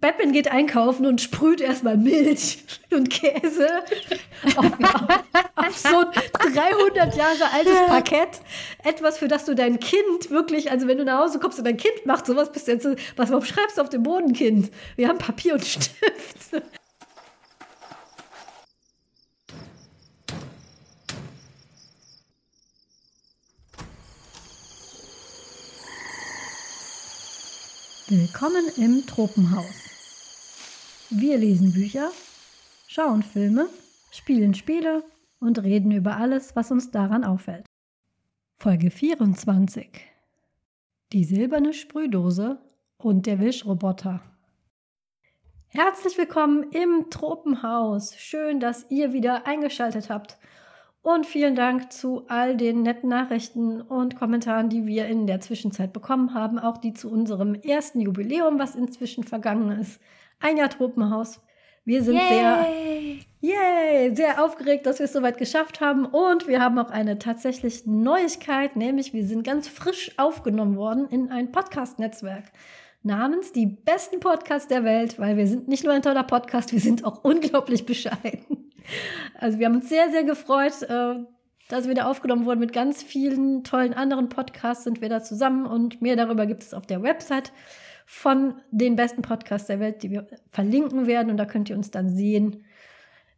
Batman geht einkaufen und sprüht erstmal Milch und Käse auf, auf, so ein 300 Jahre altes Parkett. Etwas, für das du dein Kind wirklich, also wenn du nach Hause kommst und dein Kind macht sowas, bist du jetzt so, was, warum schreibst du auf dem Boden, Kind? Wir haben Papier und Stift. Willkommen im Tropenhaus. Wir lesen Bücher, schauen Filme, spielen Spiele und reden über alles, was uns daran auffällt. Folge 24. Die silberne Sprühdose und der Wischroboter. Herzlich willkommen im Tropenhaus. Schön, dass ihr wieder eingeschaltet habt und vielen Dank zu all den netten Nachrichten und Kommentaren, die wir in der Zwischenzeit bekommen haben. Auch die zu unserem ersten Jubiläum, was inzwischen vergangen ist. Ein Jahr Tropenhaus. Wir sind yay. sehr, yay, sehr aufgeregt, dass wir es soweit geschafft haben. Und wir haben auch eine tatsächlich Neuigkeit, nämlich wir sind ganz frisch aufgenommen worden in ein Podcast-Netzwerk namens die besten Podcasts der Welt, weil wir sind nicht nur ein toller Podcast, wir sind auch unglaublich bescheiden. Also wir haben uns sehr, sehr gefreut, äh, dass wir da aufgenommen wurden mit ganz vielen tollen anderen Podcasts sind wir da zusammen und mehr darüber gibt es auf der Website von den besten Podcasts der Welt, die wir verlinken werden und da könnt ihr uns dann sehen.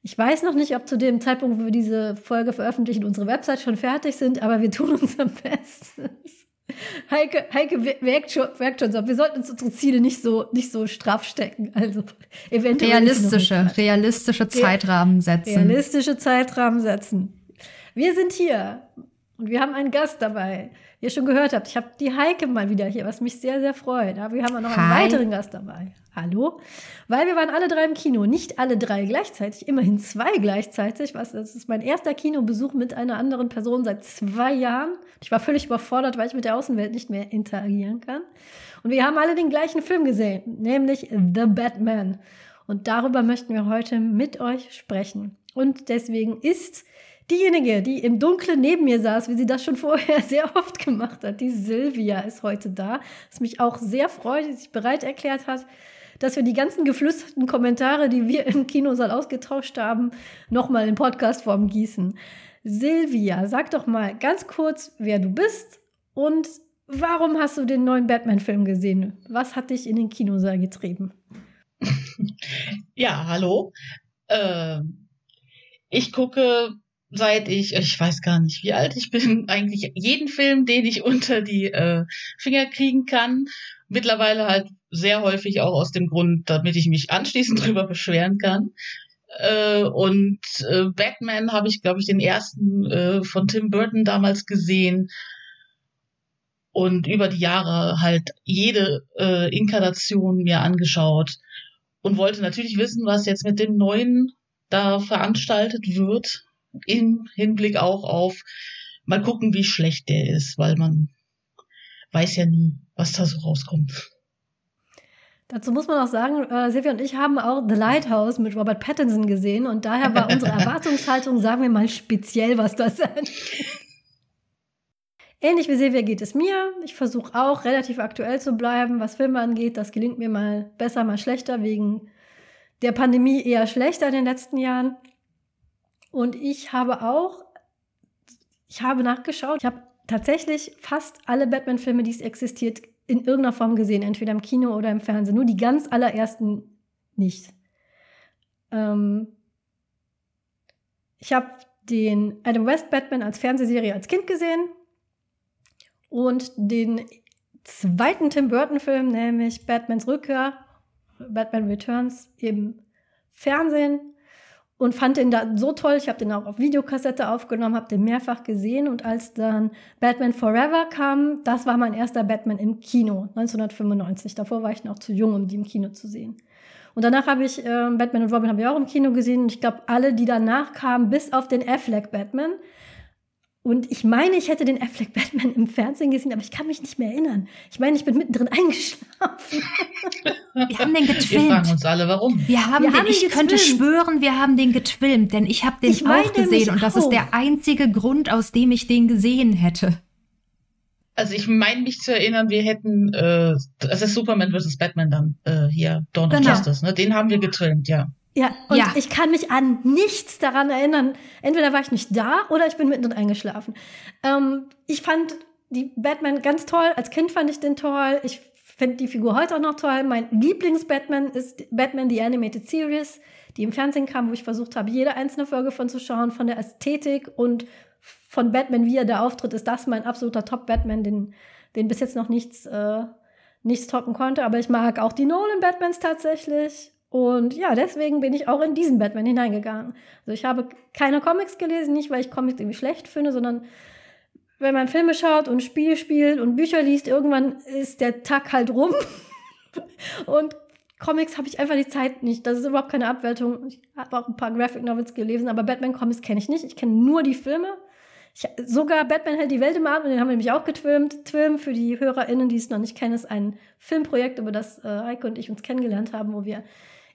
Ich weiß noch nicht, ob zu dem Zeitpunkt, wo wir diese Folge veröffentlichen, unsere Website schon fertig sind, aber wir tun unser Bestes. Heike, Heike merkt schon, merkt schon so, wir sollten uns unsere Ziele nicht so, nicht so straff stecken. Also eventuell. Realistische, realistische Zeitrahmen setzen. Realistische Zeitrahmen setzen. Wir sind hier und wir haben einen Gast dabei. Ihr schon gehört habt, ich habe die Heike mal wieder hier, was mich sehr, sehr freut. Aber wir haben auch noch einen Hi. weiteren Gast dabei. Hallo? Weil wir waren alle drei im Kino, nicht alle drei gleichzeitig, immerhin zwei gleichzeitig. Was, das ist mein erster Kinobesuch mit einer anderen Person seit zwei Jahren. Ich war völlig überfordert, weil ich mit der Außenwelt nicht mehr interagieren kann. Und wir haben alle den gleichen Film gesehen, nämlich The Batman. Und darüber möchten wir heute mit euch sprechen. Und deswegen ist diejenige, die im Dunkeln neben mir saß, wie sie das schon vorher sehr oft gemacht hat, die Silvia ist heute da, was mich auch sehr freut, die sich bereit erklärt hat, dass wir die ganzen geflüsterten Kommentare, die wir im Kinosaal ausgetauscht haben, nochmal in Podcastform gießen. Silvia, sag doch mal ganz kurz, wer du bist und warum hast du den neuen Batman-Film gesehen? Was hat dich in den Kinosaal getrieben? Ja, hallo. Äh, ich gucke seit ich, ich weiß gar nicht, wie alt ich bin, eigentlich jeden Film, den ich unter die äh, Finger kriegen kann. Mittlerweile halt sehr häufig auch aus dem Grund, damit ich mich anschließend drüber beschweren kann. Äh, und äh, Batman habe ich, glaube ich, den ersten äh, von Tim Burton damals gesehen und über die Jahre halt jede äh, Inkarnation mir angeschaut und wollte natürlich wissen, was jetzt mit dem neuen da veranstaltet wird, im Hinblick auch auf mal gucken, wie schlecht der ist, weil man weiß ja nie, was da so rauskommt. Dazu muss man auch sagen, äh, Silvia und ich haben auch The Lighthouse mit Robert Pattinson gesehen und daher war unsere Erwartungshaltung, sagen wir mal, speziell, was das angeht. Ähnlich wie Silvia geht es mir. Ich versuche auch relativ aktuell zu bleiben, was Filme angeht. Das gelingt mir mal besser, mal schlechter, wegen der Pandemie eher schlechter in den letzten Jahren. Und ich habe auch, ich habe nachgeschaut, ich habe tatsächlich fast alle Batman-Filme, die es existiert, in irgendeiner Form gesehen, entweder im Kino oder im Fernsehen. Nur die ganz allerersten nicht. Ähm ich habe den Adam West Batman als Fernsehserie als Kind gesehen und den zweiten Tim Burton-Film, nämlich Batmans Rückkehr, Batman Returns im Fernsehen und fand den da so toll. Ich habe den auch auf Videokassette aufgenommen, habe den mehrfach gesehen und als dann Batman Forever kam, das war mein erster Batman im Kino 1995. Davor war ich noch zu jung, um die im Kino zu sehen. Und danach habe ich äh, Batman und Robin habe ich auch im Kino gesehen und ich glaube alle, die danach kamen, bis auf den Affleck Batman, und ich meine, ich hätte den Affleck Batman im Fernsehen gesehen, aber ich kann mich nicht mehr erinnern. Ich meine, ich bin mittendrin eingeschlafen. Wir haben den getwilmt. Wir fragen uns alle, warum. Wir haben wir den, haben ich getwilmt. könnte schwören, wir haben den getwilmt, denn ich habe den ich auch gesehen und das ist der einzige Grund, aus dem ich den gesehen hätte. Also ich meine mich zu erinnern, wir hätten, äh, es ist Superman vs. Batman dann, äh, hier, Dawn of Genau. Justice, ne? Den haben wir getrimmt, ja. Ja, und Ja. ich kann mich an nichts daran erinnern. Entweder war ich nicht da oder ich bin mittendrin eingeschlafen. Ähm, ich fand die Batman ganz toll. Als Kind fand ich den toll. Ich finde die Figur heute auch noch toll. Mein Lieblings-Batman ist Batman The Animated Series, die im Fernsehen kam, wo ich versucht habe, jede einzelne Folge von zu schauen, von der Ästhetik und von Batman, wie er da auftritt, ist das mein absoluter Top-Batman, den, den bis jetzt noch nichts, äh, nichts toppen konnte. Aber ich mag auch die Nolan-Batmans tatsächlich. Und ja, deswegen bin ich auch in diesen Batman hineingegangen. Also ich habe keine Comics gelesen, nicht weil ich Comics irgendwie schlecht finde, sondern wenn man Filme schaut und Spiel spielt und Bücher liest, irgendwann ist der Tag halt rum. und Comics habe ich einfach die Zeit nicht. Das ist überhaupt keine Abwertung. Ich habe auch ein paar Graphic Novels gelesen, aber Batman Comics kenne ich nicht. Ich kenne nur die Filme. Ich, sogar Batman hält die Welt im Atem, den haben wir nämlich auch getwilmt. Twilm für die HörerInnen, die es noch nicht kennen, ist ein Filmprojekt, über das äh, Heike und ich uns kennengelernt haben, wo wir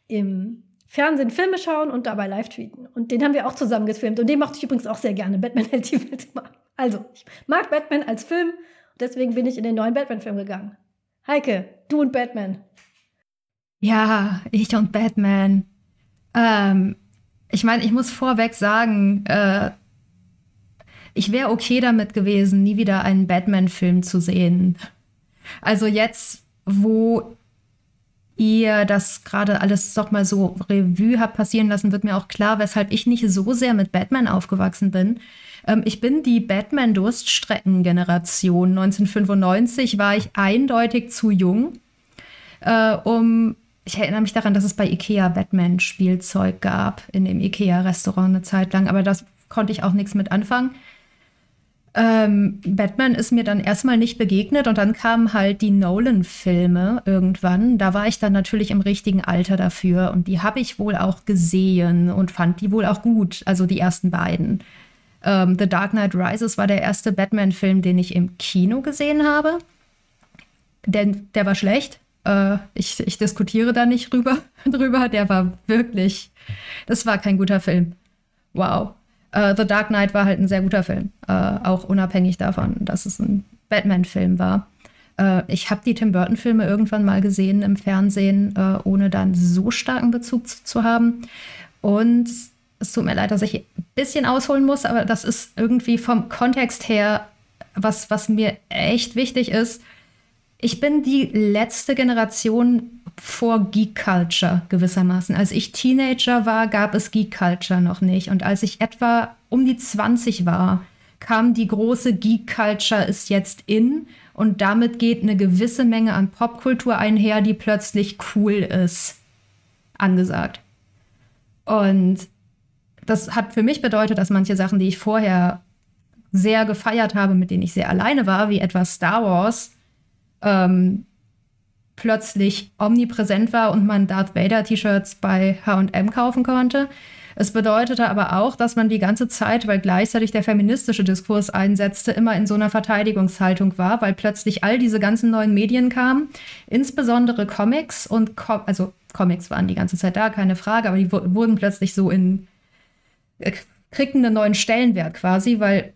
im Fernsehen Filme schauen und dabei live tweeten. Und den haben wir auch zusammen gefilmt. Und den mochte ich übrigens auch sehr gerne. Batman hält die Welt im. Also, ich mag Batman als Film. Deswegen bin ich in den neuen Batman-Film gegangen. Heike, du und Batman. Ja, ich und Batman. Ähm, ich meine, ich muss vorweg sagen, äh, ich wäre okay damit gewesen, nie wieder einen Batman-Film zu sehen. Also jetzt, wo ihr das gerade alles doch mal so Revue habt passieren lassen, wird mir auch klar, weshalb ich nicht so sehr mit Batman aufgewachsen bin. Ähm, ich bin die Batman-Durststrecken-Generation. 1995 war ich eindeutig zu jung, äh, um ich erinnere mich daran, dass es bei Ikea Batman-Spielzeug gab, in dem Ikea-Restaurant eine Zeit lang, aber das konnte ich auch nichts mit anfangen. Ähm, Batman ist mir dann erstmal nicht begegnet und dann kamen halt die Nolan-Filme irgendwann. Da war ich dann natürlich im richtigen Alter dafür und die habe ich wohl auch gesehen und fand die wohl auch gut, also die ersten beiden. Ähm, The Dark Knight Rises war der erste Batman-Film, den ich im Kino gesehen habe. Denn der war schlecht. Äh, ich, ich diskutiere da nicht drüber, drüber. Der war wirklich, das war kein guter Film. Wow. Äh, The Dark Knight war halt ein sehr guter Film. Äh, auch unabhängig davon, dass es ein Batman-Film war. Äh, ich habe die Tim Burton-Filme irgendwann mal gesehen im Fernsehen, ohne dann so starken Bezug zu, zu haben. Und es tut mir leid, dass ich ein bisschen ausholen muss, aber das ist irgendwie vom Kontext her was, was mir echt wichtig ist. Ich bin die letzte Generation vor Geek Culture gewissermaßen. Als ich Teenager war, gab es Geek Culture noch nicht. Und als ich etwa um die 20 war, kam die große Geek Culture ist jetzt in. Und damit geht eine gewisse Menge an Popkultur einher, die plötzlich cool ist. Angesagt. Und das hat für mich bedeutet, dass manche Sachen, die ich vorher sehr gefeiert habe, mit denen ich sehr alleine war, wie etwa Star Wars, ähm, plötzlich omnipräsent war und man Darth Vader T-Shirts bei H&M kaufen konnte. Es bedeutete aber auch, dass man die ganze Zeit, weil gleichzeitig der feministische Diskurs einsetzte, immer in so einer Verteidigungshaltung war, weil plötzlich all diese ganzen neuen Medien kamen, insbesondere Comics und Com also Comics waren die ganze Zeit da, keine Frage, aber die wu- wurden plötzlich so in äh, kriegten einen neuen Stellenwert quasi, weil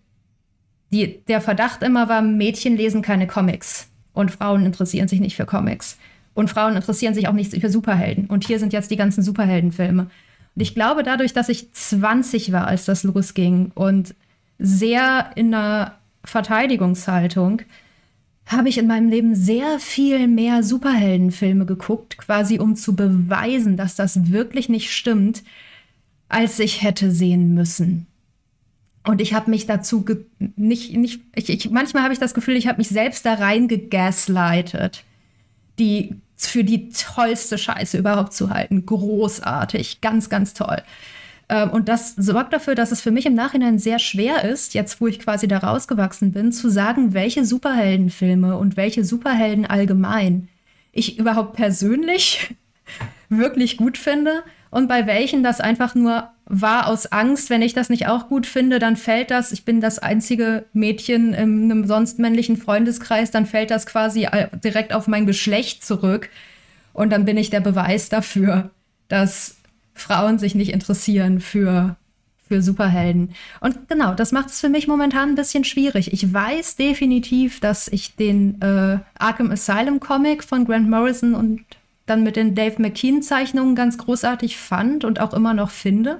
die, der Verdacht immer war, Mädchen lesen keine Comics und Frauen interessieren sich nicht für Comics. Und Frauen interessieren sich auch nicht für Superhelden. Und hier sind jetzt die ganzen Superheldenfilme. Und ich glaube, dadurch, dass ich 20 war, als das losging und sehr in einer Verteidigungshaltung, habe ich in meinem Leben sehr viel mehr Superheldenfilme geguckt, quasi um zu beweisen, dass das wirklich nicht stimmt, als ich hätte sehen müssen. Und ich habe mich dazu ge nicht, nicht ich, ich, manchmal habe ich das Gefühl, ich habe mich selbst da rein gegaslightet, die für die tollste Scheiße überhaupt zu halten. Großartig, ganz, ganz toll. Ähm, und das sorgt dafür, dass es für mich im Nachhinein sehr schwer ist, jetzt wo ich quasi da rausgewachsen bin, zu sagen, welche Superheldenfilme und welche Superhelden allgemein ich überhaupt persönlich wirklich gut finde und bei welchen das einfach nur war aus Angst, wenn ich das nicht auch gut finde, dann fällt das, ich bin das einzige Mädchen in einem sonst männlichen Freundeskreis, dann fällt das quasi äh, direkt auf mein Geschlecht zurück und dann bin ich der Beweis dafür, dass Frauen sich nicht interessieren für für Superhelden. Und genau, das macht es für mich momentan ein bisschen schwierig. Ich weiß definitiv, dass ich den äh, Arkham Asylum Comic von Grant Morrison und dann mit den Dave McKean Zeichnungen ganz großartig fand und auch immer noch finde,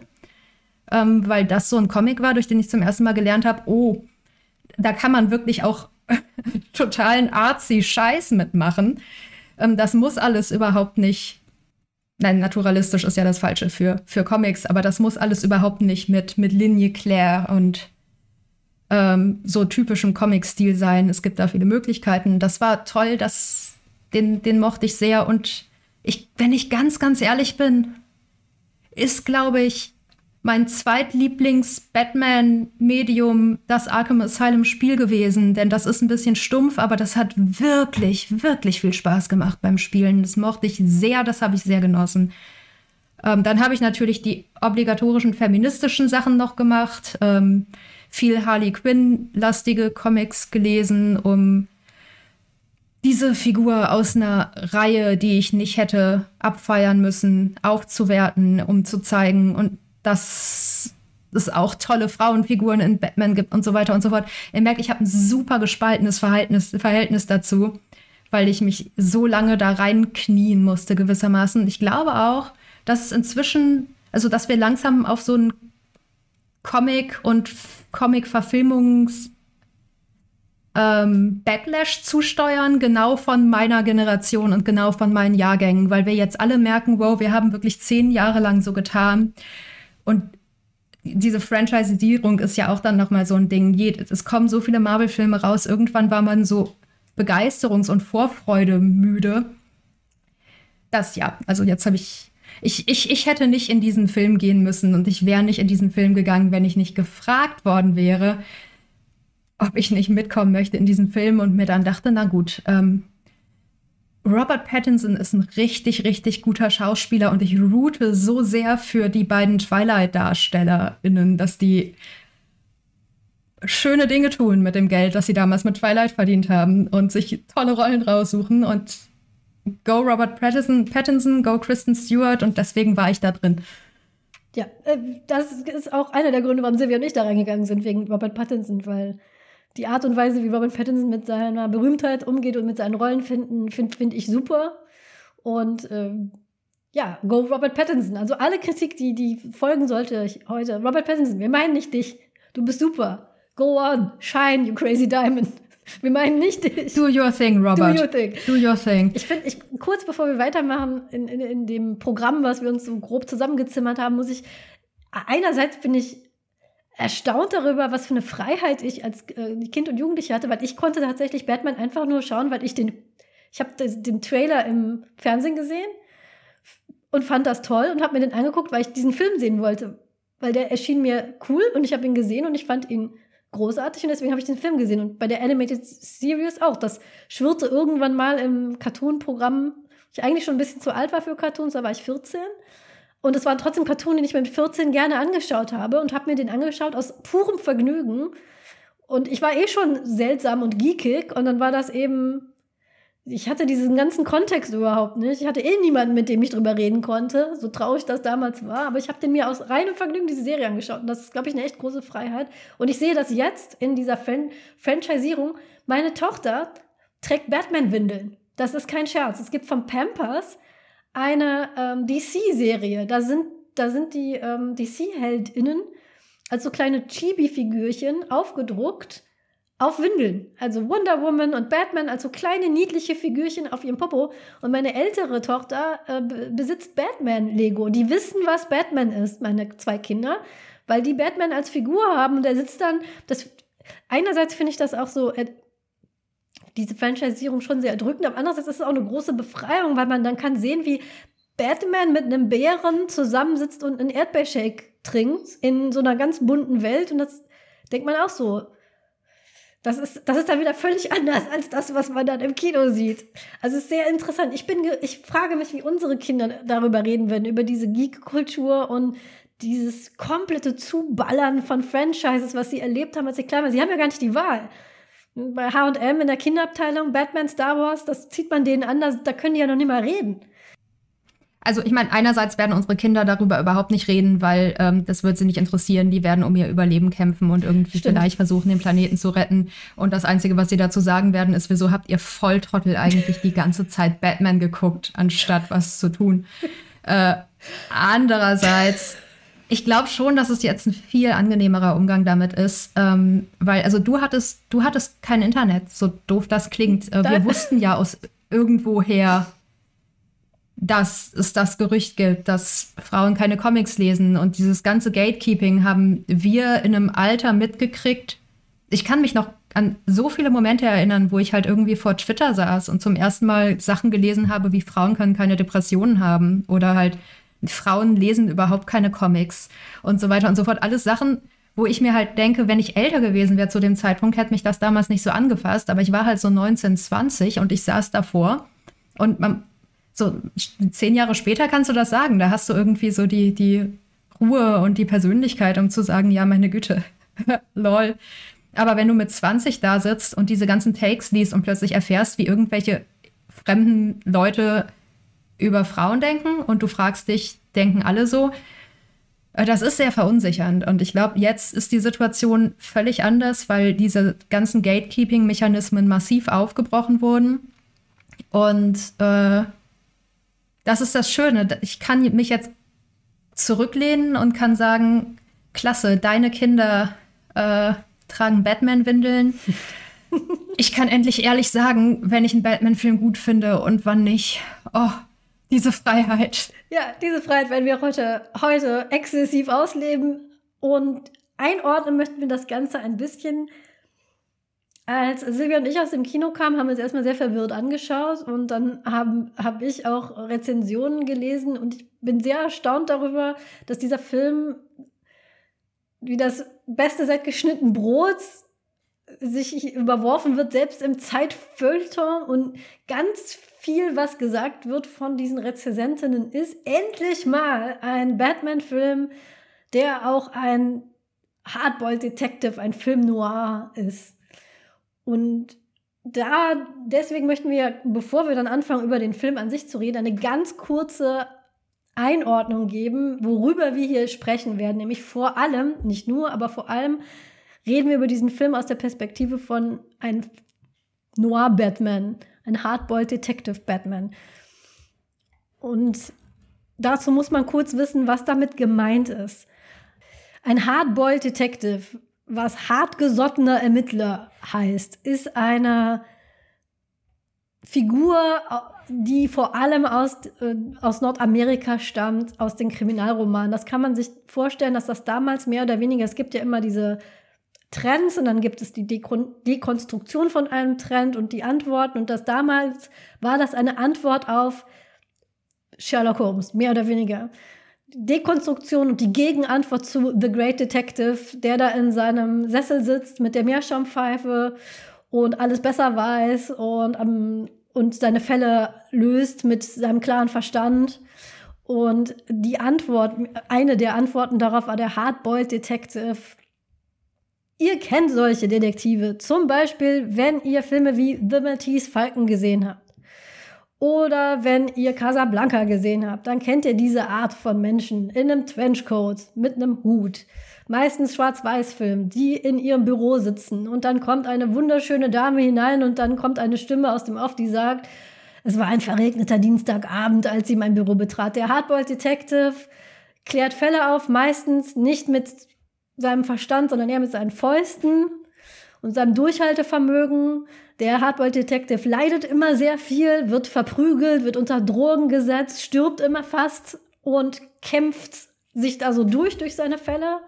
ähm, weil das so ein Comic war, durch den ich zum ersten Mal gelernt habe, oh, da kann man wirklich auch totalen artsy Scheiß mitmachen. Ähm, das muss alles überhaupt nicht nein, naturalistisch ist ja das Falsche für, für Comics, aber das muss alles überhaupt nicht mit, mit Linie Claire und ähm, so typischem Comic-Stil sein. Es gibt da viele Möglichkeiten. Das war toll, das, den, den mochte ich sehr. Und ich, wenn ich ganz, ganz ehrlich bin, ist, glaube ich, mein zweitlieblings-Batman-Medium das Arkham Asylum-Spiel gewesen, denn das ist ein bisschen stumpf, aber das hat wirklich, wirklich viel Spaß gemacht beim Spielen. Das mochte ich sehr, das habe ich sehr genossen. Ähm, dann habe ich natürlich die obligatorischen feministischen Sachen noch gemacht, ähm, viel Harley Quinn-lastige Comics gelesen, um diese Figur aus einer Reihe, die ich nicht hätte abfeiern müssen, aufzuwerten, um zu zeigen. Und dass es auch tolle Frauenfiguren in Batman gibt und so weiter und so fort. Ihr merkt, ich habe ein super gespaltenes Verhältnis, Verhältnis dazu, weil ich mich so lange da reinknien musste gewissermaßen. Ich glaube auch, dass es inzwischen, also dass wir langsam auf so ein Comic- und Comic-Verfilmungs- ähm, Backlash zusteuern, genau von meiner Generation und genau von meinen Jahrgängen, weil wir jetzt alle merken, wow, wir haben wirklich zehn Jahre lang so getan und diese Franchisierung ist ja auch dann nochmal so ein Ding. Es kommen so viele Marvel-Filme raus. Irgendwann war man so Begeisterungs- und Vorfreude müde. Das ja, also jetzt habe ich, ich, ich, ich hätte nicht in diesen Film gehen müssen und ich wäre nicht in diesen Film gegangen, wenn ich nicht gefragt worden wäre, ob ich nicht mitkommen möchte in diesen Film und mir dann dachte, na gut, ähm, Robert Pattinson ist ein richtig, richtig guter Schauspieler und ich route so sehr für die beiden Twilight-DarstellerInnen, dass die schöne Dinge tun mit dem Geld, das sie damals mit Twilight verdient haben und sich tolle Rollen raussuchen und go Robert Pattinson, Pattinson go Kristen Stewart und deswegen war ich da drin. Ja, äh, das ist auch einer der Gründe, warum Silvia und ich da reingegangen sind, wegen Robert Pattinson, weil die Art und Weise, wie Robert Pattinson mit seiner Berühmtheit umgeht und mit seinen Rollen finden, finde find ich super. Und ähm, ja, go Robert Pattinson. Also alle Kritik, die, die folgen sollte heute. Robert Pattinson, wir meinen nicht dich. Du bist super. Go on, shine, you crazy diamond. Wir meinen nicht dich. Do your thing, Robert. Do your thing. Do your thing. Ich finde, ich, kurz bevor wir weitermachen in, in, in dem Programm, was wir uns so grob zusammengezimmert haben, muss ich, einerseits bin ich erstaunt darüber, was für eine Freiheit ich als äh, Kind und Jugendliche hatte, weil ich konnte tatsächlich Batman einfach nur schauen, weil ich den, ich habe den Trailer im Fernsehen gesehen und fand das toll und habe mir den angeguckt, weil ich diesen Film sehen wollte, weil der erschien mir cool und ich habe ihn gesehen und ich fand ihn großartig und deswegen habe ich den Film gesehen und bei der Animated Series auch. Das schwirrte irgendwann mal im Cartoon-Programm. Ich eigentlich schon ein bisschen zu alt war für Cartoons, da war ich 14 und es war trotzdem ein Cartoon, den ich mit 14 gerne angeschaut habe und habe mir den angeschaut aus purem Vergnügen. Und ich war eh schon seltsam und geekig und dann war das eben, ich hatte diesen ganzen Kontext überhaupt nicht. Ich hatte eh niemanden, mit dem ich drüber reden konnte, so traurig das damals war. Aber ich habe den mir aus reinem Vergnügen diese Serie angeschaut und das ist, glaube ich, eine echt große Freiheit. Und ich sehe das jetzt in dieser Fran Franchisierung. Meine Tochter trägt Batman-Windeln. Das ist kein Scherz. Es gibt von Pampers eine ähm, DC-Serie. Da sind, da sind die ähm, DC-HeldInnen als so kleine Chibi-Figürchen aufgedruckt auf Windeln. Also Wonder Woman und Batman als so kleine niedliche Figürchen auf ihrem Popo. Und meine ältere Tochter äh, besitzt Batman-Lego. Die wissen, was Batman ist, meine zwei Kinder, weil die Batman als Figur haben und der sitzt dann. Das, einerseits finde ich das auch so diese Franchisierung schon sehr erdrückend. Aber andererseits ist es auch eine große Befreiung, weil man dann kann sehen, wie Batman mit einem Bären zusammensitzt und einen Erdbeershake trinkt in so einer ganz bunten Welt. Und das denkt man auch so. Das ist, das ist dann wieder völlig anders als das, was man dann im Kino sieht. Also es ist sehr interessant. Ich bin, ich frage mich, wie unsere Kinder darüber reden werden, über diese Geek-Kultur und dieses komplette Zuballern von Franchises, was sie erlebt haben, als sie klein waren. Sie haben ja gar nicht die Wahl bei HM in der Kinderabteilung, Batman, Star Wars, das zieht man denen an, da, können die ja noch nicht mal reden. also ich meine, einerseits werden unsere Kinder darüber überhaupt nicht reden, weil ähm, das wird sie nicht interessieren. Die werden um ihr Überleben kämpfen und irgendwie Stimmt. vielleicht versuchen, den Planeten zu retten. Und das Einzige, was sie dazu sagen werden, ist, wieso habt ihr Volltrottel eigentlich die ganze Zeit Batman geguckt, anstatt was zu tun. Äh, andererseits, ich glaube schon, dass es jetzt ein viel angenehmerer Umgang damit ist, ähm, weil also du hattest, du hattest kein Internet, so doof das klingt. Äh, wir wussten ja aus irgendwoher, dass es das Gerücht gibt, dass Frauen keine Comics lesen und dieses ganze Gatekeeping haben wir in einem Alter mitgekriegt. Ich kann mich noch an so viele Momente erinnern, wo ich halt irgendwie vor Twitter saß und zum ersten Mal Sachen gelesen habe, wie Frauen können keine Depressionen haben oder halt Frauen lesen überhaupt keine Comics und so weiter und so fort. Alles Sachen, wo ich mir halt denke, wenn ich älter gewesen wäre zu dem Zeitpunkt, hätte mich das damals nicht so angefasst. Aber ich war halt so 19, 20 und ich saß davor und man, so zehn Jahre später kannst du das sagen. Da hast du irgendwie so die, die Ruhe und die Persönlichkeit, um zu sagen, ja, meine Güte, lol. Aber wenn du mit 20 da sitzt und diese ganzen Takes liest und plötzlich erfährst, wie irgendwelche fremden Leute über Frauen denken und du fragst dich, denken alle so, äh, das ist sehr verunsichernd. Und ich glaube, jetzt ist die Situation völlig anders, weil diese ganzen Gatekeeping-Mechanismen massiv aufgebrochen wurden. Und äh, das ist das Schöne. Ich kann mich jetzt zurücklehnen und kann sagen, klasse, deine Kinder äh, tragen Batman-Windeln. ich kann endlich ehrlich sagen, wenn ich einen Batman-Film gut finde und wann nicht. Oh, diese Freiheit. Ja, diese Freiheit werden wir heute, heute exzessiv ausleben. Und einordnen möchten wir das Ganze ein bisschen. Als Silvia und ich aus dem Kino kamen, haben wir uns erstmal sehr verwirrt angeschaut. Und dann habe hab ich auch Rezensionen gelesen. Und ich bin sehr erstaunt darüber, dass dieser Film wie das Beste seit geschnitten Brots sich überworfen wird, selbst im Zeitfeuilleton. Und ganz viel, was gesagt wird von diesen Rezensentinnen, ist endlich mal ein Batman-Film, der auch ein Hardboiled Detective, ein Film noir ist. Und da, deswegen möchten wir, bevor wir dann anfangen, über den Film an sich zu reden, eine ganz kurze Einordnung geben, worüber wir hier sprechen werden. Nämlich vor allem, nicht nur, aber vor allem reden wir über diesen Film aus der Perspektive von einem Noir-Batman, ein Hardboiled Detective Batman. Und dazu muss man kurz wissen, was damit gemeint ist. Ein Hardboiled Detective was hartgesottener Ermittler heißt, ist eine Figur, die vor allem aus, äh, aus Nordamerika stammt, aus den Kriminalromanen. Das kann man sich vorstellen, dass das damals mehr oder weniger, es gibt ja immer diese Trends und dann gibt es die Dekon Dekonstruktion von einem Trend und die Antworten und das damals war das eine Antwort auf Sherlock Holmes, mehr oder weniger. Dekonstruktion und die Gegenantwort zu The Great Detective, der da in seinem Sessel sitzt mit der Meerschaumpfeife und alles besser weiß und, um, und seine Fälle löst mit seinem klaren Verstand. Und die Antwort, eine der Antworten darauf war der Hardboiled Detective. Ihr kennt solche Detektive, zum Beispiel, wenn ihr Filme wie The Maltese Falcon gesehen habt. Oder wenn ihr Casablanca gesehen habt, dann kennt ihr diese Art von Menschen in einem Trenchcoat mit einem Hut. Meistens Schwarz-Weiß-Film, die in ihrem Büro sitzen. Und dann kommt eine wunderschöne Dame hinein und dann kommt eine Stimme aus dem Off, die sagt, es war ein verregneter Dienstagabend, als sie mein Büro betrat. Der Hardboiled Detective klärt Fälle auf, meistens nicht mit seinem Verstand, sondern eher mit seinen Fäusten und seinem Durchhaltevermögen. Der Hardboiled Detective leidet immer sehr viel, wird verprügelt, wird unter Drogen gesetzt, stirbt immer fast und kämpft sich da so durch durch seine Fälle.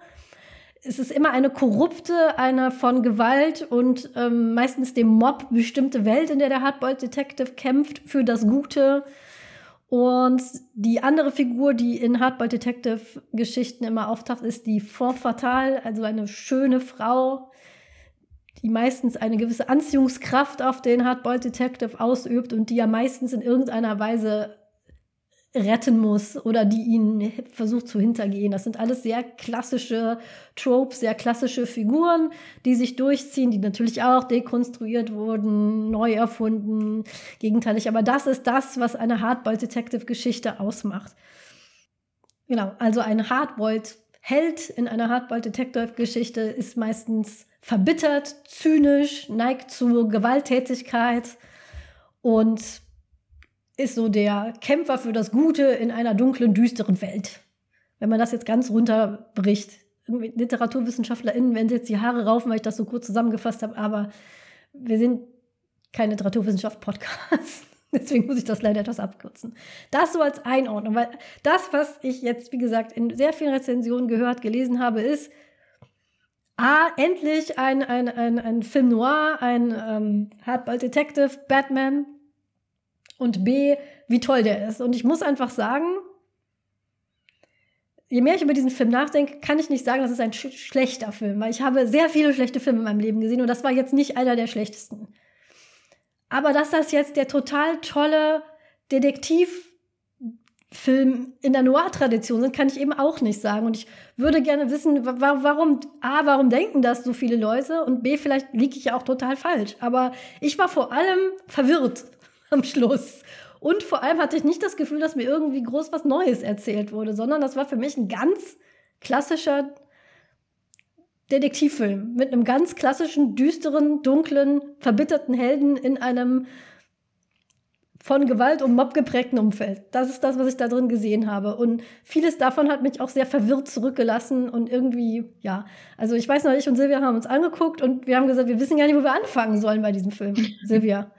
Es ist immer eine korrupte, eine von Gewalt und ähm, meistens dem Mob bestimmte Welt, in der der Hardboiled Detective kämpft für das Gute. Und die andere Figur, die in Hardboiled Detective Geschichten immer auftaucht, ist die Fort Fatale, also eine schöne Frau, die meistens eine gewisse Anziehungskraft auf den Hardboiled Detective ausübt und die ja meistens in irgendeiner Weise retten muss oder die ihn versucht zu hintergehen. Das sind alles sehr klassische Tropes, sehr klassische Figuren, die sich durchziehen, die natürlich auch dekonstruiert wurden, neu erfunden, gegenteilig. Aber das ist das, was eine Hardboiled-Detective-Geschichte ausmacht. Genau, also ein Hardboiled-Held in einer Hardboiled-Detective-Geschichte ist meistens verbittert, zynisch, neigt zu Gewalttätigkeit und ist so der Kämpfer für das Gute in einer dunklen, düsteren Welt. Wenn man das jetzt ganz runterbricht. LiteraturwissenschaftlerInnen werden jetzt die Haare raufen, weil ich das so kurz zusammengefasst habe, aber wir sind kein Literaturwissenschaft-Podcast. Deswegen muss ich das leider etwas abkürzen. Das so als Einordnung, weil das, was ich jetzt, wie gesagt, in sehr vielen Rezensionen gehört, gelesen habe, ist, A, endlich ein, ein, ein, ein Film noir, ein ähm, Hardball Detective, Batman, und B, wie toll der ist. Und ich muss einfach sagen, je mehr ich über diesen Film nachdenke, kann ich nicht sagen, das ist ein sch schlechter Film, weil ich habe sehr viele schlechte Filme in meinem Leben gesehen und das war jetzt nicht einer der schlechtesten. Aber dass das jetzt der total tolle Detektivfilm in der Noir-Tradition sind, kann ich eben auch nicht sagen. Und ich würde gerne wissen, warum, A, warum denken das so viele Leute und B, vielleicht liege ich ja auch total falsch. Aber ich war vor allem verwirrt am Schluss. Und vor allem hatte ich nicht das Gefühl, dass mir irgendwie groß was Neues erzählt wurde, sondern das war für mich ein ganz klassischer Detektivfilm mit einem ganz klassischen, düsteren, dunklen, verbitterten Helden in einem von Gewalt und Mob geprägten Umfeld. Das ist das, was ich da drin gesehen habe. Und vieles davon hat mich auch sehr verwirrt zurückgelassen und irgendwie, ja. Also ich weiß noch, ich und Silvia haben uns angeguckt und wir haben gesagt, wir wissen gar nicht, wo wir anfangen sollen bei diesem Film. Silvia.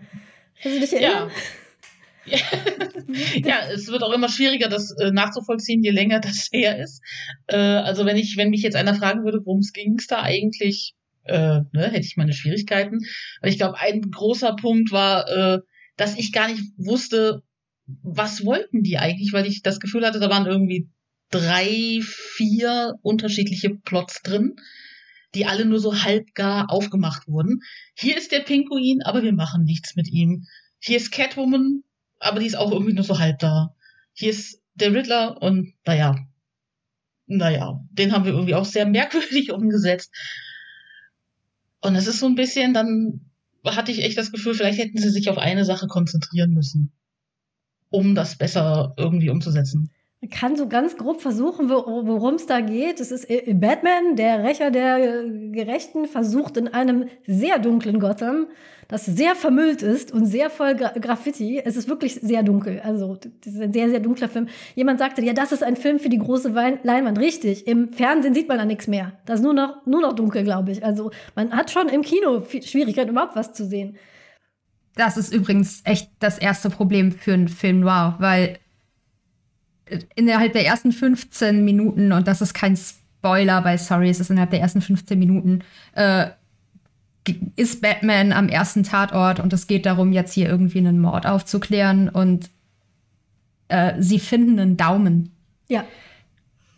Kannst du dich erinnern? Ja. ja, es wird auch immer schwieriger, das äh, nachzuvollziehen, je länger das her ist. Äh, also wenn ich, wenn mich jetzt einer fragen würde, worum es ging da eigentlich, äh, ne, hätte ich meine Schwierigkeiten. Aber ich glaube, ein großer Punkt war, äh, dass ich gar nicht wusste, was wollten die eigentlich, weil ich das Gefühl hatte, da waren irgendwie drei, vier unterschiedliche Plots drin, die alle nur so halbgar aufgemacht wurden. Hier ist der Pinguin, aber wir machen nichts mit ihm. Hier ist Catwoman, aber die ist auch irgendwie nur so halb da. Hier ist der Riddler und naja, naja, den haben wir irgendwie auch sehr merkwürdig umgesetzt. Und es ist so ein bisschen, dann hatte ich echt das Gefühl, vielleicht hätten sie sich auf eine Sache konzentrieren müssen, um das besser irgendwie umzusetzen. Man kann so ganz grob versuchen, worum es da geht. Es ist äh, Batman, der Rächer der Gerechten, versucht in einem sehr dunklen Gotham, das sehr vermüllt ist und sehr voll Graffiti. Es ist wirklich sehr dunkel. Also, das ist ein sehr, sehr dunkler Film. Jemand sagte, ja, das ist ein Film für die große Leinwand. Richtig. Im Fernsehen sieht man da nichts mehr. Das ist nur noch, nur noch dunkel, glaube ich. Also, man hat schon im Kino Schwierigkeiten, überhaupt was zu sehen. Das ist übrigens echt das erste Problem für einen Film noir, weil innerhalb der ersten 15 Minuten, und das ist kein Spoiler bei Sorry, es ist innerhalb der ersten 15 Minuten, äh, ist Batman am ersten Tatort und es geht darum, jetzt hier irgendwie einen Mord aufzuklären und äh, sie finden einen Daumen. Ja.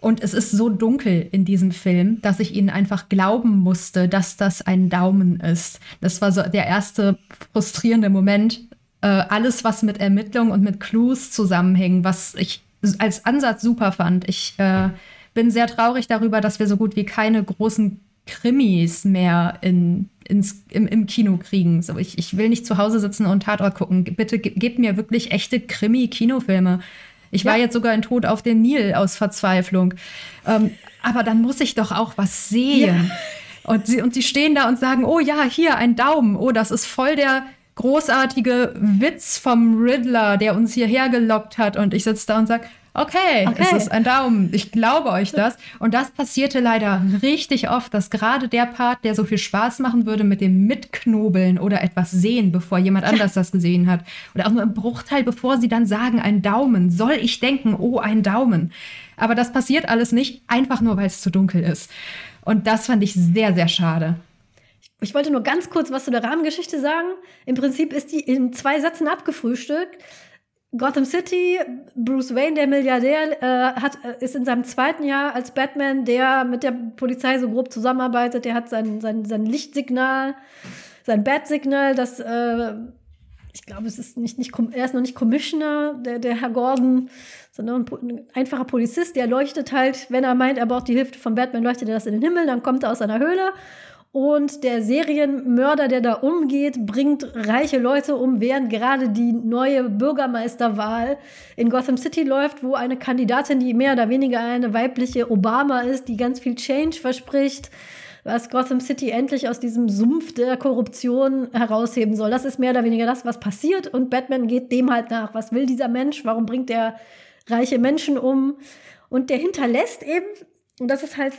Und es ist so dunkel in diesem Film, dass ich ihnen einfach glauben musste, dass das ein Daumen ist. Das war so der erste frustrierende Moment. Äh, alles, was mit Ermittlung und mit Clues zusammenhängt, was ich als Ansatz super fand. Ich äh, bin sehr traurig darüber, dass wir so gut wie keine großen Krimis mehr in, ins, im, im Kino kriegen. So, ich, ich will nicht zu Hause sitzen und Tatort gucken. Bitte gebt mir wirklich echte Krimi-Kinofilme. Ich ja. war jetzt sogar in Tod auf den Nil aus Verzweiflung. Ähm, aber dann muss ich doch auch was sehen. Ja. Und, sie, und sie stehen da und sagen, oh ja, hier ein Daumen. Oh, das ist voll der großartige Witz vom Riddler, der uns hierher gelockt hat. Und ich sitze da und sage, okay, okay, es ist ein Daumen, ich glaube euch das. Und das passierte leider richtig oft, dass gerade der Part, der so viel Spaß machen würde mit dem Mitknobeln oder etwas sehen, bevor jemand anders das gesehen hat, oder auch nur im Bruchteil, bevor sie dann sagen, ein Daumen, soll ich denken, oh, ein Daumen. Aber das passiert alles nicht, einfach nur, weil es zu dunkel ist. Und das fand ich sehr, sehr schade. Ich wollte nur ganz kurz was zu der Rahmengeschichte sagen. Im Prinzip ist die in zwei Sätzen abgefrühstückt. Gotham City, Bruce Wayne, der Milliardär, äh, hat, äh, ist in seinem zweiten Jahr als Batman, der mit der Polizei so grob zusammenarbeitet. Der hat sein, sein, sein Lichtsignal, sein Bat-Signal, das, äh, ich glaube, es ist nicht, nicht, er ist noch nicht Commissioner, der, der Herr Gordon, sondern ein, ein, einfacher Polizist, der leuchtet halt, wenn er meint, er braucht die Hilfe von Batman, leuchtet er das in den Himmel, dann kommt er aus seiner Höhle und der Serienmörder, der da umgeht, bringt reiche Leute um, während gerade die neue Bürgermeisterwahl in Gotham City läuft, wo eine Kandidatin, die mehr oder weniger eine weibliche Obama ist, die ganz viel Change verspricht, was Gotham City endlich aus diesem Sumpf der Korruption herausheben soll. Das ist mehr oder weniger das, was passiert. Und Batman geht dem halt nach. Was will dieser Mensch? Warum bringt er reiche Menschen um? Und der hinterlässt eben, und das ist halt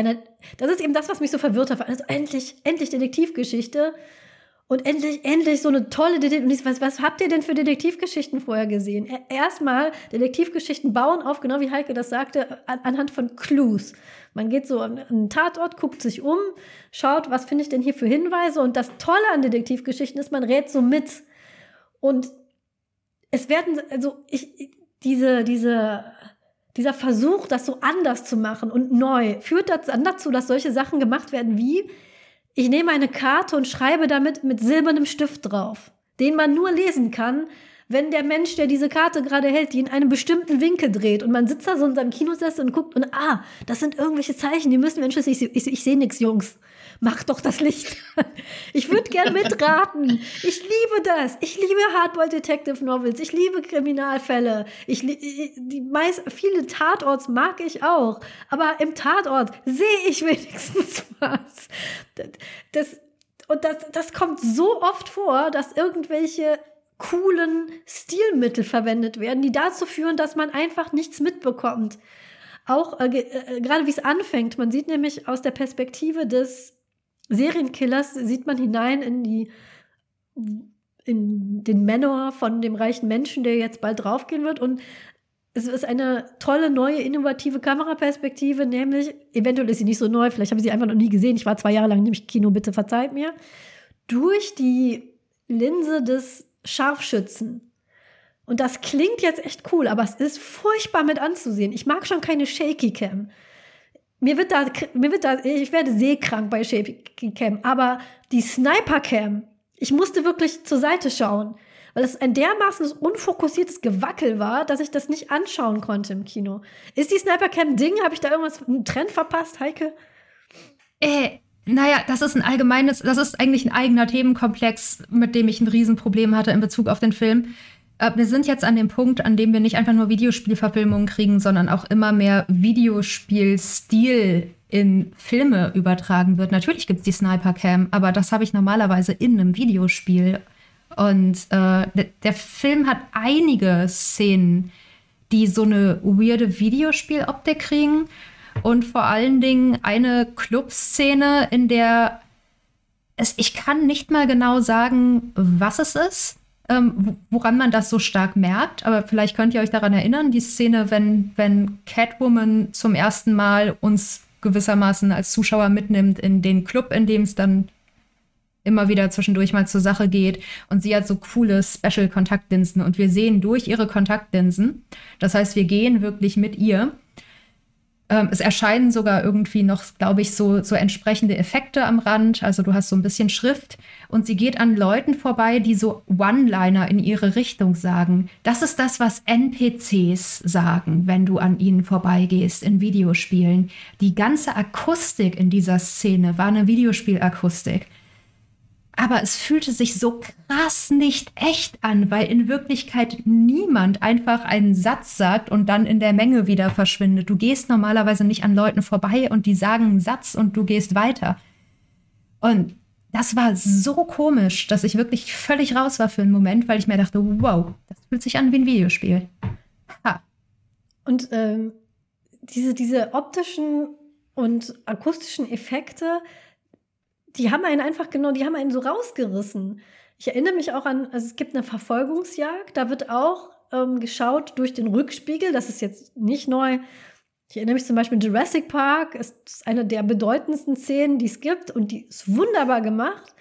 einer, das ist eben das, was mich so verwirrt hat. Also endlich, endlich Detektivgeschichte. Und endlich, endlich so eine tolle Detektiv. Was, was habt ihr denn für Detektivgeschichten vorher gesehen? Erstmal Detektivgeschichten bauen auf, genau wie Heike das sagte, an, anhand von Clues. Man geht so an einen Tatort, guckt sich um, schaut, was finde ich denn hier für Hinweise. Und das Tolle an Detektivgeschichten ist, man rät so mit. Und es werden, also ich, diese, diese dieser Versuch, das so anders zu machen und neu, führt dann dazu, dass solche Sachen gemacht werden wie, ich nehme eine Karte und schreibe damit mit silbernem Stift drauf, den man nur lesen kann, wenn der Mensch, der diese Karte gerade hält, die in einem bestimmten Winkel dreht und man sitzt da so in seinem Kinosessel und guckt und ah, das sind irgendwelche Zeichen, die müssen wir entschlüsseln. Ich, ich, ich sehe nichts, Jungs. Mach doch das Licht. Ich würde gern mitraten. Ich liebe das. Ich liebe Hardboiled Detective Novels. Ich liebe Kriminalfälle. Ich, die meist, viele Tatorts mag ich auch. Aber im Tatort sehe ich wenigstens was. Das, und das, das kommt so oft vor, dass irgendwelche coolen Stilmittel verwendet werden, die dazu führen, dass man einfach nichts mitbekommt. Auch äh, äh, gerade wie es anfängt, man sieht nämlich aus der Perspektive des Serienkillers, sieht man hinein in die in den Manor von dem reichen Menschen, der jetzt bald draufgehen wird. Und es ist eine tolle, neue, innovative Kameraperspektive, nämlich, eventuell ist sie nicht so neu, vielleicht habe ich sie einfach noch nie gesehen. Ich war zwei Jahre lang nämlich Kino, bitte verzeiht mir. Durch die Linse des Scharfschützen. Und das klingt jetzt echt cool, aber es ist furchtbar mit anzusehen. Ich mag schon keine Shaky Cam. Mir wird da, mir wird da, ich werde seekrank bei Shaky Cam, aber die Sniper Cam, ich musste wirklich zur Seite schauen, weil es ein dermaßen unfokussiertes Gewackel war, dass ich das nicht anschauen konnte im Kino. Ist die Sniper Cam Ding? Habe ich da irgendwas, einen Trend verpasst, Heike? Äh, naja, das ist ein allgemeines, das ist eigentlich ein eigener Themenkomplex, mit dem ich ein Riesenproblem hatte in Bezug auf den Film. Äh, wir sind jetzt an dem Punkt, an dem wir nicht einfach nur Videospielverfilmungen kriegen, sondern auch immer mehr Videospielstil in Filme übertragen wird. Natürlich gibt es die Sniper Cam, aber das habe ich normalerweise in einem Videospiel. Und äh, der Film hat einige Szenen, die so eine weirde Videospieloptik kriegen und vor allen Dingen eine Clubszene, in der es, ich kann nicht mal genau sagen, was es ist, ähm, woran man das so stark merkt, aber vielleicht könnt ihr euch daran erinnern, die Szene, wenn, wenn Catwoman zum ersten Mal uns gewissermaßen als Zuschauer mitnimmt in den Club, in dem es dann immer wieder zwischendurch mal zur Sache geht. Und sie hat so coole Special-Kontaktlinsen und wir sehen durch ihre Kontaktlinsen. Das heißt, wir gehen wirklich mit ihr ähm, es erscheinen sogar irgendwie noch, glaube ich, so, so entsprechende Effekte am Rand. Also du hast so ein bisschen Schrift und sie geht an Leuten vorbei, die so One-Liner in ihre Richtung sagen. Das ist das, was NPCs sagen, wenn du an ihnen vorbeigehst in Videospielen. Die ganze Akustik in dieser Szene war eine Videospielakustik aber es fühlte sich so krass nicht echt an, weil in Wirklichkeit niemand einfach einen Satz sagt und dann in der Menge wieder verschwindet. Du gehst normalerweise nicht an Leuten vorbei und die sagen einen Satz und du gehst weiter. Und das war so komisch, dass ich wirklich völlig raus war für einen Moment, weil ich mir dachte, wow, das fühlt sich an wie ein Videospiel. Ha. Und ähm, diese, diese optischen und akustischen Effekte, die haben einen einfach genau, die haben einen so rausgerissen. Ich erinnere mich auch an, also es gibt eine Verfolgungsjagd, da wird auch ähm, geschaut durch den Rückspiegel, das ist jetzt nicht neu. Ich erinnere mich zum Beispiel Jurassic Park, ist eine der bedeutendsten Szenen, die es gibt und die ist wunderbar gemacht.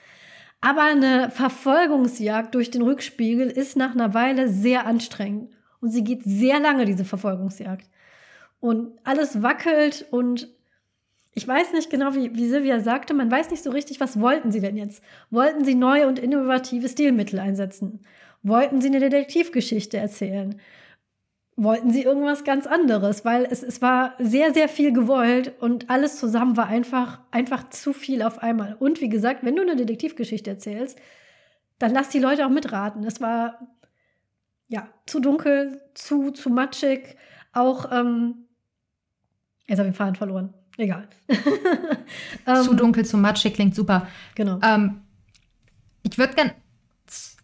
Aber eine Verfolgungsjagd durch den Rückspiegel ist nach einer Weile sehr anstrengend. Und sie geht sehr lange, diese Verfolgungsjagd. Und alles wackelt und ich weiß nicht genau, wie, wie Silvia sagte, man weiß nicht so richtig, was wollten sie denn jetzt? Wollten sie neue und innovative Stilmittel einsetzen? Wollten sie eine Detektivgeschichte erzählen? Wollten sie irgendwas ganz anderes? Weil es, es war sehr, sehr viel gewollt und alles zusammen war einfach, einfach zu viel auf einmal. Und wie gesagt, wenn du eine Detektivgeschichte erzählst, dann lass die Leute auch mitraten. Es war ja zu dunkel, zu, zu matschig, auch ähm, jetzt habe ich den Faden verloren. Egal. zu ähm, dunkel, zu matschig klingt super. Genau. Ähm, ich würde gerne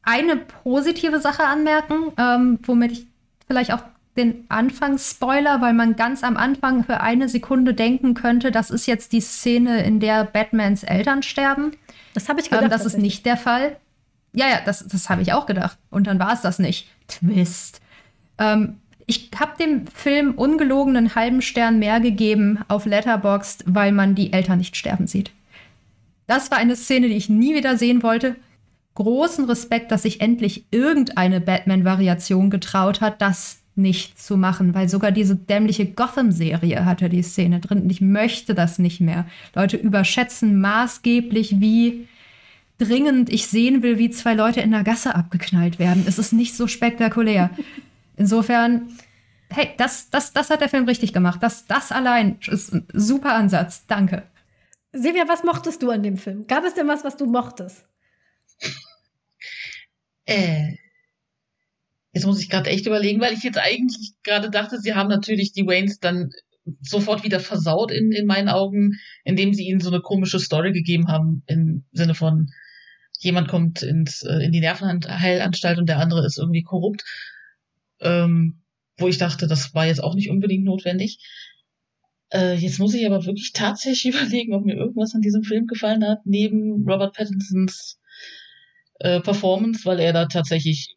eine positive Sache anmerken, ähm, womit ich vielleicht auch den Anfangsspoiler, weil man ganz am Anfang für eine Sekunde denken könnte, das ist jetzt die Szene, in der Batmans Eltern sterben. Das habe ich gedacht. Ähm, das ist nicht der Fall. Ja, ja, das, das habe ich auch gedacht. Und dann war es das nicht. Twist. Ähm, ich habe dem Film ungelogen einen halben Stern mehr gegeben auf Letterboxd, weil man die Eltern nicht sterben sieht. Das war eine Szene, die ich nie wieder sehen wollte. Großen Respekt, dass sich endlich irgendeine Batman-Variation getraut hat, das nicht zu machen, weil sogar diese dämliche Gotham-Serie hatte die Szene drin und ich möchte das nicht mehr. Leute überschätzen maßgeblich, wie dringend ich sehen will, wie zwei Leute in der Gasse abgeknallt werden. Es ist nicht so spektakulär. Insofern, hey, das, das, das hat der Film richtig gemacht. Das, das allein ist ein super Ansatz. Danke. Silvia, was mochtest du an dem Film? Gab es denn was, was du mochtest? Äh, jetzt muss ich gerade echt überlegen, weil ich jetzt eigentlich gerade dachte, sie haben natürlich die Waynes dann sofort wieder versaut in, in meinen Augen, indem sie ihnen so eine komische Story gegeben haben im Sinne von jemand kommt ins, äh, in die Nervenheilanstalt und der andere ist irgendwie korrupt ähm, wo ich dachte, das war jetzt auch nicht unbedingt notwendig. Äh, jetzt muss ich aber wirklich tatsächlich überlegen, ob mir irgendwas an diesem Film gefallen hat, neben Robert Pattinsons äh, Performance, weil er da tatsächlich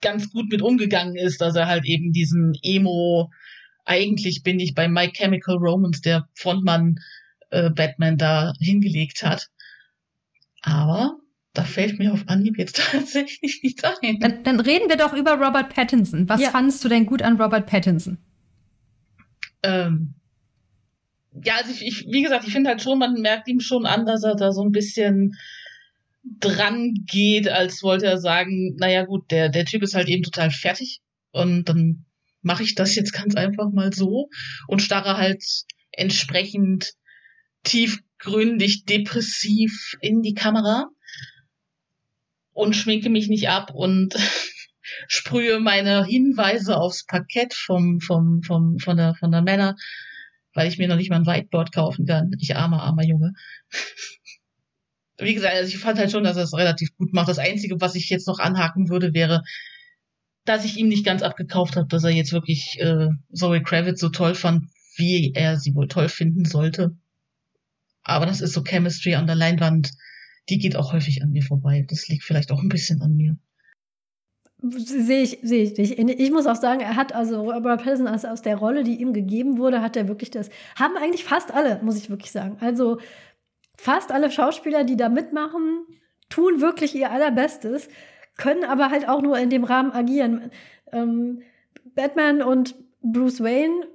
ganz gut mit umgegangen ist, dass er halt eben diesen Emo, eigentlich bin ich bei My Chemical Romance, der Frontmann äh, Batman da hingelegt hat. Aber da fällt mir auf Anhieb jetzt tatsächlich nichts ein. Dann, dann, reden wir doch über Robert Pattinson. Was ja. fandest du denn gut an Robert Pattinson? Ähm, ja, also ich, ich, wie gesagt, ich finde halt schon, man merkt ihm schon an, dass er da so ein bisschen dran geht, als wollte er sagen, naja gut, der, der Typ ist halt eben total fertig und dann mache ich das jetzt ganz einfach mal so und starre halt entsprechend tiefgründig depressiv in die Kamera und schminke mich nicht ab und sprühe meine Hinweise aufs Parkett vom, vom, vom, von der, von der Männer, weil ich mir noch nicht mal ein Whiteboard kaufen kann. Ich armer, armer Junge. Wie gesagt, also ich fand halt schon, dass er es relativ gut macht. Das Einzige, was ich jetzt noch anhaken würde, wäre, dass ich ihm nicht ganz abgekauft habe, dass er jetzt wirklich äh, Zoe Kravitz so toll fand, wie er sie wohl toll finden sollte. Aber das ist so Chemistry an der Leinwand die geht auch häufig an mir vorbei. Das liegt vielleicht auch ein bisschen an mir. Sehe ich, sehe ich nicht. Ich muss auch sagen, er hat also Robert Pattinson aus, aus der Rolle, die ihm gegeben wurde, hat er wirklich das. Haben eigentlich fast alle, muss ich wirklich sagen. Also fast alle Schauspieler, die da mitmachen, tun wirklich ihr allerbestes, können aber halt auch nur in dem Rahmen agieren. Ähm, Batman und Bruce Wayne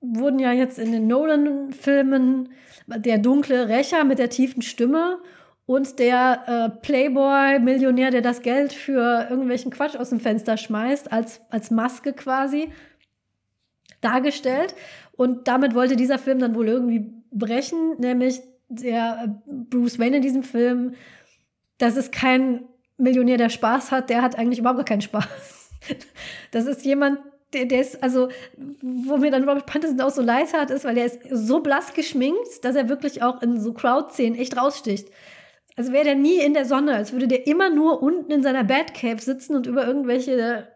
wurden ja jetzt in den Nolan-Filmen der dunkle Rächer mit der tiefen Stimme und der äh, Playboy-Millionär, der das Geld für irgendwelchen Quatsch aus dem Fenster schmeißt, als, als Maske quasi dargestellt. Und damit wollte dieser Film dann wohl irgendwie brechen, nämlich der äh, Bruce Wayne in diesem Film, das ist kein Millionär, der Spaß hat, der hat eigentlich überhaupt keinen Spaß. Das ist jemand, der, der ist, also, wo mir dann Robert Pattinson auch so leid hat, ist, weil der ist so blass geschminkt, dass er wirklich auch in so Crowd-Szenen echt raussticht. Also wäre der nie in der Sonne, als würde der immer nur unten in seiner Batcave sitzen und über irgendwelche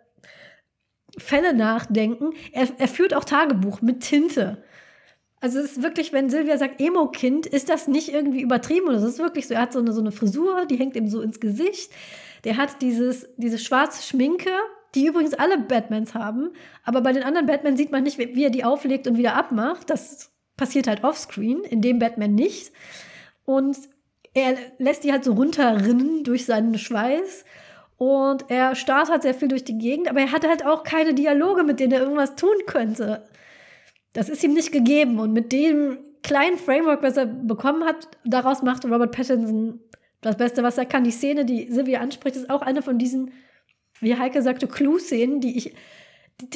Fälle nachdenken. Er, er führt auch Tagebuch mit Tinte. Also es ist wirklich, wenn Silvia sagt Emo-Kind, ist das nicht irgendwie übertrieben oder es ist wirklich so, er hat so eine, so eine Frisur, die hängt ihm so ins Gesicht. Der hat dieses, diese schwarze Schminke, die übrigens alle Batmans haben, aber bei den anderen Batman sieht man nicht, wie er die auflegt und wieder abmacht. Das passiert halt offscreen, in dem Batman nicht. Und er lässt die halt so runterrinnen durch seinen Schweiß. Und er starrt halt sehr viel durch die Gegend, aber er hat halt auch keine Dialoge, mit denen er irgendwas tun könnte. Das ist ihm nicht gegeben. Und mit dem kleinen Framework, was er bekommen hat, daraus macht Robert Pattinson das Beste, was er kann. Die Szene, die Sylvia anspricht, ist auch eine von diesen, wie Heike sagte, Clue-Szenen, die ich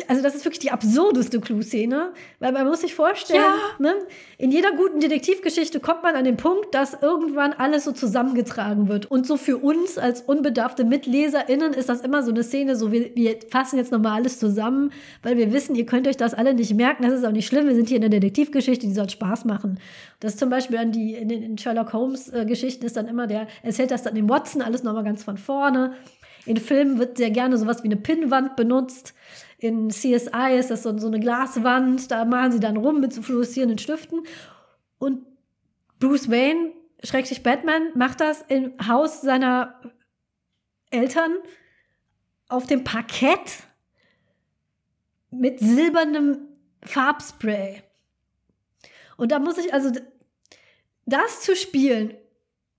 also das ist wirklich die absurdeste Clue-Szene, weil man muss sich vorstellen, ja. ne, in jeder guten Detektivgeschichte kommt man an den Punkt, dass irgendwann alles so zusammengetragen wird. Und so für uns als unbedarfte MitleserInnen ist das immer so eine Szene, so wir, wir fassen jetzt nochmal alles zusammen, weil wir wissen, ihr könnt euch das alle nicht merken, das ist auch nicht schlimm, wir sind hier in der Detektivgeschichte, die soll Spaß machen. Das ist zum Beispiel an die, in den Sherlock Holmes-Geschichten ist dann immer der, erzählt das dann dem Watson alles nochmal ganz von vorne. In Filmen wird sehr gerne sowas wie eine Pinnwand benutzt in CSI ist das so, so eine Glaswand, da malen sie dann rum mit so fluoreszierenden Stiften. Und Bruce Wayne, schrägstrich Batman, macht das im Haus seiner Eltern auf dem Parkett mit silbernem Farbspray. Und da muss ich also das zu spielen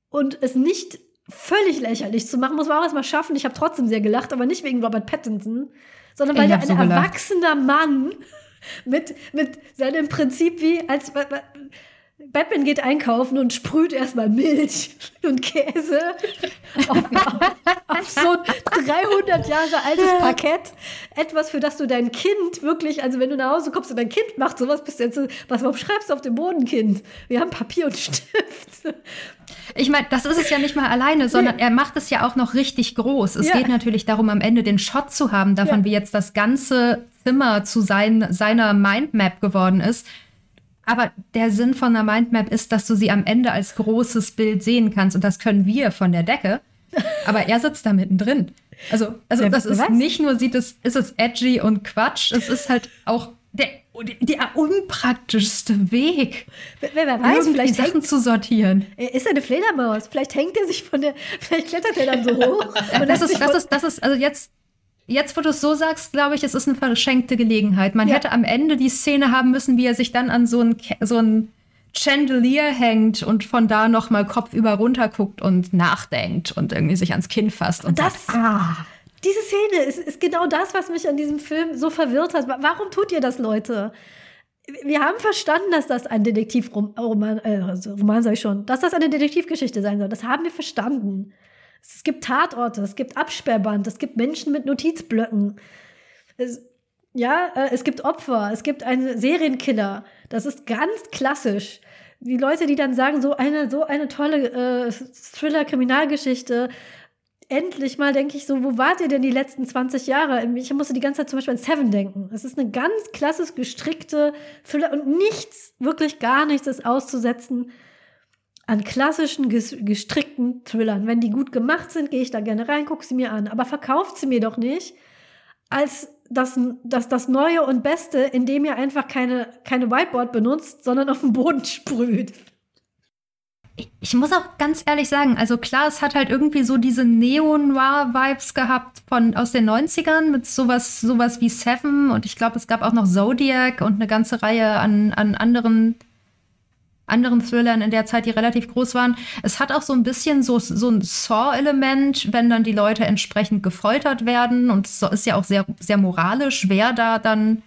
und es nicht völlig lächerlich zu machen, muss man auch erstmal schaffen. Ich habe trotzdem sehr gelacht, aber nicht wegen Robert Pattinson, sondern weil er ein so erwachsener Mann mit, mit seinem Prinzip wie als Batman geht einkaufen und sprüht erstmal Milch und Käse auf, auf, so ein 300 Jahre altes Parkett. Etwas, für das du dein Kind wirklich, also wenn du nach Hause kommst und dein Kind macht sowas, bist du jetzt so, was, warum schreibst du auf dem Boden, Kind? Wir haben Papier und Stift. Ich meine, das ist es ja nicht mal alleine, sondern nee. er macht es ja auch noch richtig groß. Es ja. geht natürlich darum, am Ende den Shot zu haben, davon ja. wie jetzt das ganze Zimmer zu sein, seiner Mindmap geworden ist. Aber der Sinn von einer Mindmap ist, dass du sie am Ende als großes Bild sehen kannst. Und das können wir von der Decke. Aber er sitzt da mittendrin. Also, also ja, das ist was? nicht nur sieht es, ist es edgy und Quatsch, es ist halt auch der, der unpraktischste Weg, wer, wer weiß, vielleicht Sachen hängt, zu sortieren. Ist er eine Fledermaus? Vielleicht hängt er sich von der, vielleicht klettert er dann so hoch. das ist, das ist, das ist, also jetzt, jetzt, wo du es so sagst, glaube ich, es ist eine verschenkte Gelegenheit. Man ja. hätte am Ende die Szene haben müssen, wie er sich dann an so ein, so ein Chandelier hängt und von da noch mal kopfüber runter guckt und nachdenkt und irgendwie sich ans Kinn fasst und das, sagt, ah diese Szene ist, ist genau das, was mich an diesem Film so verwirrt hat. Warum tut ihr das, Leute? Wir haben verstanden, dass das ein Detektivroman, äh, also Roman sag ich schon, dass das eine Detektivgeschichte sein soll. Das haben wir verstanden. Es gibt Tatorte, es gibt Absperrband, es gibt Menschen mit Notizblöcken. Es, ja, äh, es gibt Opfer, es gibt einen Serienkiller. Das ist ganz klassisch. Die Leute, die dann sagen, so eine, so eine tolle äh, Thriller-Kriminalgeschichte, endlich mal denke ich so, wo wart ihr denn die letzten 20 Jahre? Ich musste die ganze Zeit zum Beispiel an Seven denken. Es ist eine ganz klassisch gestrickte Thriller und nichts, wirklich gar nichts ist auszusetzen an klassischen gestrickten Thrillern. Wenn die gut gemacht sind, gehe ich da gerne rein, gucke sie mir an. Aber verkauft sie mir doch nicht als das, das, das Neue und Beste, indem ihr einfach keine, keine Whiteboard benutzt, sondern auf den Boden sprüht ich muss auch ganz ehrlich sagen, also klar, es hat halt irgendwie so diese Neo-Noir-Vibes gehabt von aus den 90ern mit sowas, sowas wie Seven und ich glaube, es gab auch noch Zodiac und eine ganze Reihe an, an anderen, anderen Thrillern in der Zeit, die relativ groß waren. Es hat auch so ein bisschen so, so ein Saw-Element, wenn dann die Leute entsprechend gefoltert werden und es ist ja auch sehr, sehr moralisch, wer da dann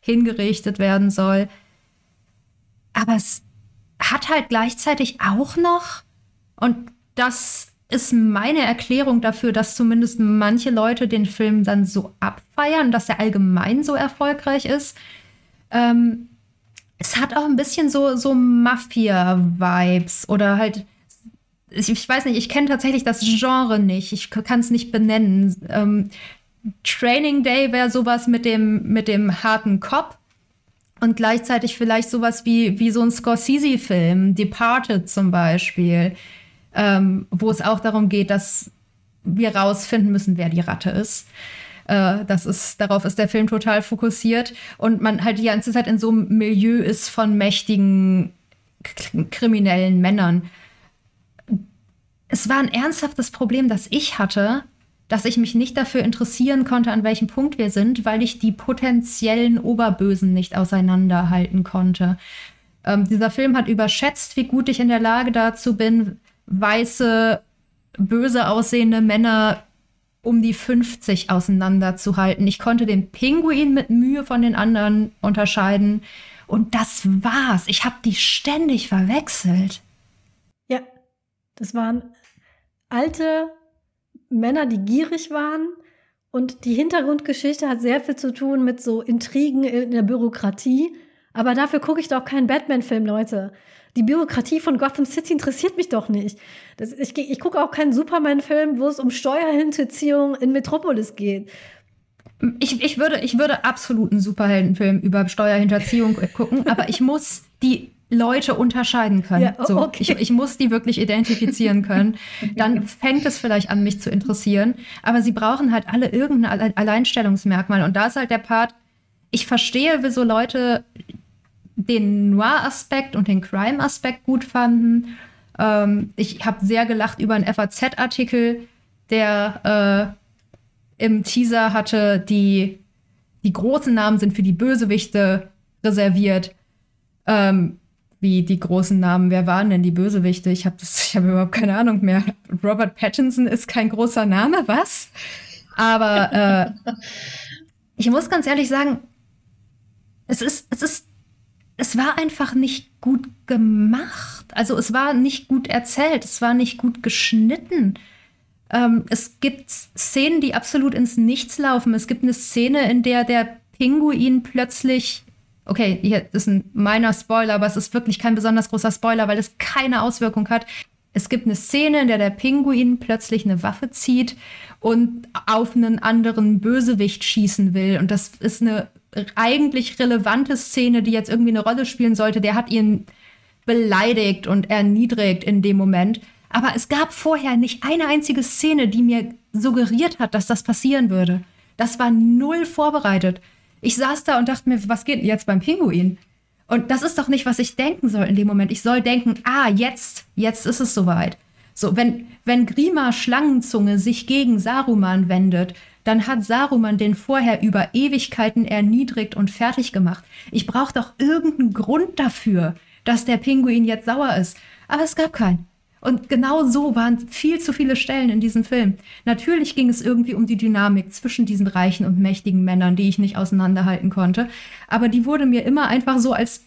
hingerichtet werden soll. Aber es hat halt gleichzeitig auch noch, und das ist meine Erklärung dafür, dass zumindest manche Leute den Film dann so abfeiern, dass er allgemein so erfolgreich ist. Ähm, es hat auch ein bisschen so, so Mafia-Vibes oder halt, ich, ich, weiß nicht, ich kenne tatsächlich das Genre nicht, ich kann es nicht benennen. Ähm, Training Day wäre sowas mit dem, mit dem harten Kopf und gleichzeitig vielleicht sowas wie, wie so ein Scorsese-Film, Departed zum Beispiel, ähm, wo es auch darum geht, dass wir rausfinden müssen, wer die Ratte ist. Äh, das ist, darauf ist der Film total fokussiert. Und man halt die ganze Zeit in so einem Milieu ist von mächtigen kriminellen Männern. Es war ein ernsthaftes Problem, das ich hatte, dass ich mich nicht dafür interessieren konnte, an welchem Punkt wir sind, weil ich die potenziellen Oberbösen nicht auseinanderhalten konnte. Ähm, dieser Film hat überschätzt, wie gut ich in der Lage dazu bin, weiße, böse aussehende Männer um die 50 auseinanderzuhalten. Ich konnte den Pinguin mit Mühe von den anderen unterscheiden Und das war's. Ich habe die ständig verwechselt. Ja, das waren alte Männer, die gierig waren. Und die Hintergrundgeschichte hat sehr viel zu tun mit so Intrigen in der Bürokratie. Aber dafür gucke ich doch keinen Batman-Film, Leute. Die Bürokratie von Gotham City interessiert mich doch nicht. Das, ich ich gucke auch keinen Superman-Film, wo es um Steuerhinterziehung in Metropolis geht. Ich, ich, würde, ich würde absolut einen Superheldenfilm über Steuerhinterziehung gucken, aber ich muss die Leute unterscheiden können. Ja, so, okay. ich, ich muss die wirklich identifizieren können. Dann fängt es vielleicht an, mich zu interessieren. Aber sie brauchen halt alle irgendein Alleinstellungsmerkmal. Und da ist halt der Part, ich verstehe, wieso Leute den Noir-Aspekt und den Crime-Aspekt gut fanden. Ähm, ich habe sehr gelacht über einen FAZ-Artikel, der äh, im Teaser hatte, die, die großen Namen sind für die Bösewichte reserviert. Ähm, wie die großen Namen. Wer waren denn die Bösewichte? Ich habe hab überhaupt keine Ahnung mehr. Robert Pattinson ist kein großer Name, was? Aber äh, ich muss ganz ehrlich sagen, es ist, es ist, es war einfach nicht gut gemacht. Also es war nicht gut erzählt, es war nicht gut geschnitten. Ähm, es gibt Szenen, die absolut ins Nichts laufen. Es gibt eine Szene, in der der Pinguin plötzlich okay, hier ist ein meiner Spoiler, aber es ist wirklich kein besonders großer Spoiler, weil es keine Auswirkung hat. Es gibt eine Szene, in der der Pinguin plötzlich eine Waffe zieht und auf einen anderen Bösewicht schießen will. Und das ist eine eigentlich relevante Szene, die jetzt irgendwie eine Rolle spielen sollte. Der hat ihn beleidigt und erniedrigt in dem Moment. Aber es gab vorher nicht eine einzige Szene, die mir suggeriert hat, dass das passieren würde. Das war null vorbereitet. Ich saß da und dachte mir, was geht jetzt beim Pinguin? Und das ist doch nicht, was ich denken soll in dem Moment. Ich soll denken, ah, jetzt, jetzt ist es soweit. So, wenn, wenn Grima Schlangenzunge sich gegen Saruman wendet, dann hat Saruman den vorher über Ewigkeiten erniedrigt und fertig gemacht. Ich brauche doch irgendeinen Grund dafür, dass der Pinguin jetzt sauer ist. Aber es gab keinen. Und genau so waren viel zu viele Stellen in diesem Film. Natürlich ging es irgendwie um die Dynamik zwischen diesen reichen und mächtigen Männern, die ich nicht auseinanderhalten konnte. Aber die wurde mir immer einfach so als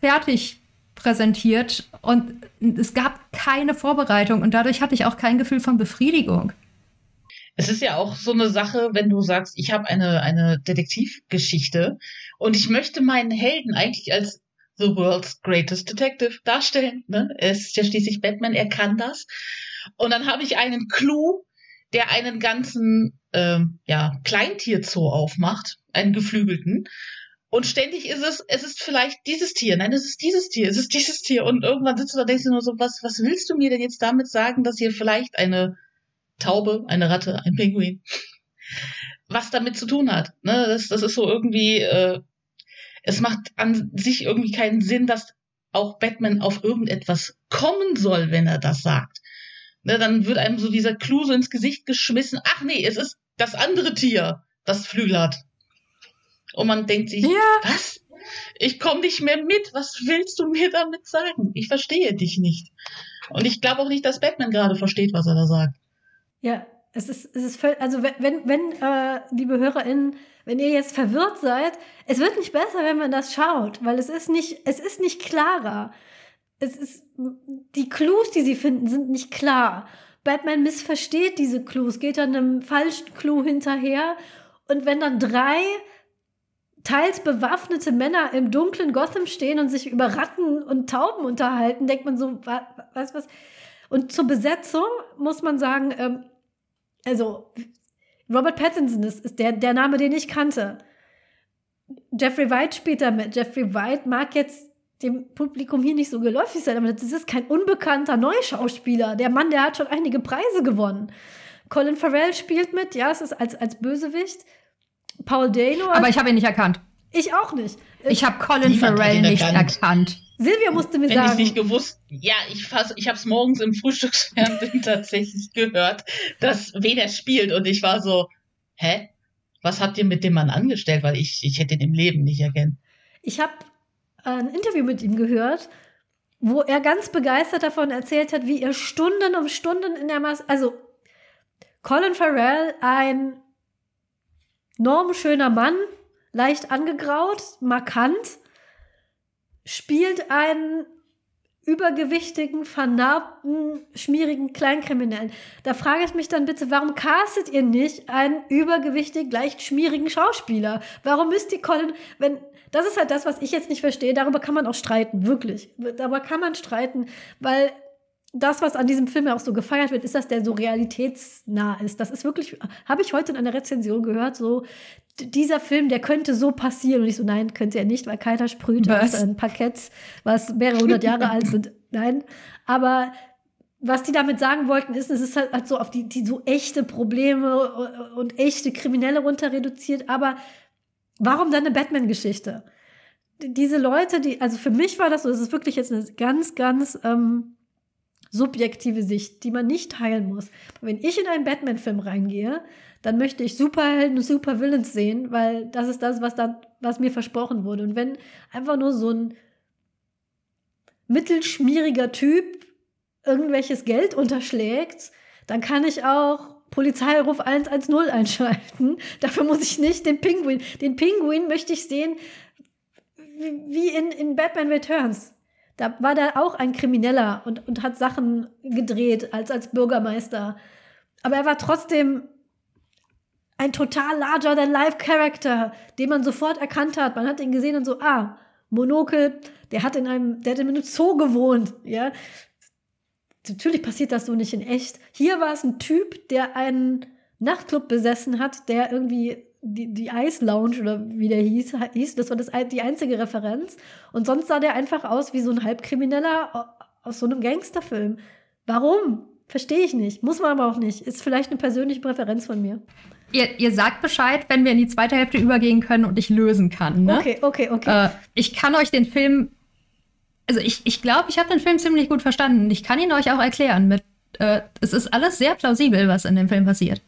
fertig präsentiert und es gab keine Vorbereitung und dadurch hatte ich auch kein Gefühl von Befriedigung. Es ist ja auch so eine Sache, wenn du sagst, ich habe eine, eine Detektivgeschichte und ich möchte meinen Helden eigentlich als The World's Greatest Detective darstellen. Ne? Er ist ja schließlich Batman, er kann das. Und dann habe ich einen Clou, der einen ganzen ähm, ja, Kleintierzoo aufmacht, einen geflügelten. Und ständig ist es, es ist vielleicht dieses Tier, nein, es ist dieses Tier, es ist dieses Tier. Und irgendwann sitzt du da und denkst du nur so, was, was willst du mir denn jetzt damit sagen, dass hier vielleicht eine Taube, eine Ratte, ein Pinguin, was damit zu tun hat? Ne? Das, das ist so irgendwie, äh, es macht an sich irgendwie keinen Sinn, dass auch Batman auf irgendetwas kommen soll, wenn er das sagt. Ne, dann wird einem so dieser Clou so ins Gesicht geschmissen. Ach nee, es ist das andere Tier, das Flügel hat. Und man denkt sich, ja. was? Ich komme nicht mehr mit. Was willst du mir damit sagen? Ich verstehe dich nicht. Und ich glaube auch nicht, dass Batman gerade versteht, was er da sagt. Ja, es ist, es ist völlig, also wenn, wenn, äh, liebe HörerInnen, wenn ihr jetzt verwirrt seid, es wird nicht besser, wenn man das schaut, weil es ist nicht, es ist nicht klarer. Es ist, die Clues, die sie finden, sind nicht klar. Batman missversteht diese Clues, geht dann einem falschen Clue hinterher. Und wenn dann drei teils bewaffnete Männer im dunklen Gotham stehen und sich über Ratten und Tauben unterhalten, denkt man so, was, was. Und zur Besetzung muss man sagen, ähm, also Robert Pattinson ist, ist der, der Name, den ich kannte. Jeffrey White spielt da mit. Jeffrey White mag jetzt dem Publikum hier nicht so geläufig sein, aber das ist kein unbekannter Neuschauspieler. Der Mann, der hat schon einige Preise gewonnen. Colin Farrell spielt mit, ja, es ist als, als Bösewicht. Paul Dano. Aber ich habe ihn nicht erkannt. Ich auch nicht. Ich habe Colin Farrell nicht erkannt. erkannt. Silvia musste mir Wenn sagen. ich nicht gewusst, ja, ich fass, ich habe es morgens im Frühstücksfernsehen tatsächlich gehört, dass wen er spielt und ich war so, hä? Was habt ihr mit dem Mann angestellt? Weil ich, ich hätte ihn im Leben nicht erkennen. Ich habe ein Interview mit ihm gehört, wo er ganz begeistert davon erzählt hat, wie er Stunden um Stunden in der Masse, also Colin Farrell, ein normschöner Mann, leicht angegraut, markant, spielt einen übergewichtigen, vernarbten, schmierigen Kleinkriminellen. Da frage ich mich dann bitte, warum castet ihr nicht einen übergewichtig, leicht schmierigen Schauspieler? Warum müsst ihr Colin, wenn, das ist halt das, was ich jetzt nicht verstehe, darüber kann man auch streiten, wirklich. Darüber kann man streiten, weil das, was an diesem Film ja auch so gefeiert wird, ist, dass der so realitätsnah ist. Das ist wirklich, habe ich heute in einer Rezension gehört, so, dieser Film, der könnte so passieren. Und ich so, nein, könnte er nicht, weil keiner sprüht was? aus ein Parkett, was mehrere hundert Jahre alt sind. Nein. Aber was die damit sagen wollten, ist, es ist halt, halt so auf die, die so echte Probleme und echte Kriminelle runter reduziert. Aber warum dann eine Batman-Geschichte? Diese Leute, die, also für mich war das so, es ist wirklich jetzt eine ganz, ganz ähm, subjektive Sicht, die man nicht teilen muss. Wenn ich in einen Batman-Film reingehe, dann möchte ich Superhelden und Supervillains sehen, weil das ist das, was dann, was mir versprochen wurde. Und wenn einfach nur so ein mittelschmieriger Typ irgendwelches Geld unterschlägt, dann kann ich auch Polizeiruf 110 einschalten. Dafür muss ich nicht den Pinguin. Den Pinguin möchte ich sehen wie in, in Batman Returns. Da war da auch ein Krimineller und, und hat Sachen gedreht als, als Bürgermeister. Aber er war trotzdem ein total larger than life Character, den man sofort erkannt hat. Man hat ihn gesehen und so, ah, Monokel, der hat in einem, der hat in einem Zoo gewohnt, ja. Natürlich passiert das so nicht in echt. Hier war es ein Typ, der einen Nachtclub besessen hat, der irgendwie die, die Ice Lounge oder wie der hieß, hieß, das war das, die einzige Referenz. Und sonst sah der einfach aus wie so ein Halbkrimineller aus so einem Gangsterfilm. Warum? Verstehe ich nicht. Muss man aber auch nicht. Ist vielleicht eine persönliche Präferenz von mir. Ihr, ihr sagt Bescheid, wenn wir in die zweite Hälfte übergehen können und ich lösen kann. Ne? Okay, okay, okay. Äh, ich kann euch den Film. Also ich, ich glaube, ich habe den Film ziemlich gut verstanden. Ich kann ihn euch auch erklären. Mit, äh, es ist alles sehr plausibel, was in dem Film passiert.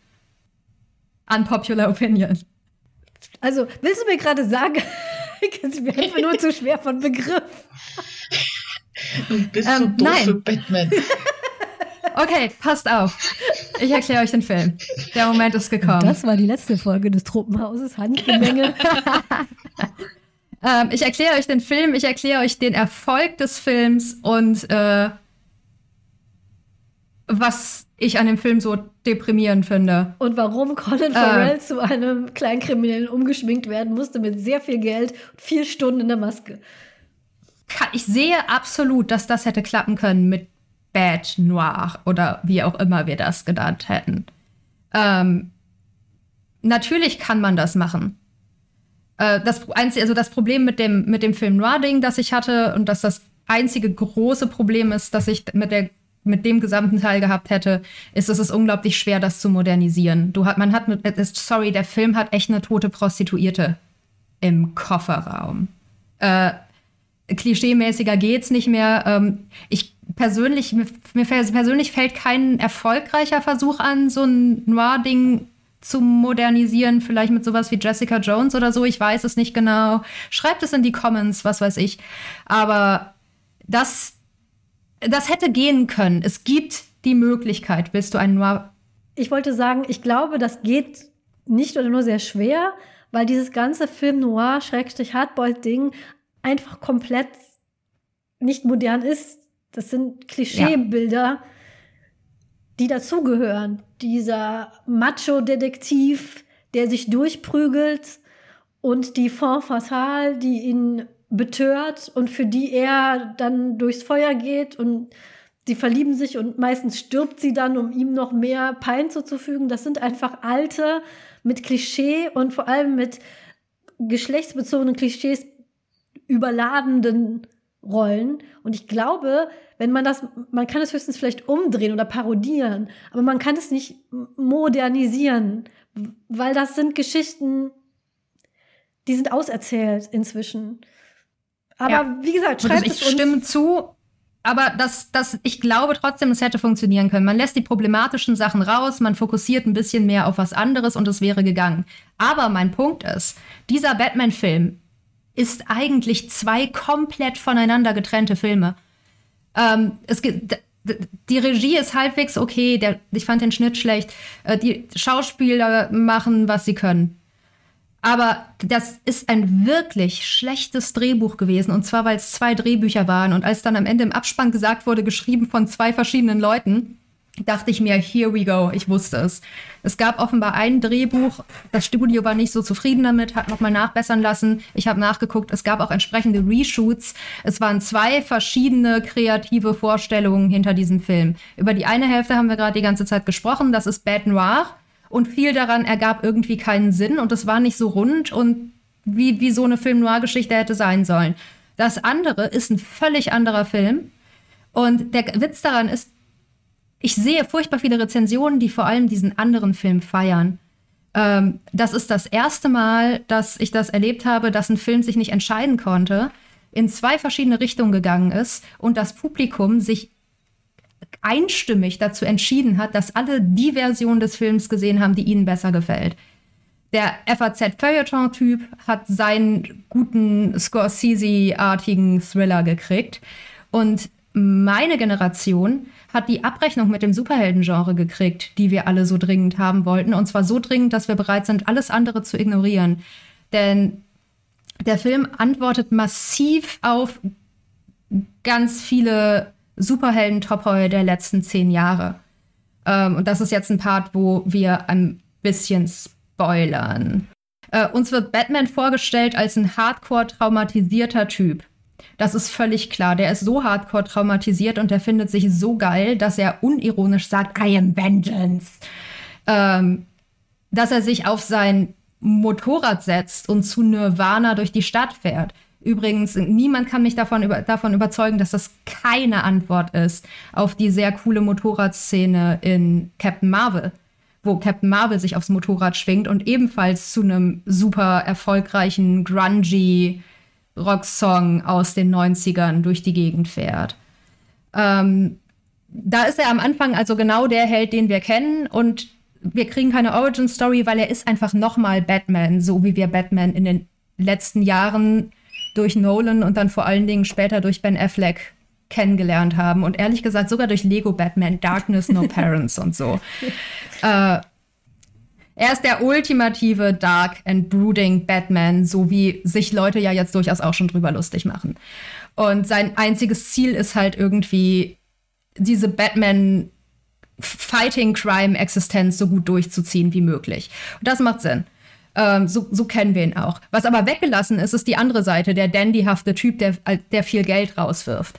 Unpopular Opinion. Also, willst du mir gerade sagen, es wäre einfach nur zu schwer von Begriff? Du bist ähm, so doof nein. für Batman. Okay, passt auf. Ich erkläre euch den Film. Der Moment ist gekommen. Das war die letzte Folge des Tropenhauses Handgemenge. ähm, ich erkläre euch den Film, ich erkläre euch den Erfolg des Films und äh, was ich an dem Film so deprimierend finde. Und warum Colin Farrell äh, zu einem Kleinkriminellen umgeschminkt werden musste mit sehr viel Geld und vier Stunden in der Maske. Ich sehe absolut, dass das hätte klappen können mit Bad Noir oder wie auch immer wir das genannt hätten. Ähm, natürlich kann man das machen. Äh, das, also das Problem mit dem, mit dem Film Noir-Ding, das ich hatte, und dass das einzige große Problem ist, dass ich mit, der, mit dem gesamten Teil gehabt hätte, ist, es unglaublich schwer, das zu modernisieren. Du hat, man hat, mit, sorry, der Film hat echt eine tote Prostituierte im Kofferraum. Äh, klischeemäßiger geht's nicht mehr. Ähm, ich persönlich, mir, mir persönlich fällt kein erfolgreicher Versuch an, so ein Noir-Ding zu modernisieren, vielleicht mit sowas wie Jessica Jones oder so, ich weiß es nicht genau. Schreibt es in die Comments, was weiß ich. Aber das, das hätte gehen können. Es gibt die Möglichkeit. Willst du einen Noir? Ich wollte sagen, ich glaube, das geht nicht oder nur sehr schwer, weil dieses ganze Film Noir, Schrägstrich Hardboiled-Ding einfach komplett nicht modern ist. Das sind Klischeebilder, ja. die dazugehören. Dieser Macho-Detektiv, der sich durchprügelt und die Fond fatale, die ihn betört und für die er dann durchs Feuer geht und sie verlieben sich und meistens stirbt sie dann, um ihm noch mehr Pein zuzufügen. Das sind einfach alte, mit Klischee und vor allem mit geschlechtsbezogenen Klischees überladenden Rollen. Und ich glaube, wenn man das, man kann es höchstens vielleicht umdrehen oder parodieren, aber man kann es nicht modernisieren, weil das sind Geschichten, die sind auserzählt inzwischen. Aber ja. wie gesagt, schreibt ich es uns. stimme zu, aber das, das, ich glaube trotzdem, es hätte funktionieren können. Man lässt die problematischen Sachen raus, man fokussiert ein bisschen mehr auf was anderes und es wäre gegangen. Aber mein Punkt ist, dieser Batman-Film ist eigentlich zwei komplett voneinander getrennte Filme. Ähm, es gibt die Regie ist halbwegs okay, der, ich fand den Schnitt schlecht. Äh, die Schauspieler machen, was sie können. Aber das ist ein wirklich schlechtes Drehbuch gewesen. Und zwar, weil es zwei Drehbücher waren. Und als dann am Ende im Abspann gesagt wurde, geschrieben von zwei verschiedenen Leuten, dachte ich mir, here we go. Ich wusste es. Es gab offenbar ein Drehbuch. Das Studio war nicht so zufrieden damit, hat nochmal nachbessern lassen. Ich habe nachgeguckt. Es gab auch entsprechende Reshoots. Es waren zwei verschiedene kreative Vorstellungen hinter diesem Film. Über die eine Hälfte haben wir gerade die ganze Zeit gesprochen. Das ist Bad Noir und viel daran ergab irgendwie keinen Sinn und es war nicht so rund und wie, wie so eine Film-Noir-Geschichte hätte sein sollen. Das andere ist ein völlig anderer Film und der Witz daran ist, ich sehe furchtbar viele Rezensionen, die vor allem diesen anderen Film feiern. Ähm, das ist das erste Mal, dass ich das erlebt habe, dass ein Film sich nicht entscheiden konnte, in zwei verschiedene Richtungen gegangen ist und das Publikum sich einstimmig dazu entschieden hat, dass alle die Version des Films gesehen haben, die ihnen besser gefällt. Der FAZ-Feuilleton-Typ hat seinen guten Scorsese-artigen Thriller gekriegt. Und meine Generation hat die Abrechnung mit dem Superhelden-Genre gekriegt, die wir alle so dringend haben wollten. Und zwar so dringend, dass wir bereit sind, alles andere zu ignorieren. Denn der Film antwortet massiv auf ganz viele Superhelden-Topoi der letzten zehn Jahre. Ähm, und das ist jetzt ein Part, wo wir ein bisschen spoilern. Äh, uns wird Batman vorgestellt als ein hardcore traumatisierter Typ. Das ist völlig klar. Der ist so hardcore traumatisiert und der findet sich so geil, dass er unironisch sagt, I am Vengeance. Ähm, dass er sich auf sein Motorrad setzt und zu Nirvana durch die Stadt fährt. Übrigens, niemand kann mich davon, über, davon überzeugen, dass das keine Antwort ist auf die sehr coole Motorradszene in Captain Marvel, wo Captain Marvel sich aufs Motorrad schwingt und ebenfalls zu einem super erfolgreichen, grungy Rocksong aus den 90ern durch die Gegend fährt. Ähm, da ist er am Anfang also genau der Held, den wir kennen und wir kriegen keine Origin Story, weil er ist einfach nochmal Batman, so wie wir Batman in den letzten Jahren durch Nolan und dann vor allen Dingen später durch Ben Affleck kennengelernt haben. Und ehrlich gesagt sogar durch Lego Batman, Darkness No Parents und so. Äh, er ist der ultimative Dark and Brooding Batman, so wie sich Leute ja jetzt durchaus auch schon drüber lustig machen. Und sein einziges Ziel ist halt irgendwie, diese Batman Fighting Crime Existenz so gut durchzuziehen wie möglich. Und das macht Sinn. Ähm, so, so kennen wir ihn auch. Was aber weggelassen ist, ist die andere Seite, der dandyhafte Typ, der, der viel Geld rauswirft.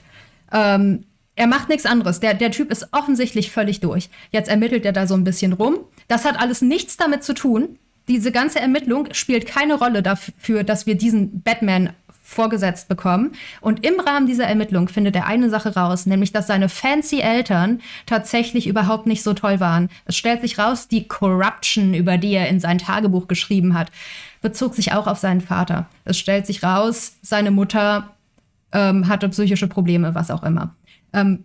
Ähm, er macht nichts anderes. Der, der Typ ist offensichtlich völlig durch. Jetzt ermittelt er da so ein bisschen rum. Das hat alles nichts damit zu tun. Diese ganze Ermittlung spielt keine Rolle dafür, dass wir diesen Batman vorgesetzt bekommen. Und im Rahmen dieser Ermittlung findet er eine Sache raus, nämlich dass seine fancy Eltern tatsächlich überhaupt nicht so toll waren. Es stellt sich raus, die Corruption, über die er in sein Tagebuch geschrieben hat, bezog sich auch auf seinen Vater. Es stellt sich raus, seine Mutter ähm, hatte psychische Probleme, was auch immer. Ähm,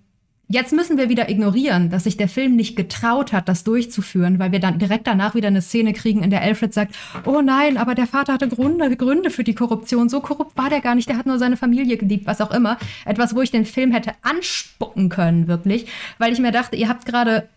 Jetzt müssen wir wieder ignorieren, dass sich der Film nicht getraut hat, das durchzuführen, weil wir dann direkt danach wieder eine Szene kriegen, in der Alfred sagt, oh nein, aber der Vater hatte Gründe, Gründe für die Korruption. So korrupt war der gar nicht, der hat nur seine Familie geliebt, was auch immer. Etwas, wo ich den Film hätte anspucken können, wirklich, weil ich mir dachte, ihr habt gerade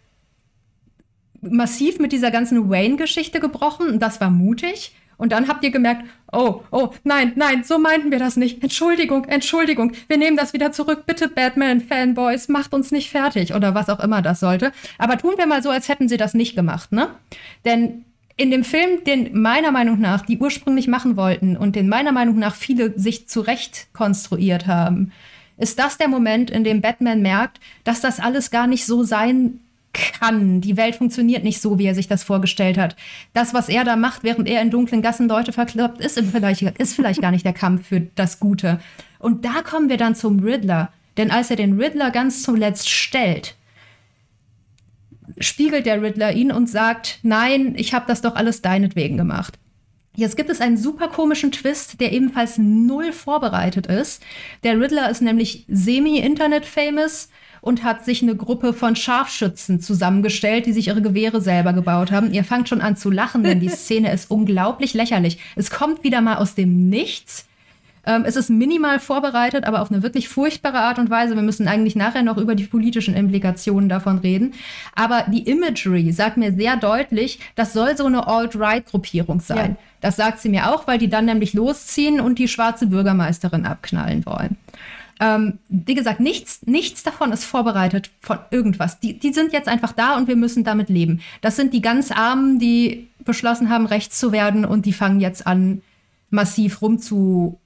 massiv mit dieser ganzen Wayne-Geschichte gebrochen und das war mutig. Und dann habt ihr gemerkt, oh, oh, nein, nein, so meinten wir das nicht. Entschuldigung, Entschuldigung, wir nehmen das wieder zurück. Bitte, Batman-Fanboys, macht uns nicht fertig oder was auch immer das sollte. Aber tun wir mal so, als hätten sie das nicht gemacht, ne? Denn in dem Film, den meiner Meinung nach die ursprünglich machen wollten und den meiner Meinung nach viele sich zurecht konstruiert haben, ist das der Moment, in dem Batman merkt, dass das alles gar nicht so sein kann. Die Welt funktioniert nicht so, wie er sich das vorgestellt hat. Das, was er da macht, während er in dunklen Gassen Leute verkloppt, ist vielleicht, ist vielleicht gar nicht der Kampf für das Gute. Und da kommen wir dann zum Riddler. Denn als er den Riddler ganz zuletzt stellt, spiegelt der Riddler ihn und sagt, nein, ich habe das doch alles deinetwegen gemacht. Jetzt gibt es einen super komischen Twist, der ebenfalls null vorbereitet ist. Der Riddler ist nämlich semi-internet-famous und hat sich eine Gruppe von Scharfschützen zusammengestellt, die sich ihre Gewehre selber gebaut haben. Ihr fangt schon an zu lachen, denn die Szene ist unglaublich lächerlich. Es kommt wieder mal aus dem Nichts. Ähm, es ist minimal vorbereitet, aber auf eine wirklich furchtbare Art und Weise. Wir müssen eigentlich nachher noch über die politischen Implikationen davon reden. Aber die Imagery sagt mir sehr deutlich, das soll so eine Alt-Right-Gruppierung sein. Ja. Das sagt sie mir auch, weil die dann nämlich losziehen und die schwarze Bürgermeisterin abknallen wollen. Ähm, wie gesagt, nichts, nichts davon ist vorbereitet von irgendwas. Die, die sind jetzt einfach da und wir müssen damit leben. Das sind die ganz Armen, die beschlossen haben, rechts zu werden und die fangen jetzt an, massiv rumzu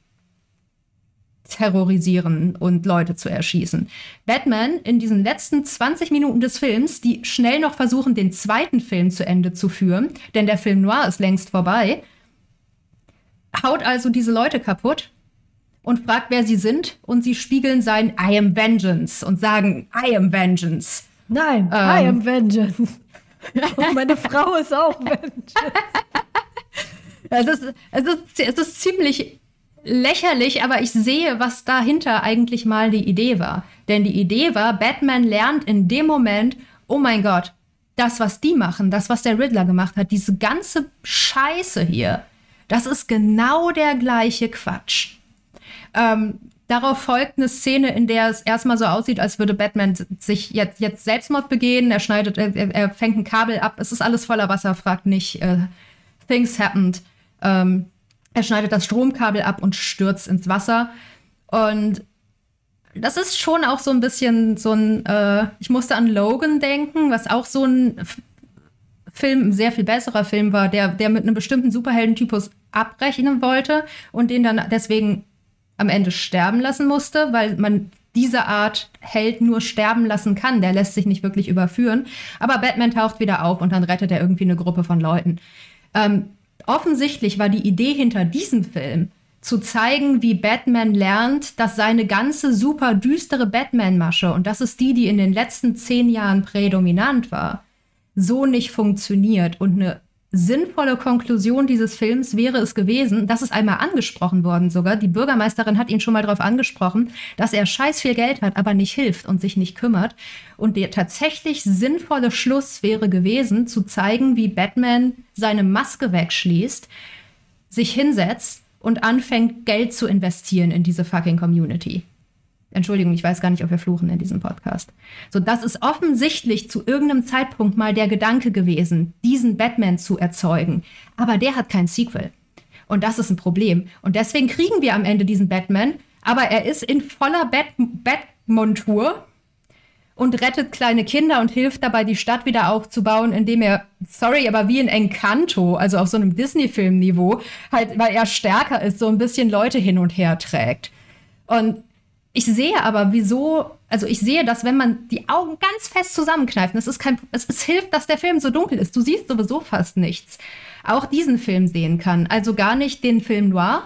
terrorisieren und Leute zu erschießen. Batman in diesen letzten 20 Minuten des Films, die schnell noch versuchen, den zweiten Film zu Ende zu führen, denn der Film Noir ist längst vorbei, haut also diese Leute kaputt und fragt, wer sie sind. Und sie spiegeln sein I am Vengeance und sagen I am Vengeance. Nein, ähm, I am Vengeance. und meine Frau ist auch Vengeance. es, ist, es, ist, es ist ziemlich lächerlich, aber ich sehe, was dahinter eigentlich mal die Idee war. Denn die Idee war, Batman lernt in dem Moment, oh mein Gott, das, was die machen, das, was der Riddler gemacht hat, diese ganze Scheiße hier, das ist genau der gleiche Quatsch. Ähm, darauf folgt eine Szene, in der es erstmal so aussieht, als würde Batman sich jetzt, jetzt Selbstmord begehen. Er schneidet, er, er fängt ein Kabel ab. Es ist alles voller Wasser, fragt nicht. Äh, things happened. Ähm, er schneidet das Stromkabel ab und stürzt ins Wasser. Und das ist schon auch so ein bisschen so ein, äh, ich musste an Logan denken, was auch so ein Film, ein sehr viel besserer Film war, der, der mit einem bestimmten Superheldentypus abrechnen wollte und den dann deswegen am Ende sterben lassen musste, weil man diese Art Held nur sterben lassen kann. Der lässt sich nicht wirklich überführen. Aber Batman taucht wieder auf und dann rettet er irgendwie eine Gruppe von Leuten. Ähm, offensichtlich war die Idee hinter diesem Film, zu zeigen, wie Batman lernt, dass seine ganze super düstere Batman-Masche, und das ist die, die in den letzten zehn Jahren prädominant war, so nicht funktioniert und eine sinnvolle Konklusion dieses Films wäre es gewesen, das ist einmal angesprochen worden sogar. Die Bürgermeisterin hat ihn schon mal darauf angesprochen, dass er scheiß viel Geld hat, aber nicht hilft und sich nicht kümmert. Und der tatsächlich sinnvolle Schluss wäre gewesen, zu zeigen, wie Batman seine Maske wegschließt, sich hinsetzt und anfängt, Geld zu investieren in diese fucking Community. Entschuldigung, ich weiß gar nicht, ob wir fluchen in diesem Podcast. So, das ist offensichtlich zu irgendeinem Zeitpunkt mal der Gedanke gewesen, diesen Batman zu erzeugen. Aber der hat kein Sequel. Und das ist ein Problem. Und deswegen kriegen wir am Ende diesen Batman, aber er ist in voller Bat-Montur und rettet kleine Kinder und hilft dabei, die Stadt wieder aufzubauen, indem er, sorry, aber wie in Encanto, also auf so einem Disney-Film-Niveau, halt, weil er stärker ist, so ein bisschen Leute hin und her trägt. Und ich sehe aber, wieso, also ich sehe, dass wenn man die Augen ganz fest zusammenkneift, es ist kein, es, es hilft, dass der Film so dunkel ist. Du siehst sowieso fast nichts. Auch diesen Film sehen kann. Also gar nicht den Film Noir.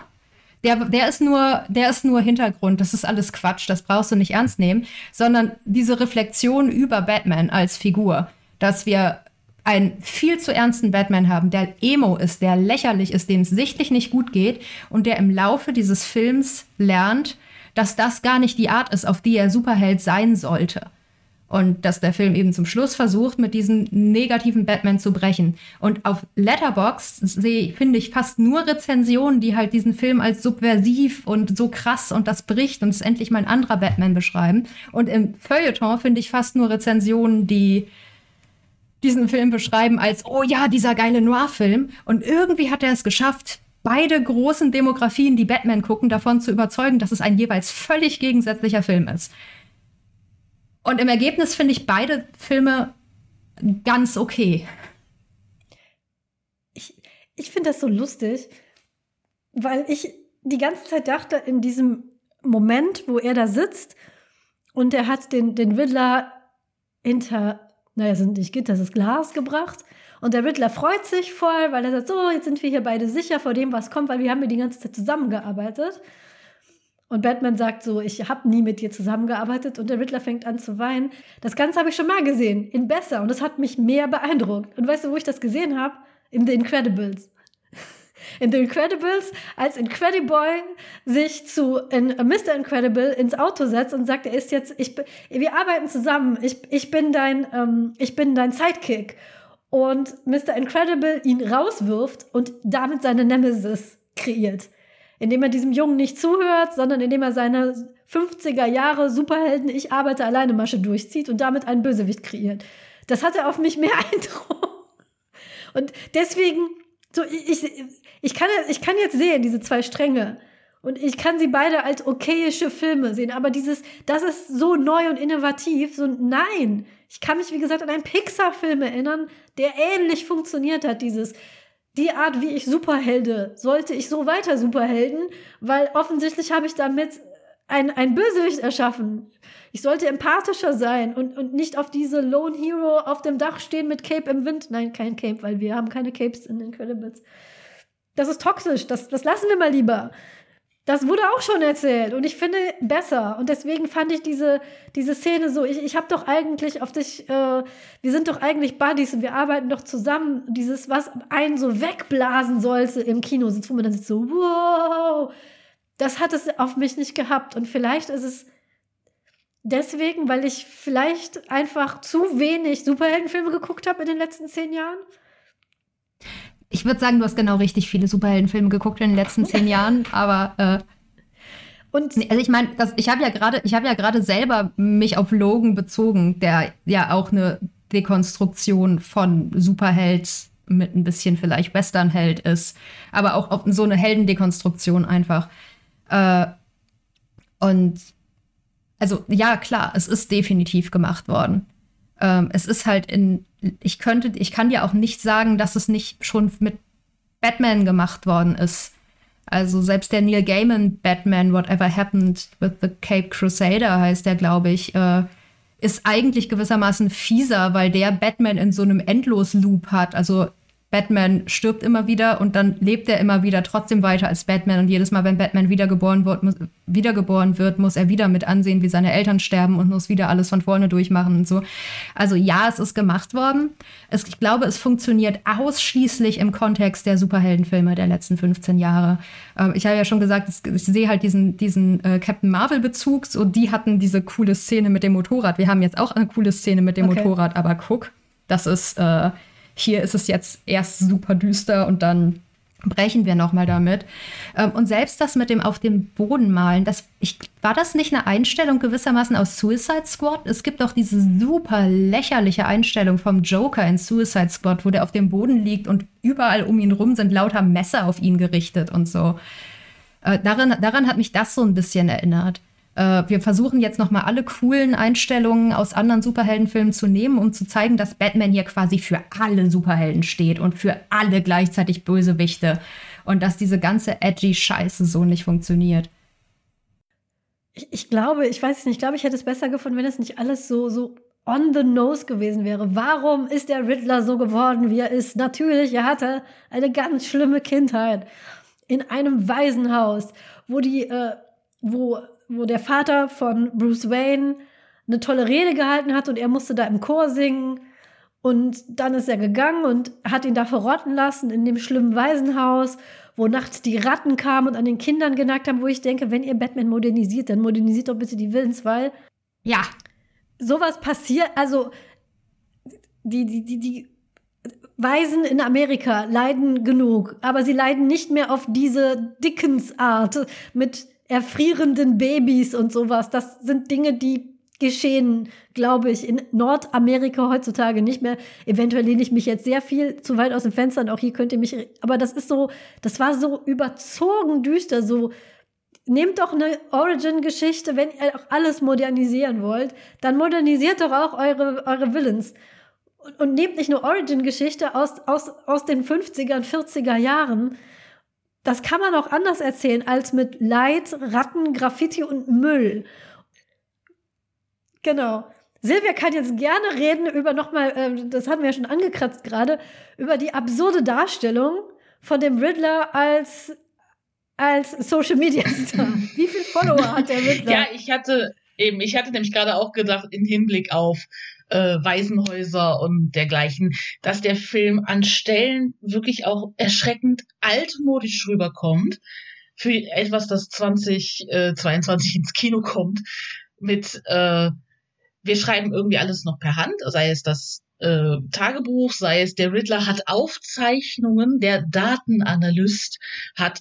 Der, der, ist nur, der ist nur Hintergrund, das ist alles Quatsch, das brauchst du nicht ernst nehmen, sondern diese Reflexion über Batman als Figur, dass wir einen viel zu ernsten Batman haben, der emo ist, der lächerlich ist, dem es sichtlich nicht gut geht und der im Laufe dieses Films lernt, dass das gar nicht die Art ist, auf die er Superheld sein sollte. Und dass der Film eben zum Schluss versucht, mit diesem negativen Batman zu brechen. Und auf Letterbox finde ich, fast nur Rezensionen, die halt diesen Film als subversiv und so krass und das bricht und es endlich mal ein anderer Batman beschreiben. Und im Feuilleton finde ich fast nur Rezensionen, die diesen Film beschreiben als, oh ja, dieser geile Noir-Film. Und irgendwie hat er es geschafft, beide großen Demografien, die Batman gucken, davon zu überzeugen, dass es ein jeweils völlig gegensätzlicher Film ist. Und im Ergebnis finde ich beide Filme ganz okay. Ich, ich finde das so lustig, weil ich die ganze Zeit dachte, in diesem Moment, wo er da sitzt und er hat den, den Riddler hinter, naja, sind nicht Gitter, das ist Glas gebracht und der Riddler freut sich voll, weil er sagt, so, jetzt sind wir hier beide sicher vor dem, was kommt, weil wir haben ja die ganze Zeit zusammengearbeitet. Und Batman sagt so, ich habe nie mit dir zusammengearbeitet und der Riddler fängt an zu weinen. Das Ganze habe ich schon mal gesehen, in besser und das hat mich mehr beeindruckt. Und weißt du, wo ich das gesehen habe? In The Incredibles. In The Incredibles, als Incrediboy sich zu in, uh, Mr. Incredible ins Auto setzt und sagt, er ist jetzt, ich, wir arbeiten zusammen, ich, ich, bin dein, ähm, ich bin dein Sidekick und Mr. Incredible ihn rauswirft und damit seine Nemesis kreiert. indem er diesem Jungen nicht zuhört, sondern indem er seine 50er Jahre Superhelden Ich arbeite alleine Masche durchzieht und damit einen Bösewicht kreiert. Das hatte auf mich mehr Eindruck. Und deswegen, so, ich, ich, kann, ich kann jetzt sehen, diese zwei Stränge. Und ich kann sie beide als okayische Filme sehen. Aber dieses, das ist so neu und innovativ. So, nein. Ich kann mich, wie gesagt, an einen Pixar-Film erinnern, der ähnlich funktioniert hat. Dieses, die Art, wie ich Superhelde, sollte ich so weiter Superhelden, weil offensichtlich habe ich damit ein, ein Bösewicht erschaffen. Ich sollte empathischer sein und, und nicht auf diese Lone Hero auf dem Dach stehen mit Cape im Wind. Nein, kein Cape, weil wir haben keine Capes in den Incredibles. Das ist toxisch, das, das lassen wir mal lieber. Das wurde auch schon erzählt und ich finde besser. Und deswegen fand ich diese, diese Szene so, ich, ich habe doch eigentlich auf dich, äh, wir sind doch eigentlich Buddies und wir arbeiten doch zusammen. Dieses, was einen so wegblasen sollte im Kino, sitzt, wo man dann sitzt so, wow, das hat es auf mich nicht gehabt. Und vielleicht ist es deswegen, weil ich vielleicht einfach zu wenig Superheldenfilme geguckt habe in den letzten zehn Jahren. Ich würde sagen, du hast genau richtig viele Superheldenfilme geguckt in den letzten zehn Jahren, aber äh, und also ich meine, ich habe ja gerade, ich habe ja gerade selber mich auf Logan bezogen, der ja auch eine Dekonstruktion von Superheld mit ein bisschen vielleicht Westernheld ist, aber auch auf so eine Heldendekonstruktion einfach. Äh, und also ja, klar, es ist definitiv gemacht worden. Ähm, es ist halt in, ich könnte, ich kann dir auch nicht sagen, dass es nicht schon mit Batman gemacht worden ist. Also selbst der Neil Gaiman Batman, Whatever Happened with the Cape Crusader heißt der, glaube ich, äh, ist eigentlich gewissermaßen fieser, weil der Batman in so einem Endlosloop hat. Also Batman stirbt immer wieder und dann lebt er immer wieder trotzdem weiter als Batman. Und jedes Mal, wenn Batman wiedergeboren wird, muss, wiedergeboren wird, muss er wieder mit ansehen, wie seine Eltern sterben und muss wieder alles von vorne durchmachen und so. Also ja, es ist gemacht worden. Es, ich glaube, es funktioniert ausschließlich im Kontext der Superheldenfilme der letzten 15 Jahre. Ähm, ich habe ja schon gesagt, ich sehe halt diesen, diesen äh, Captain Marvel-Bezug. So, die hatten diese coole Szene mit dem Motorrad. Wir haben jetzt auch eine coole Szene mit dem okay. Motorrad, aber guck, das ist. Äh, hier ist es jetzt erst super düster und dann brechen wir noch mal damit. Ähm, und selbst das mit dem auf dem Boden malen, das, ich, war das nicht eine Einstellung gewissermaßen aus Suicide Squad? Es gibt auch diese super lächerliche Einstellung vom Joker in Suicide Squad, wo der auf dem Boden liegt und überall um ihn rum sind lauter Messer auf ihn gerichtet und so. Äh, daran, daran hat mich das so ein bisschen erinnert. Äh, wir versuchen jetzt nochmal alle coolen Einstellungen aus anderen Superheldenfilmen zu nehmen, um zu zeigen, dass Batman hier quasi für alle Superhelden steht und für alle gleichzeitig Bösewichte. Und dass diese ganze edgy Scheiße so nicht funktioniert. Ich, ich glaube, ich weiß nicht, ich glaube, ich hätte es besser gefunden, wenn es nicht alles so, so on the nose gewesen wäre. Warum ist der Riddler so geworden, wie er ist? Natürlich, er hatte eine ganz schlimme Kindheit in einem Waisenhaus, wo die, äh, wo wo der Vater von Bruce Wayne eine tolle Rede gehalten hat und er musste da im Chor singen. Und dann ist er gegangen und hat ihn da verrotten lassen in dem schlimmen Waisenhaus, wo nachts die Ratten kamen und an den Kindern genagt haben, wo ich denke, wenn ihr Batman modernisiert, dann modernisiert doch bitte die Willenswahl. Ja. Sowas passiert, also die, die, die, die Waisen in Amerika leiden genug, aber sie leiden nicht mehr auf diese Dickens-Art mit erfrierenden Babys und sowas. Das sind Dinge, die geschehen, glaube ich, in Nordamerika heutzutage nicht mehr. Eventuell lehne ich mich jetzt sehr viel zu weit aus dem Fenster und auch hier könnt ihr mich, aber das ist so, das war so überzogen düster, so, nehmt doch eine Origin-Geschichte, wenn ihr auch alles modernisieren wollt, dann modernisiert doch auch eure, eure Villains. Und, und nehmt nicht eine Origin-Geschichte aus, aus, aus den 50er und 40er Jahren, das kann man auch anders erzählen als mit Leid, Ratten, Graffiti und Müll. Genau. Silvia kann jetzt gerne reden über nochmal, äh, das hatten wir ja schon angekratzt gerade, über die absurde Darstellung von dem Riddler als, als Social Media Star. Wie viele Follower hat der Riddler? Ja, ich hatte eben, ich hatte nämlich gerade auch gedacht, im Hinblick auf äh, Waisenhäuser und dergleichen, dass der Film an Stellen wirklich auch erschreckend altmodisch rüberkommt für etwas, das 2022 äh, ins Kino kommt, mit äh, wir schreiben irgendwie alles noch per Hand, sei es das äh, Tagebuch, sei es der Riddler hat Aufzeichnungen, der Datenanalyst hat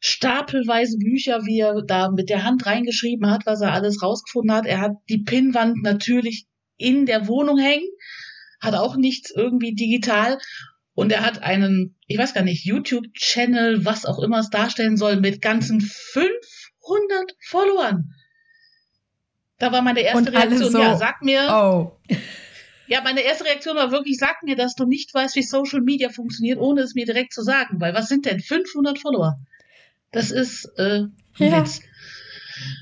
stapelweise Bücher, wie er da mit der Hand reingeschrieben hat, was er alles rausgefunden hat. Er hat die Pinnwand natürlich in der Wohnung hängen, hat auch nichts irgendwie digital. Und er hat einen, ich weiß gar nicht, YouTube-Channel, was auch immer es darstellen soll, mit ganzen 500 Followern. Da war meine erste Reaktion, so, ja, sag mir, Oh. ja, meine erste Reaktion war wirklich, sag mir, dass du nicht weißt, wie Social Media funktioniert, ohne es mir direkt zu sagen. Weil was sind denn 500 Follower? Das ist äh, Ja. Witz.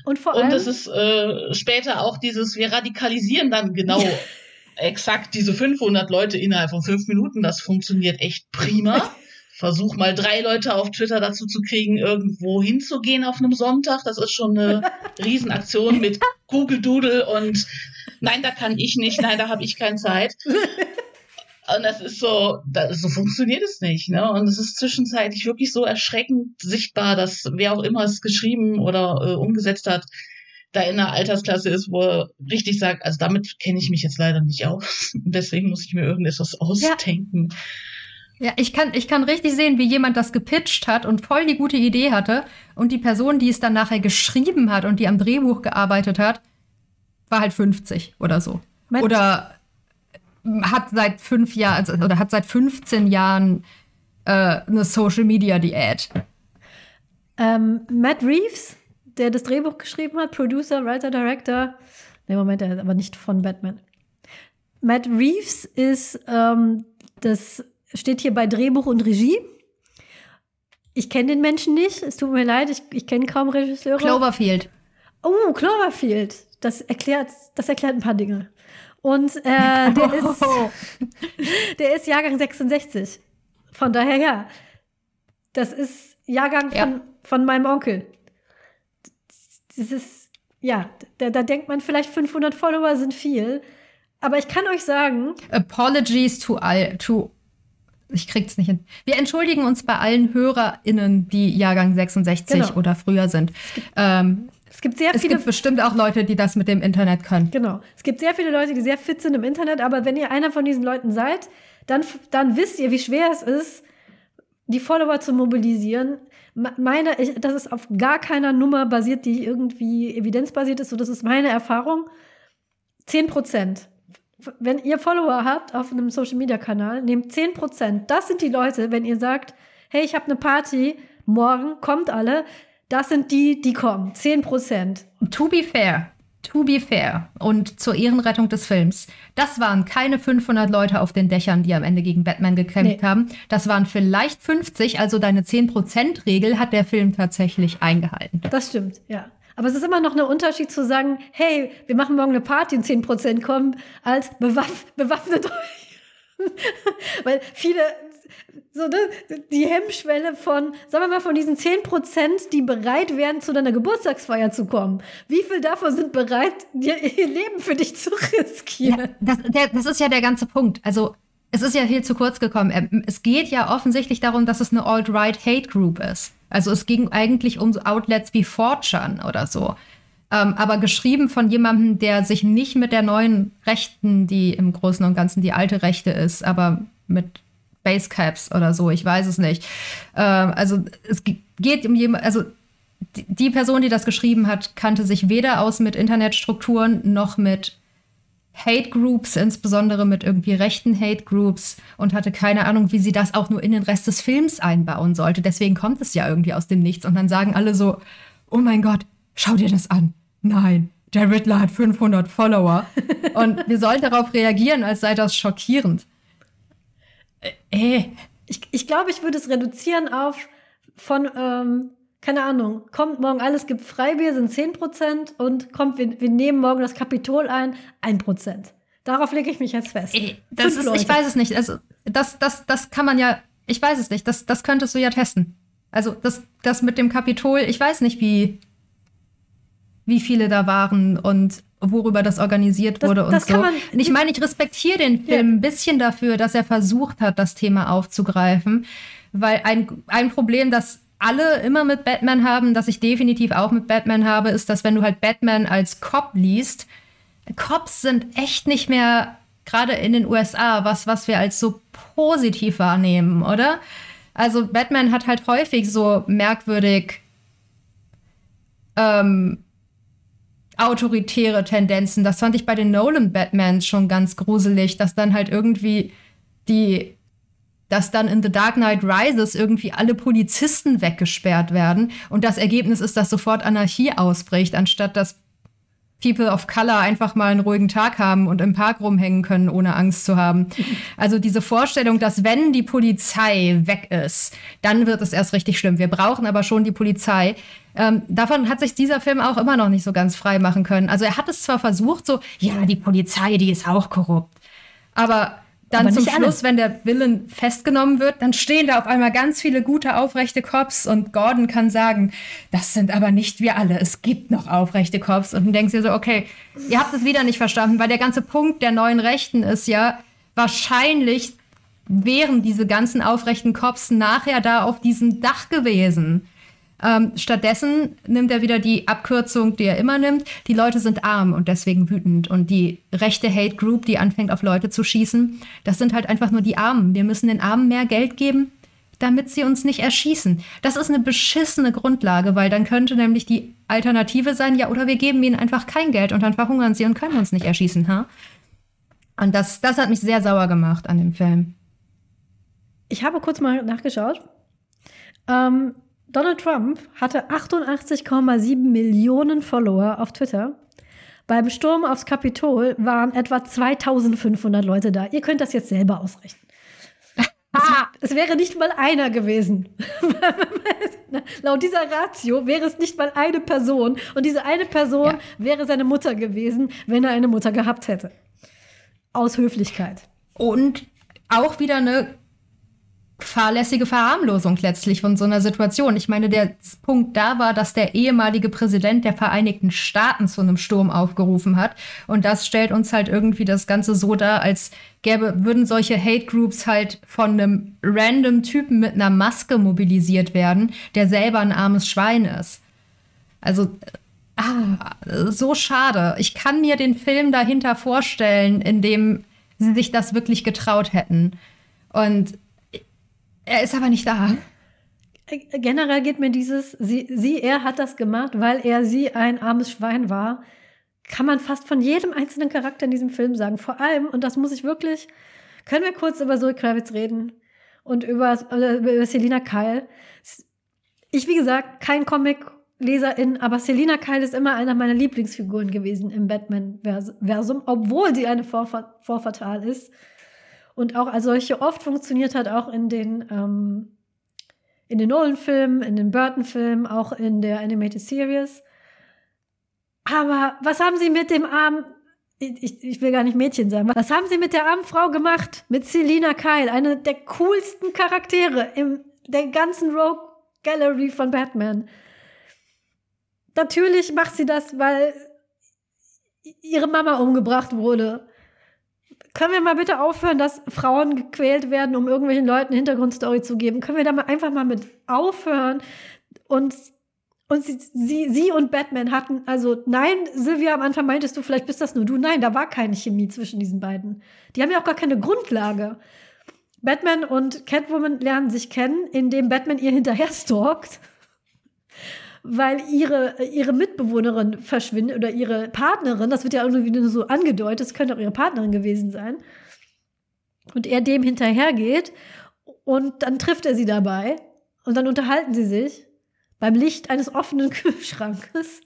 Und vor Und allem, das ist äh, später auch dieses, wir radikalisieren dann genau exakt diese 500 Leute innerhalb von fünf Minuten. Das funktioniert echt prima. Versuch mal drei Leute auf Twitter dazu zu kriegen, irgendwo hinzugehen auf einem Sonntag. Das ist schon eine Riesenaktion mit Google Doodle und nein, da kann ich nicht, nein, da habe ich keine Zeit. Und das ist so, das, so funktioniert es nicht. Ne? Und es ist zwischenzeitlich wirklich so erschreckend sichtbar, dass wer auch immer es geschrieben oder äh, umgesetzt hat, da in einer Altersklasse ist, wo er richtig sagt, also damit kenne ich mich jetzt leider nicht aus. Deswegen muss ich mir irgendetwas ausdenken. Ja, ich kann, ich kann richtig sehen, wie jemand das gepitcht hat und voll die gute Idee hatte. Und die Person, die es dann nachher geschrieben hat und die am Drehbuch gearbeitet hat, war halt 50 oder so. Matt- Oder hat seit fünf Jahren, also, oder hat seit 15 Jahren äh, eine Social Media Diät. ähm, Matt Reeves, der das Drehbuch geschrieben hat, Producer, Writer, Director. Ne, Moment, er ist aber nicht von Batman. Matt Reeves ist, ähm, das steht hier bei Drehbuch und Regie. Ich kenne den Menschen nicht, es tut mir leid, ich, ich kenne kaum Regisseure. Cloverfield. Oh, Cloverfield. Das erklärt, das erklärt ein paar Dinge. Und äh, der, ist, der ist Jahrgang 66. Von daher ja. Das ist Jahrgang Ja. von, von meinem Onkel. Das ist, ja, da, da denkt man vielleicht 500 Follower sind viel. Aber ich kann euch sagen, Apologies to all, to ich krieg's nicht hin. Wir entschuldigen uns bei allen HörerInnen, die Jahrgang 66 Genau. oder früher sind. Ähm, es gibt sehr es viele gibt bestimmt auch Leute, die das mit dem Internet können. Genau. Es gibt sehr viele Leute, die sehr fit sind im Internet, aber wenn ihr einer von diesen Leuten seid, dann, dann wisst ihr, wie schwer es ist, die Follower zu mobilisieren. Me- Meine, ich, das ist auf gar keiner Nummer basiert, die irgendwie evidenzbasiert ist, so das ist meine Erfahrung. 10 Prozent. Wenn ihr Follower habt auf einem Social Media Kanal, nehmt 10 Prozent. Das sind die Leute, wenn ihr sagt, hey, ich habe eine Party, morgen kommt alle. Das sind die, die kommen. 10 Prozent. To be fair, to be fair und zur Ehrenrettung des Films, das waren keine 500 Leute auf den Dächern, die am Ende gegen Batman gekämpft Nee. haben. Das waren vielleicht 50, also deine 10%-Regel hat der Film tatsächlich eingehalten. Das stimmt, ja. Aber es ist immer noch ein Unterschied zu sagen, hey, wir machen morgen eine Party und 10% kommen, als bewaff bewaffnet euch. Weil viele, so ne, die Hemmschwelle von, sagen wir mal, von diesen 10%, die bereit wären, zu deiner Geburtstagsfeier zu kommen. Wie viel davon sind bereit, dir ihr Leben für dich zu riskieren? Das, der, das ist ja der ganze Punkt. Also, es ist ja viel zu kurz gekommen. Ähm, Es geht ja offensichtlich darum, dass es eine Alt-Right-Hate-Group ist. Also, es ging eigentlich um Outlets wie 4chan oder so. Ähm, aber geschrieben von jemandem, der sich nicht mit der neuen Rechten, die im Großen und Ganzen die alte Rechte ist, aber mit Basecaps oder so, ich weiß es nicht. Ähm, also es ge- geht um jemand, also die, die Person, die das geschrieben hat, kannte sich weder aus mit Internetstrukturen noch mit Hate Groups, insbesondere mit irgendwie rechten Hate Groups und hatte keine Ahnung, wie sie das auch nur in den Rest des Films einbauen sollte. Deswegen kommt es ja irgendwie aus dem Nichts und dann sagen alle so, oh mein Gott, schau dir das an. Nein, der Riddler hat 500 Follower und wir sollen darauf reagieren, als sei das schockierend. Äh, Ich, ich glaube, ich würde es reduzieren auf von, ähm, keine Ahnung, kommt morgen alles gibt Freibier, sind 10% und kommt, wir, wir nehmen morgen das Kapitol ein, 1%. Darauf lege ich mich jetzt fest. Äh, Das Fünf ist, Leute. ich weiß es nicht. Also, das, das, das kann man ja, ich weiß es nicht. Das, das könntest du ja testen. Also, das, das mit dem Kapitol, ich weiß nicht, wie, wie viele da waren und worüber das organisiert Das- wurde und das so. und ich meine, ich respektiere den Film Ja. ein bisschen dafür, dass er versucht hat, das Thema aufzugreifen, weil ein, ein Problem, das alle immer mit Batman haben, das ich definitiv auch mit Batman habe, ist, dass wenn du halt Batman als Cop liest, Cops sind echt nicht mehr, gerade in den USA, was, was wir als so positiv wahrnehmen, oder? Also Batman hat halt häufig so merkwürdig ähm, autoritäre Tendenzen. Das fand ich bei den Nolan Batmans schon ganz gruselig, dass dann halt irgendwie die, dass dann in The Dark Knight Rises irgendwie alle Polizisten weggesperrt werden und das Ergebnis ist, dass sofort Anarchie ausbricht, anstatt dass People of Color einfach mal einen ruhigen Tag haben und im Park rumhängen können, ohne Angst zu haben. Also diese Vorstellung, dass wenn die Polizei weg ist, dann wird es erst richtig schlimm. Wir brauchen aber schon die Polizei. Ähm, davon hat sich dieser Film auch immer noch nicht so ganz frei machen können. Also er hat es zwar versucht, so, ja, die Polizei, die ist auch korrupt. Aber dann zum Schluss, wenn der Villain festgenommen wird, dann stehen da auf einmal ganz viele gute, aufrechte Cops und Gordon kann sagen, das sind aber nicht wir alle, es gibt noch aufrechte Cops. Und du denkst dir so, okay, ihr habt es wieder nicht verstanden, weil der ganze Punkt der neuen Rechten ist ja, wahrscheinlich wären diese ganzen aufrechten Cops nachher da auf diesem Dach gewesen. Ähm, stattdessen nimmt er wieder die Abkürzung, die er immer nimmt. Die Leute sind arm und deswegen wütend. Und die rechte Hate Group, die anfängt auf Leute zu schießen, das sind halt einfach nur die Armen. Wir müssen den Armen mehr Geld geben, damit sie uns nicht erschießen. Das ist eine beschissene Grundlage, weil dann könnte nämlich die Alternative sein, ja, oder wir geben ihnen einfach kein Geld und dann verhungern sie und können uns nicht erschießen, ha? Und das, das hat mich sehr sauer gemacht an dem Film. Ich habe kurz mal nachgeschaut. Ähm, Donald Trump hatte 88,7 Millionen Follower auf Twitter. Beim Sturm aufs Kapitol waren etwa 2500 Leute da. Ihr könnt das jetzt selber ausrechnen. Es, es wäre nicht mal einer gewesen. Laut dieser Ratio wäre es nicht mal eine Person. Und diese eine Person ja. wäre seine Mutter gewesen, wenn er eine Mutter gehabt hätte. Aus Höflichkeit. Und auch wieder eine fahrlässige Verharmlosung letztlich von so einer Situation. Ich meine, der Punkt da war, dass der ehemalige Präsident der Vereinigten Staaten zu einem Sturm aufgerufen hat. Und das stellt uns halt irgendwie das Ganze so dar, als gäbe, würden solche Hate Groups halt von einem random Typen mit einer Maske mobilisiert werden, der selber ein armes Schwein ist. Also, ah, so schade. Ich kann mir den Film dahinter vorstellen, in dem sie sich das wirklich getraut hätten. Und er ist aber nicht da. Generell geht mir dieses, sie, sie, er hat das gemacht, weil er sie ein armes Schwein war, kann man fast von jedem einzelnen Charakter in diesem Film sagen. Vor allem, und das muss ich wirklich, können wir kurz über Zoe Kravitz reden und über, über Selina Kyle. Ich, wie gesagt, kein Comic-Leserin, aber Selina Kyle ist immer einer meiner Lieblingsfiguren gewesen im Batman-Versum, obwohl sie eine Vorfatal ist und auch als solche oft funktioniert hat, auch in den, ähm, in den Nolan-Filmen, in den Burton-Filmen, auch in der Animated Series. Aber was haben sie mit dem armen, ich, ich will gar nicht Mädchen sagen, was haben sie mit der armen Frau gemacht? Mit Selina Kyle, eine der coolsten Charaktere in der ganzen Rogue Gallery von Batman. Natürlich macht sie das, weil ihre Mama umgebracht wurde. Können wir mal bitte aufhören, dass Frauen gequält werden, um irgendwelchen Leuten eine Hintergrundstory zu geben? Können wir da mal einfach mal mit aufhören? Und, und sie, sie, sie und Batman hatten, also nein, Sylvia, am Anfang meintest du, vielleicht bist das nur du. Nein, da war keine Chemie zwischen diesen beiden. Die haben ja auch gar keine Grundlage. Batman und Catwoman lernen sich kennen, indem Batman ihr hinterher stalkt weil ihre, ihre Mitbewohnerin verschwindet oder ihre Partnerin, das wird ja irgendwie nur so angedeutet, es könnte auch ihre Partnerin gewesen sein. Und er dem hinterhergeht und dann trifft er sie dabei und dann unterhalten sie sich beim Licht eines offenen Kühlschrankes.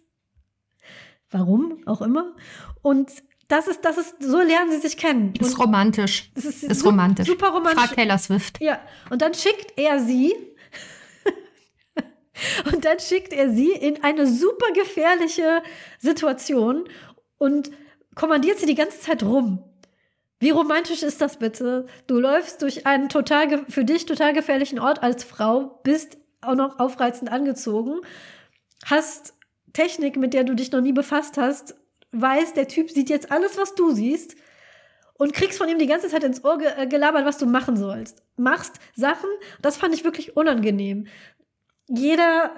Warum auch immer. Und das ist, das ist, so lernen sie sich kennen. Ist romantisch. Das ist, ist romantisch. Super romantisch. Frag Taylor Swift. Ja. Und dann schickt er sie und dann schickt er sie in eine super gefährliche Situation und kommandiert sie die ganze Zeit rum. Wie romantisch ist das bitte? Du läufst durch einen total für dich total gefährlichen Ort als Frau, bist auch noch aufreizend angezogen, hast Technik, mit der du dich noch nie befasst hast, weißt, der Typ sieht jetzt alles, was du siehst und kriegst von ihm die ganze Zeit ins Ohr gelabert, was du machen sollst. Machst Sachen, das fand ich wirklich unangenehm jeder,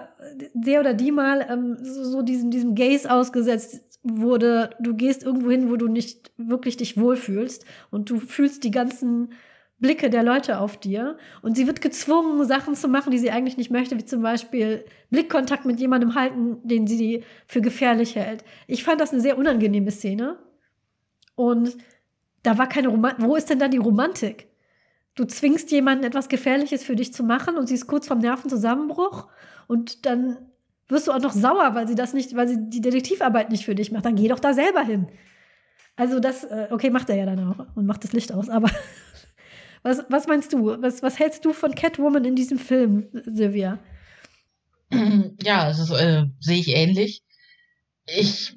der oder die mal ähm, so, so diesem, diesem Gaze ausgesetzt wurde, du gehst irgendwo hin, wo du nicht wirklich dich wohlfühlst und du fühlst die ganzen Blicke der Leute auf dir und sie wird gezwungen, Sachen zu machen, die sie eigentlich nicht möchte, wie zum Beispiel Blickkontakt mit jemandem halten, den sie für gefährlich hält. Ich fand das eine sehr unangenehme Szene und da war keine Romantik. Wo ist denn da die Romantik? Du zwingst jemanden etwas Gefährliches für dich zu machen und sie ist kurz vorm Nervenzusammenbruch und dann wirst du auch noch sauer, weil sie das nicht, weil sie die Detektivarbeit nicht für dich macht. Dann geh doch da selber hin. Also das, äh, okay, macht er ja dann auch und macht das Licht aus, aber was, was meinst du? Was, was hältst du von Catwoman in diesem Film, Silvia? Ja, also äh, sehe ich ähnlich. Ich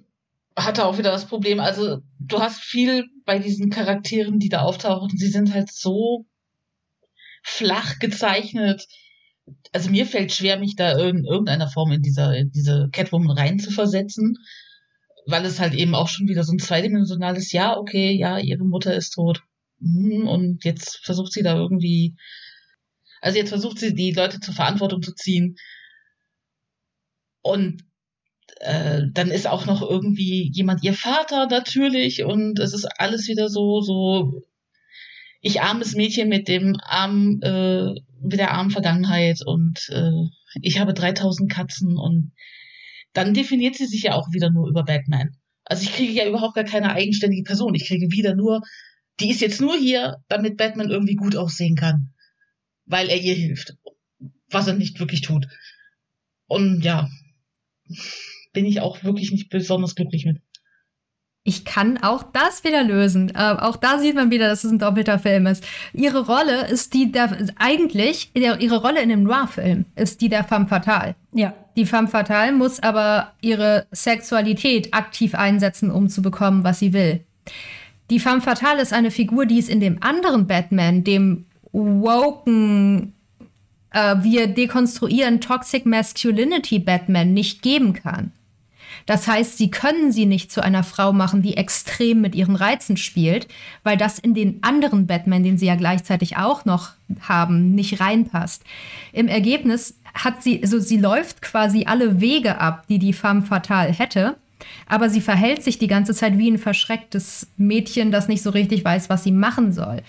hatte auch wieder das Problem, also du hast viel bei diesen Charakteren, die da auftauchen, sie sind halt so flach gezeichnet. Also mir fällt schwer, mich da in irgendeiner Form in dieser, in diese Catwoman reinzuversetzen, weil es halt eben auch schon wieder so ein zweidimensionales, ja, okay, ja, ihre Mutter ist tot. Mhm, und jetzt versucht sie da irgendwie, also jetzt versucht sie, die Leute zur Verantwortung zu ziehen. Und äh, dann ist auch noch irgendwie jemand ihr Vater natürlich und es ist alles wieder so, so ich armes Mädchen mit dem armen, äh, mit der armen Vergangenheit und äh, ich habe 3000 Katzen und dann definiert sie sich ja auch wieder nur über Batman. Also ich kriege ja überhaupt gar keine eigenständige Person. Ich kriege wieder nur, die ist jetzt nur hier, damit Batman irgendwie gut aussehen kann. Weil er ihr hilft. Was er nicht wirklich tut. Und ja, bin ich auch wirklich nicht besonders glücklich mit ich kann auch das wieder lösen. Äh, auch da sieht man wieder, dass es ein doppelter Film ist. Ihre Rolle ist die der, eigentlich, ihre Rolle in dem Noir-Film ist die der femme fatale. Ja. Die femme fatale muss aber ihre Sexualität aktiv einsetzen, um zu bekommen, was sie will. Die femme fatale ist eine Figur, die es in dem anderen Batman, dem woken, äh, wir dekonstruieren Toxic Masculinity Batman nicht geben kann. Das heißt, sie können sie nicht zu einer Frau machen, die extrem mit ihren Reizen spielt, weil das in den anderen Batman, den sie ja gleichzeitig auch noch haben, nicht reinpasst. Im Ergebnis hat sie, also sie läuft quasi alle Wege ab, die die femme fatale hätte. Aber sie verhält sich die ganze Zeit wie ein verschrecktes Mädchen, das nicht so richtig weiß, was sie machen soll.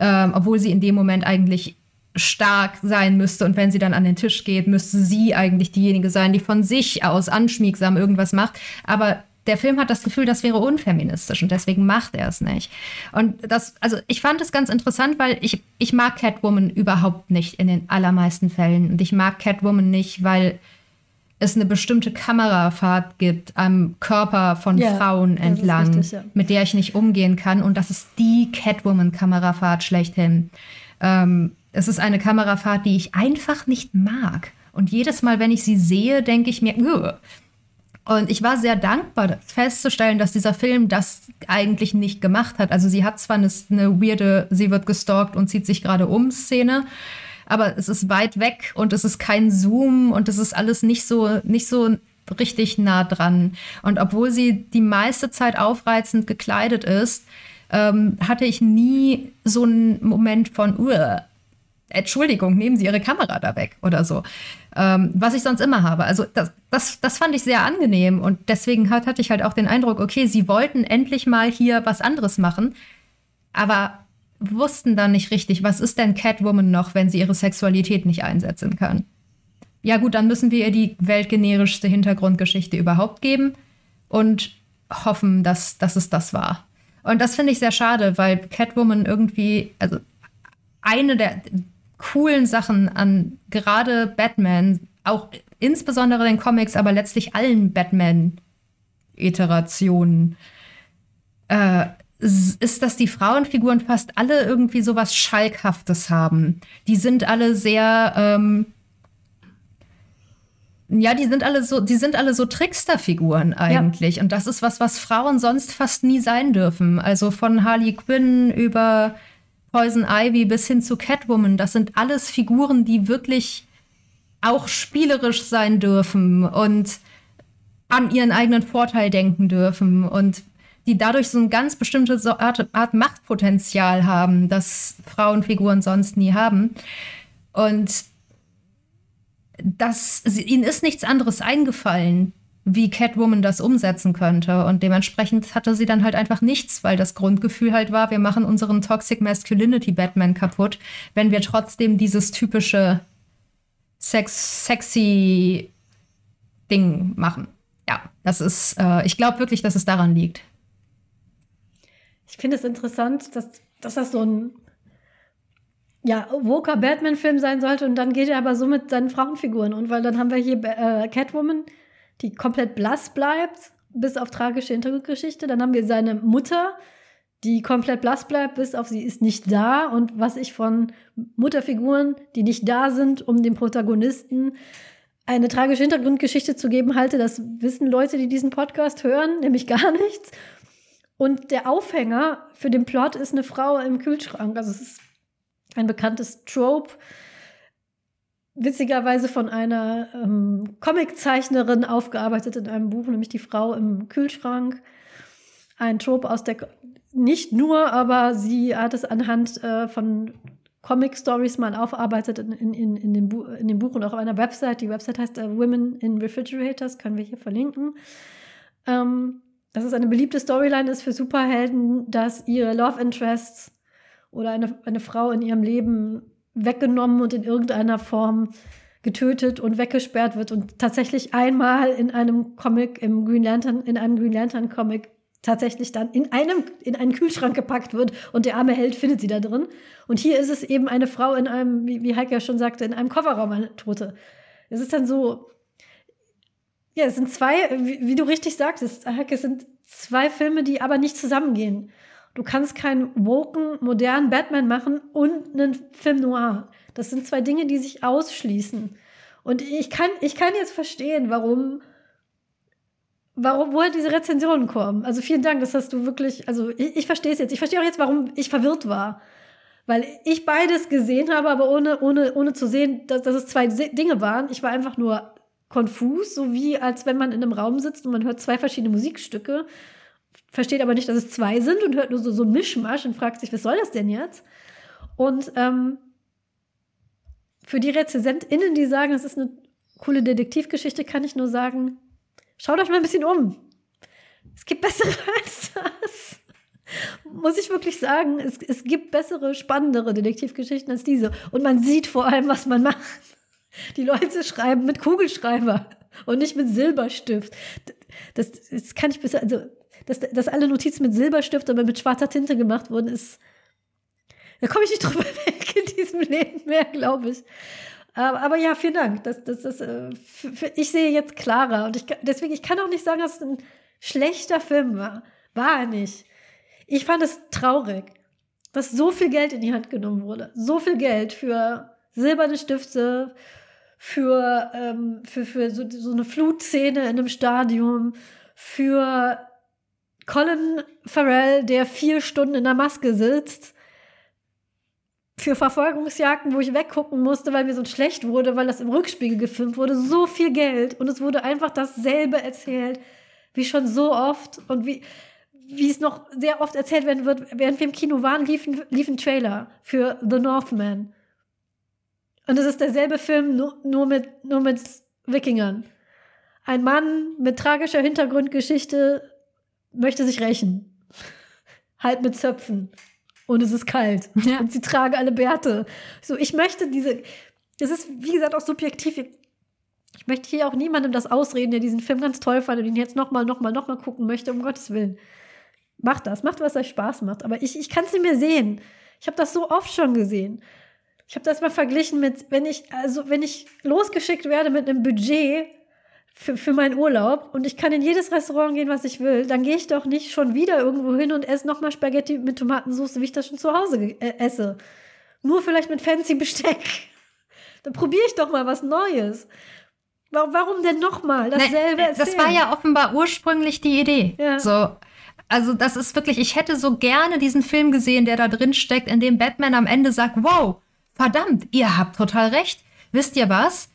Ähm, obwohl sie in dem Moment eigentlich stark sein müsste. Und wenn sie dann an den Tisch geht, müsste sie eigentlich diejenige sein, die von sich aus anschmiegsam irgendwas macht. Aber der Film hat das Gefühl, das wäre unfeministisch und deswegen macht er es nicht. Und das, also ich fand es ganz interessant, weil ich, ich mag Catwoman überhaupt nicht in den allermeisten Fällen. Und ich mag Catwoman nicht, weil es eine bestimmte Kamerafahrt gibt am Körper von ja, Frauen entlang, richtig, ja. mit der ich nicht umgehen kann. Und das ist die Catwoman-Kamerafahrt schlechthin. Ähm, es ist eine Kamerafahrt, die ich einfach nicht mag. Und jedes Mal, wenn ich sie sehe, denke ich mir, Ugh. Und ich war sehr dankbar festzustellen, dass dieser Film das eigentlich nicht gemacht hat. Also sie hat zwar eine, eine weirde, sie wird gestalkt und zieht sich gerade um Szene, aber es ist weit weg und es ist kein Zoom und es ist alles nicht so, nicht so richtig nah dran. Und obwohl sie die meiste Zeit aufreizend gekleidet ist, ähm, hatte ich nie so einen Moment von, Ugh, Entschuldigung, nehmen Sie Ihre Kamera da weg oder so. Ähm, was ich sonst immer habe. Also das, das, das fand ich sehr angenehm und deswegen hat, hatte ich halt auch den Eindruck, okay, Sie wollten endlich mal hier was anderes machen, aber wussten dann nicht richtig, was ist denn Catwoman noch, wenn sie ihre Sexualität nicht einsetzen kann. Ja gut, dann müssen wir ihr die weltgenerischste Hintergrundgeschichte überhaupt geben und hoffen, dass, dass es das war. Und das finde ich sehr schade, weil Catwoman irgendwie, also eine der coolen Sachen an gerade Batman, auch insbesondere den Comics, aber letztlich allen Batman-Iterationen, äh, ist, dass die Frauenfiguren fast alle irgendwie so was Schalkhaftes haben. Die sind alle sehr, ähm, ja, die sind alle so, die sind alle so Tricksterfiguren eigentlich. Ja. Und das ist was, was Frauen sonst fast nie sein dürfen. Also von Harley Quinn über Poison Ivy bis hin zu Catwoman, das sind alles Figuren, die wirklich auch spielerisch sein dürfen und an ihren eigenen Vorteil denken dürfen und die dadurch so eine ganz bestimmte Art, Art Machtpotenzial haben, das Frauenfiguren sonst nie haben. Und das, ihnen ist nichts anderes eingefallen, wie Catwoman das umsetzen könnte. Und dementsprechend hatte sie dann halt einfach nichts, weil das Grundgefühl halt war, wir machen unseren Toxic Masculinity Batman kaputt, wenn wir trotzdem dieses typische Sex sexy Ding machen. Ja, das ist, äh, ich glaube wirklich, dass es daran liegt. Ich finde es interessant, dass, dass das so ein ja, woker Batman-Film sein sollte und dann geht er aber so mit seinen Frauenfiguren. Und weil dann haben wir hier äh, Catwoman, die komplett blass bleibt, bis auf tragische Hintergrundgeschichte. Dann haben wir seine Mutter, die komplett blass bleibt, bis auf sie ist nicht da. Und was ich von Mutterfiguren, die nicht da sind, um dem Protagonisten eine tragische Hintergrundgeschichte zu geben halte, das wissen Leute, die diesen Podcast hören, nämlich gar nichts. Und der Aufhänger für den Plot ist eine Frau im Kühlschrank. Also es ist ein bekanntes Trope, witzigerweise von einer ähm, Comiczeichnerin aufgearbeitet in einem Buch, nämlich die Frau im Kühlschrank. Ein Trope aus der, nicht nur, aber sie hat es anhand äh, von Comic-Stories mal aufarbeitet in, in, in, dem in dem Buch und auch auf einer Website. Die Website heißt uh, Women in Refrigerators, können wir hier verlinken. Ähm, dass es eine beliebte Storyline ist für Superhelden, dass ihre Love Interests oder eine, eine Frau in ihrem Leben weggenommen und in irgendeiner Form getötet und weggesperrt wird und tatsächlich einmal in einem Comic im Green Lantern, in einem Green Lantern Comic tatsächlich dann in einem, in einen Kühlschrank gepackt wird und der arme Held findet sie da drin. Und hier ist es eben eine Frau in einem, wie, wie Heike ja schon sagte, in einem Kofferraum, eine Tote. Es ist dann so, ja, es sind zwei, wie, wie du richtig sagtest, Heike, es sind zwei Filme, die aber nicht zusammengehen. Du kannst keinen woken, modernen Batman machen und einen Film noir. Das sind zwei Dinge, die sich ausschließen. Und ich kann, ich kann jetzt verstehen, warum, warum, woher diese Rezensionen kommen. Also vielen Dank, das hast du wirklich, also ich, ich verstehe es jetzt. Ich verstehe auch jetzt, warum ich verwirrt war. Weil ich beides gesehen habe, aber ohne, ohne, ohne zu sehen, dass, dass es zwei Dinge waren. Ich war einfach nur konfus, so wie als wenn man in einem Raum sitzt und man hört zwei verschiedene Musikstücke versteht aber nicht, dass es zwei sind und hört nur so, so ein Mischmasch und fragt sich, was soll das denn jetzt? Und ähm, für die RezensentInnen, die sagen, es ist eine coole Detektivgeschichte, kann ich nur sagen, schaut euch mal ein bisschen um. Es gibt bessere als das. Muss ich wirklich sagen, es, es gibt bessere, spannendere Detektivgeschichten als diese. Und man sieht vor allem, was man macht. Die Leute schreiben mit Kugelschreiber und nicht mit Silberstift. Das, das kann ich bisher, also dass, dass alle Notizen mit Silberstift, aber mit schwarzer Tinte gemacht wurden, ist. Da komme ich nicht drüber weg in diesem Leben mehr, glaube ich. Aber, aber, ja, vielen Dank. Das, das, das, äh, für, für, ich sehe jetzt klarer. Und ich, deswegen, ich kann auch nicht sagen, dass es ein schlechter Film war. War er nicht. Ich fand es traurig, dass so viel Geld in die Hand genommen wurde. So viel Geld für silberne Stifte, für, ähm, für, für so, so eine Flutszene in einem Stadion, für Colin Farrell, der vier Stunden in der Maske sitzt, für Verfolgungsjagden, wo ich weggucken musste, weil mir so schlecht wurde, weil das im Rückspiegel gefilmt wurde, so viel Geld und es wurde einfach dasselbe erzählt, wie schon so oft und wie, wie es noch sehr oft erzählt werden wird, während wir im Kino waren, lief lief ein Trailer für The Northman. Und es ist derselbe Film, nur, nur, mit, nur mit Wikingern. Ein Mann mit tragischer Hintergrundgeschichte möchte sich rächen. halt mit Zöpfen. Und es ist kalt. Ja. Und sie tragen alle Bärte. So, ich möchte diese. Das ist, wie gesagt, auch subjektiv. Ich möchte hier auch niemandem das ausreden, der diesen Film ganz toll fand und ihn jetzt nochmal, nochmal, nochmal gucken möchte, um Gottes Willen. Macht das, macht, was euch Spaß macht. Aber ich, ich kann es nicht mehr sehen. Ich habe das so oft schon gesehen. Ich habe das mal verglichen mit, wenn ich, also wenn ich losgeschickt werde mit einem Budget, für, für meinen Urlaub und ich kann in jedes Restaurant gehen, was ich will, dann gehe ich doch nicht schon wieder irgendwo hin und esse nochmal Spaghetti mit Tomatensauce, wie ich das schon zu Hause äh, esse. Nur vielleicht mit fancy Besteck. Dann probiere ich doch mal was Neues. Warum denn nochmal dasselbe Nein, Das war ja offenbar ursprünglich die Idee. Ja. So, also das ist wirklich, ich hätte so gerne diesen Film gesehen, der da drin steckt, in dem Batman am Ende sagt, wow, verdammt, ihr habt total recht. Wisst ihr was?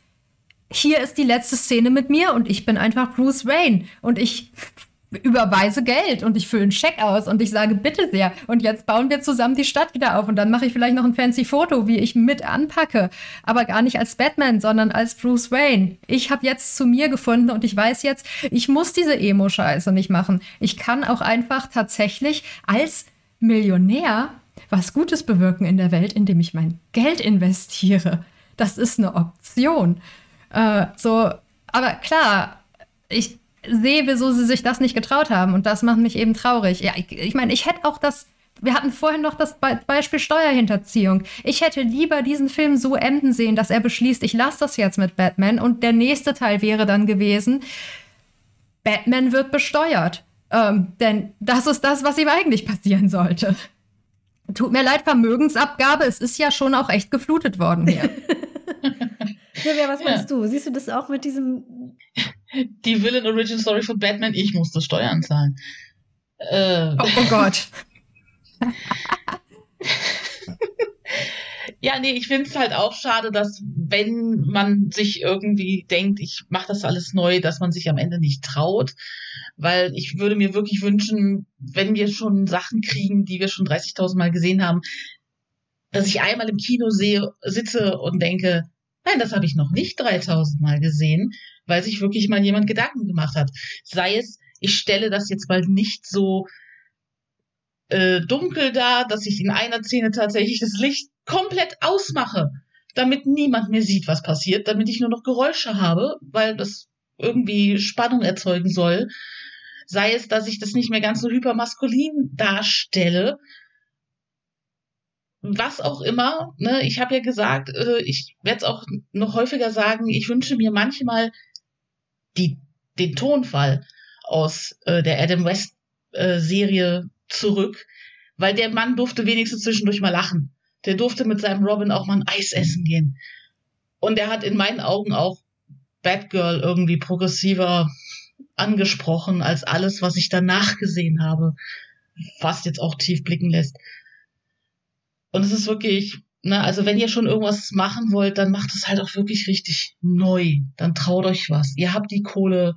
Hier ist die letzte Szene mit mir und ich bin einfach Bruce Wayne und ich überweise Geld und ich fülle einen Scheck aus und ich sage bitte sehr und jetzt bauen wir zusammen die Stadt wieder auf und dann mache ich vielleicht noch ein fancy Foto, wie ich mit anpacke, aber gar nicht als Batman, sondern als Bruce Wayne. Ich habe jetzt zu mir gefunden und ich weiß jetzt, ich muss diese Emo-Scheiße nicht machen. Ich kann auch einfach tatsächlich als Millionär was Gutes bewirken in der Welt, indem ich mein Geld investiere. Das ist eine Option. Äh, so, aber klar, ich sehe, wieso sie sich das nicht getraut haben und das macht mich eben traurig. Ja, ich, ich meine, ich hätte auch das wir hatten vorhin noch das Be Beispiel Steuerhinterziehung. Ich hätte lieber diesen Film so enden sehen, dass er beschließt, ich lasse das jetzt mit Batman und der nächste Teil wäre dann gewesen, Batman wird besteuert. Ähm, denn das ist das, was ihm eigentlich passieren sollte. Tut mir leid, Vermögensabgabe, es ist ja schon auch echt geflutet worden hier. Silvia, was meinst ja. du? Siehst du das auch mit diesem. Die Villain Origin Story von Batman, ich musste Steuern zahlen. Äh. Oh, oh Gott. ja, nee, ich finde es halt auch schade, dass wenn man sich irgendwie denkt, ich mache das alles neu, dass man sich am Ende nicht traut weil ich würde mir wirklich wünschen, wenn wir schon Sachen kriegen, die wir schon 30.000 Mal gesehen haben, dass ich einmal im Kino sehe, sitze und denke, nein, das habe ich noch nicht 3000 Mal gesehen, weil sich wirklich mal jemand Gedanken gemacht hat. Sei es, ich stelle das jetzt mal nicht so äh, dunkel dar, dass ich in einer Szene tatsächlich das Licht komplett ausmache, damit niemand mehr sieht, was passiert, damit ich nur noch Geräusche habe, weil das irgendwie Spannung erzeugen soll sei es, dass ich das nicht mehr ganz so hypermaskulin darstelle, was auch immer. Ne? Ich habe ja gesagt, äh, ich werde es auch noch häufiger sagen, ich wünsche mir manchmal die, den Tonfall aus äh, der Adam West äh, Serie zurück, weil der Mann durfte wenigstens zwischendurch mal lachen. Der durfte mit seinem Robin auch mal ein Eis essen gehen. Und er hat in meinen Augen auch Batgirl irgendwie progressiver angesprochen als alles, was ich danach gesehen habe, was jetzt auch tief blicken lässt. Und es ist wirklich, ne, also wenn ihr schon irgendwas machen wollt, dann macht es halt auch wirklich richtig neu. Dann traut euch was. Ihr habt die Kohle,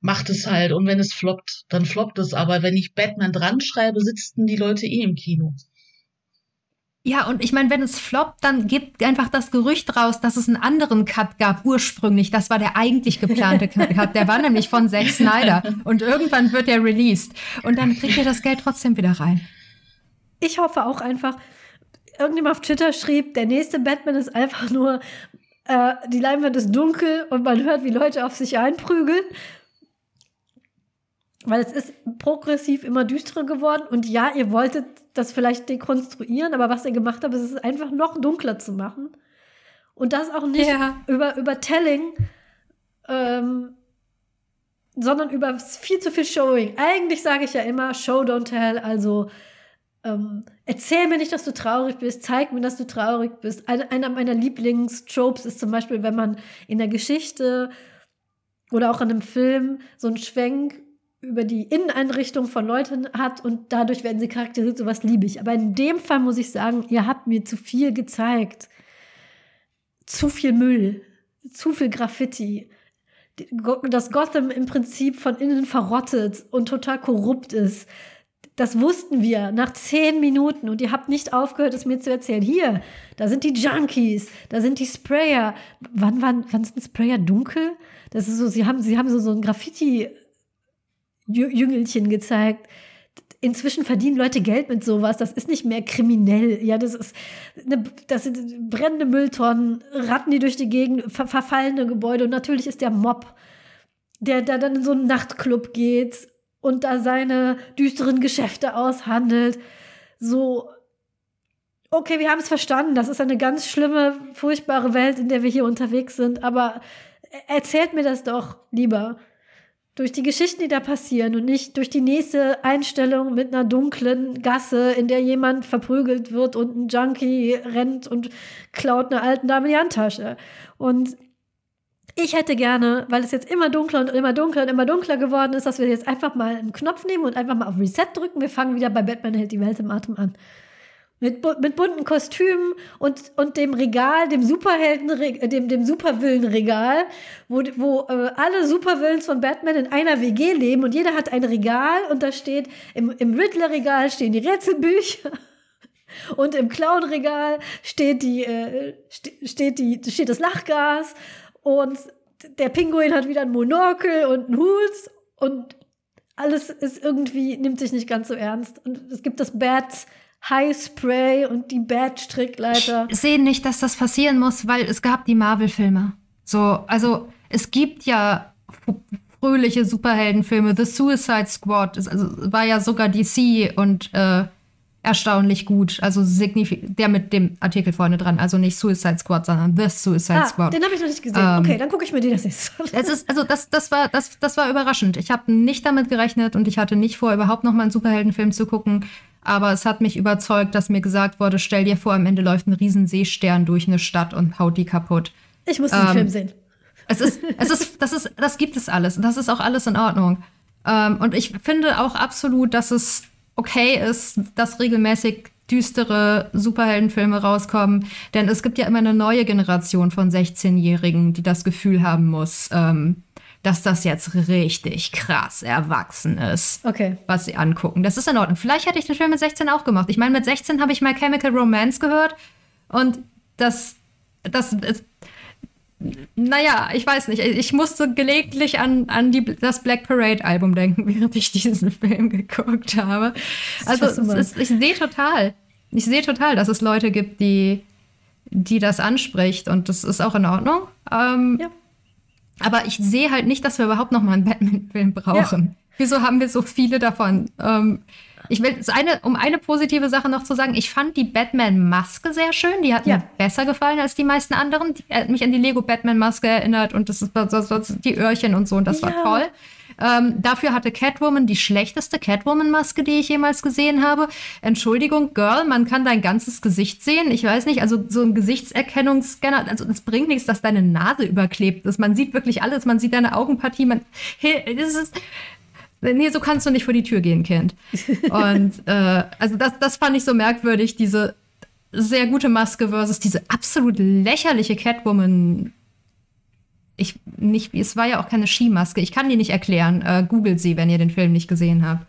macht es halt. Und wenn es floppt, dann floppt es. Aber wenn ich Batman dran schreibe, sitzen die Leute eh im Kino. Ja, und ich meine, wenn es floppt, dann gibt einfach das Gerücht raus, dass es einen anderen Cut gab ursprünglich. Das war der eigentlich geplante Cut. Der war nämlich von Zack Snyder. Und irgendwann wird der released. Und dann kriegt ihr das Geld trotzdem wieder rein. Ich hoffe auch einfach, irgendjemand auf Twitter schrieb, der nächste Batman ist einfach nur, äh, die Leinwand ist dunkel und man hört, wie Leute auf sich einprügeln weil es ist progressiv immer düsterer geworden und ja, ihr wolltet das vielleicht dekonstruieren, aber was ihr gemacht habt, ist es einfach noch dunkler zu machen. Und das auch nicht ja. über, über Telling, ähm, sondern über viel zu viel Showing. Eigentlich sage ich ja immer Show, don't tell, also ähm, erzähl mir nicht, dass du traurig bist, zeig mir, dass du traurig bist. Eine, einer meiner Lieblingstropes ist zum Beispiel, wenn man in der Geschichte oder auch in einem Film so einen Schwenk über die Inneneinrichtung von Leuten hat und dadurch werden sie charakterisiert, sowas liebe ich. Aber in dem Fall muss ich sagen, ihr habt mir zu viel gezeigt. Zu viel Müll, zu viel Graffiti. Dass Gotham im Prinzip von innen verrottet und total korrupt ist. Das wussten wir nach zehn Minuten und ihr habt nicht aufgehört, es mir zu erzählen. Hier, da sind die Junkies, da sind die Sprayer. Wann, wann, wann sind Sprayer dunkel? Das ist so, sie haben, sie haben so, so ein Graffiti Jüngelchen gezeigt. Inzwischen verdienen Leute Geld mit sowas. Das ist nicht mehr kriminell. Ja, das ist, eine, das sind brennende Mülltonnen, Ratten, die durch die Gegend, ver verfallene Gebäude. Und natürlich ist der Mob, der da dann in so einen Nachtclub geht und da seine düsteren Geschäfte aushandelt. So, okay, wir haben es verstanden. Das ist eine ganz schlimme, furchtbare Welt, in der wir hier unterwegs sind. Aber erzählt mir das doch lieber durch die Geschichten, die da passieren und nicht durch die nächste Einstellung mit einer dunklen Gasse, in der jemand verprügelt wird und ein Junkie rennt und klaut einer alten Dame die Handtasche. Und ich hätte gerne, weil es jetzt immer dunkler und immer dunkler und immer dunkler geworden ist, dass wir jetzt einfach mal einen Knopf nehmen und einfach mal auf Reset drücken. Wir fangen wieder bei Batman hält die Welt im Atem an. Mit, mit bunten Kostümen und, und dem Regal, dem Superhelden, äh, dem, dem Supervillenregal, wo, wo äh, alle Supervillains von Batman in einer WG leben und jeder hat ein Regal und da steht, im, im Riddler-Regal stehen die Rätselbücher und im Clown-Regal steht die, äh, steht die, steht das Lachgas und der Pinguin hat wieder ein Monokel und einen Hut und alles ist irgendwie, nimmt sich nicht ganz so ernst. Und es gibt das Bats High Spray und die Bad Strickleiter. Ich sehe nicht, dass das passieren muss, weil es gab die Marvel-Filme. So, also es gibt ja fröhliche Superheldenfilme. The Suicide Squad also, war ja sogar DC und äh, erstaunlich gut. Also der mit dem Artikel vorne dran. Also nicht Suicide Squad, sondern The Suicide ah, Squad. Den habe ich noch nicht gesehen. Ähm, okay, dann gucke ich mir den das nächste Es ist, also das, das, war, das, das war überraschend. Ich habe nicht damit gerechnet und ich hatte nicht vor, überhaupt noch mal einen Superheldenfilm zu gucken. Aber es hat mich überzeugt, dass mir gesagt wurde, stell dir vor, am Ende läuft ein riesen Seestern durch eine Stadt und haut die kaputt. Ich muss den ähm, Film sehen. Es ist, es ist, das ist, das gibt es alles. Das ist auch alles in Ordnung. Ähm, und ich finde auch absolut, dass es okay ist, dass regelmäßig düstere Superheldenfilme rauskommen. Denn es gibt ja immer eine neue Generation von 16-Jährigen, die das Gefühl haben muss, ähm, dass das jetzt richtig krass erwachsen ist, okay. was sie angucken. Das ist in Ordnung. Vielleicht hätte ich den Film mit 16 auch gemacht. Ich meine, mit 16 habe ich mal Chemical Romance gehört und das, das, ist, naja, ich weiß nicht. Ich musste gelegentlich an, an die, das Black Parade Album denken, während ich diesen Film geguckt habe. Also ist, ich sehe total, ich sehe total, dass es Leute gibt, die, die das anspricht und das ist auch in Ordnung. Ähm, ja. Aber ich sehe halt nicht, dass wir überhaupt noch mal einen Batman-Film brauchen. Ja. Wieso haben wir so viele davon? Ähm, ich will eine, um eine positive Sache noch zu sagen, ich fand die Batman-Maske sehr schön. Die hat ja. mir besser gefallen als die meisten anderen. Die hat mich an die Lego Batman-Maske erinnert und das ist das, das, die Öhrchen und so und das ja. war toll. Ähm, dafür hatte Catwoman die schlechteste Catwoman-Maske, die ich jemals gesehen habe. Entschuldigung, Girl, man kann dein ganzes Gesicht sehen. Ich weiß nicht, also so ein Gesichtserkennungsscanner, also es bringt nichts, dass deine Nase überklebt ist. Man sieht wirklich alles, man sieht deine Augenpartie, man. Hey, das ist, Nee, so kannst du nicht vor die Tür gehen, Kind. Und äh, also das, das fand ich so merkwürdig, diese sehr gute Maske versus diese absolut lächerliche Catwoman ich nicht, es war ja auch keine Skimaske. Ich kann die nicht erklären. Äh, googelt sie, wenn ihr den Film nicht gesehen habt.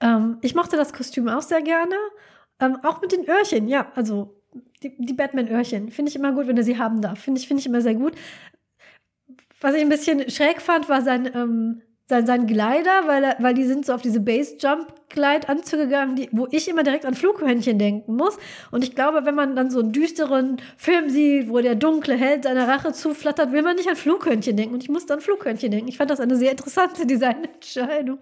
Ähm, ich mochte das Kostüm auch sehr gerne. Ähm, auch mit den Öhrchen, ja. Also die, die Batman-Öhrchen. Finde ich immer gut, wenn er sie haben darf. Finde ich, find ich immer sehr gut. Was ich ein bisschen schräg fand, war sein ähm, sein, sein Glider, weil, er, weil die sind so auf diese Base-Jump-Glide-Anzüge gegangen, die, wo ich immer direkt an Flughörnchen denken muss. Und ich glaube, wenn man dann so einen düsteren Film sieht, wo der dunkle Held seiner Rache zuflattert, will man nicht an Flughörnchen denken. Und ich muss an Flughörnchen denken. Ich fand das eine sehr interessante Designentscheidung.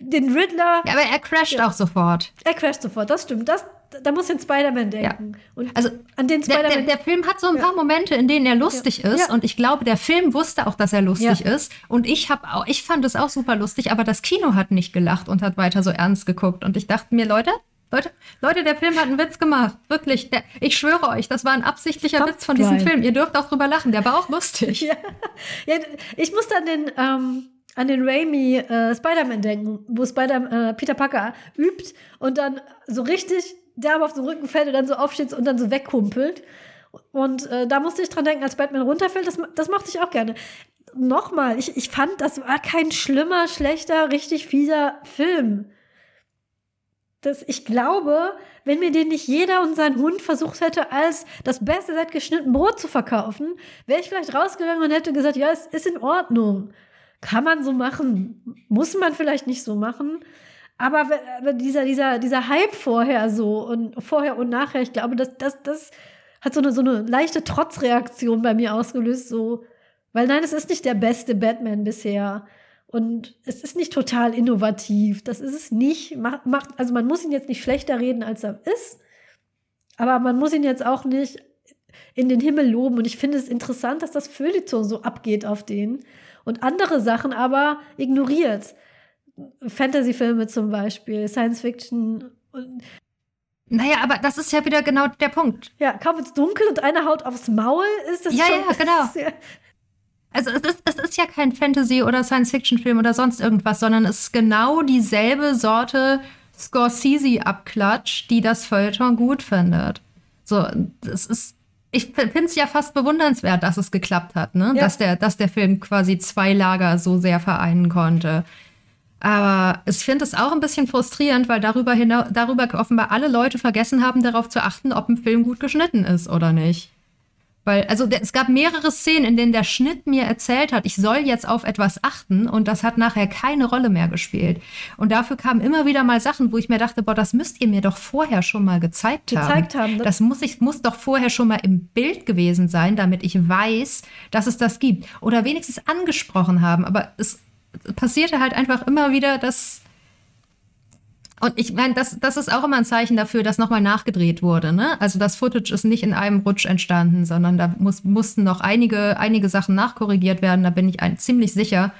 Den Riddler. Ja, aber er crasht ja, auch sofort. Er crasht sofort, das stimmt. Das, da muss ich an Spider-Man denken. Ja. Also an den Spider-Man. Der, der, der, Film hat so ein paar Momente, in denen er lustig ja. ist. Und ich glaube, der Film wusste auch, dass er lustig ist. Und ich habe auch, ich fand es auch super lustig, aber das Kino hat nicht gelacht und hat weiter so ernst geguckt. Und ich dachte mir, Leute, Leute, Leute, der Film hat einen Witz gemacht. Wirklich. Der, ich schwöre euch, das war ein absichtlicher Top Witz von diesem Drive. Film. Ihr dürft auch drüber lachen. Der war auch lustig. Ja, ja ich musste an den, ähm, an den Raimi äh, Spider-Man denken, wo Spider äh, Peter Parker übt und dann so richtig derbe auf den Rücken fällt und dann so aufsteht und dann so wegkumpelt. Und äh, da musste ich dran denken, als Batman runterfällt, das, das mochte ich auch gerne. Nochmal, ich, ich fand, das war kein schlimmer, schlechter, richtig fieser Film. Das, ich glaube, wenn mir den nicht jeder und sein Hund versucht hätte, als das Beste seit geschnitten Brot zu verkaufen, wäre ich vielleicht rausgegangen und hätte gesagt, ja, es ist in Ordnung. Kann man so machen. Muss man vielleicht nicht so machen. Aber dieser, dieser, dieser Hype vorher so und vorher und nachher, ich glaube, das, das, das hat so eine, so eine leichte Trotzreaktion bei mir ausgelöst, so, weil nein, es ist nicht der beste Batman bisher. Und es ist nicht total innovativ. Das ist es nicht. Macht, macht, also man muss ihn jetzt nicht schlechter reden, als er ist. Aber man muss ihn jetzt auch nicht in den Himmel loben. Und ich finde es interessant, dass das Feuilleton so abgeht auf den und andere Sachen aber ignoriert. Fantasy-Filme zum Beispiel, Science-Fiction. Naja, aber das ist ja wieder genau der Punkt. Ja, kaum wird's dunkel und einer haut aufs Maul, ist das ja, schon... Ja, genau. Also es ist, es ist ja kein Fantasy- oder Science-Fiction-Film oder sonst irgendwas, sondern es ist genau dieselbe Sorte Scorsese-Abklatsch, die das Feuilleton gut findet. So, das ist, ich finde es ja fast bewundernswert, dass es geklappt hat, ne? Ja. Dass, der, dass der Film quasi zwei Lager so sehr vereinen konnte. Aber ich finde es auch ein bisschen frustrierend, weil darüber, hinaus, darüber offenbar alle Leute vergessen haben, darauf zu achten, ob ein Film gut geschnitten ist oder nicht. Weil, also es gab mehrere Szenen, in denen der Schnitt mir erzählt hat, ich soll jetzt auf etwas achten und das hat nachher keine Rolle mehr gespielt. Und dafür kamen immer wieder mal Sachen, wo ich mir dachte, boah, das müsst ihr mir doch vorher schon mal gezeigt haben. Gezeigt haben. Ne? Das muss ich, muss doch vorher schon mal im Bild gewesen sein, damit ich weiß, dass es das gibt. Oder wenigstens angesprochen haben. Aber es passierte halt einfach immer wieder, dass und ich meine, das, das ist auch immer ein Zeichen dafür, dass nochmal nachgedreht wurde. Ne? Also das Footage ist nicht in einem Rutsch entstanden, sondern da muss, mussten noch einige, einige Sachen nachkorrigiert werden. Da bin ich ein, ziemlich sicher.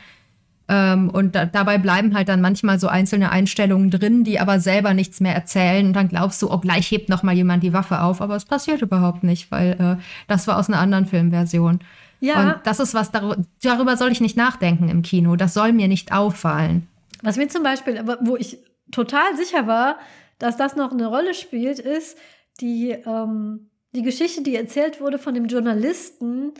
Ähm, und da, dabei bleiben halt dann manchmal so einzelne Einstellungen drin, die aber selber nichts mehr erzählen. Und dann glaubst du, oh, gleich hebt nochmal jemand die Waffe auf. Aber es passiert überhaupt nicht, weil äh, das war aus einer anderen Filmversion. Ja. Und das ist was, darüber, soll ich nicht nachdenken im Kino. Das soll mir nicht auffallen. Was mir zum Beispiel, wo ich total sicher war, dass das noch eine Rolle spielt, ist die, ähm, die Geschichte, die erzählt wurde von dem Journalisten,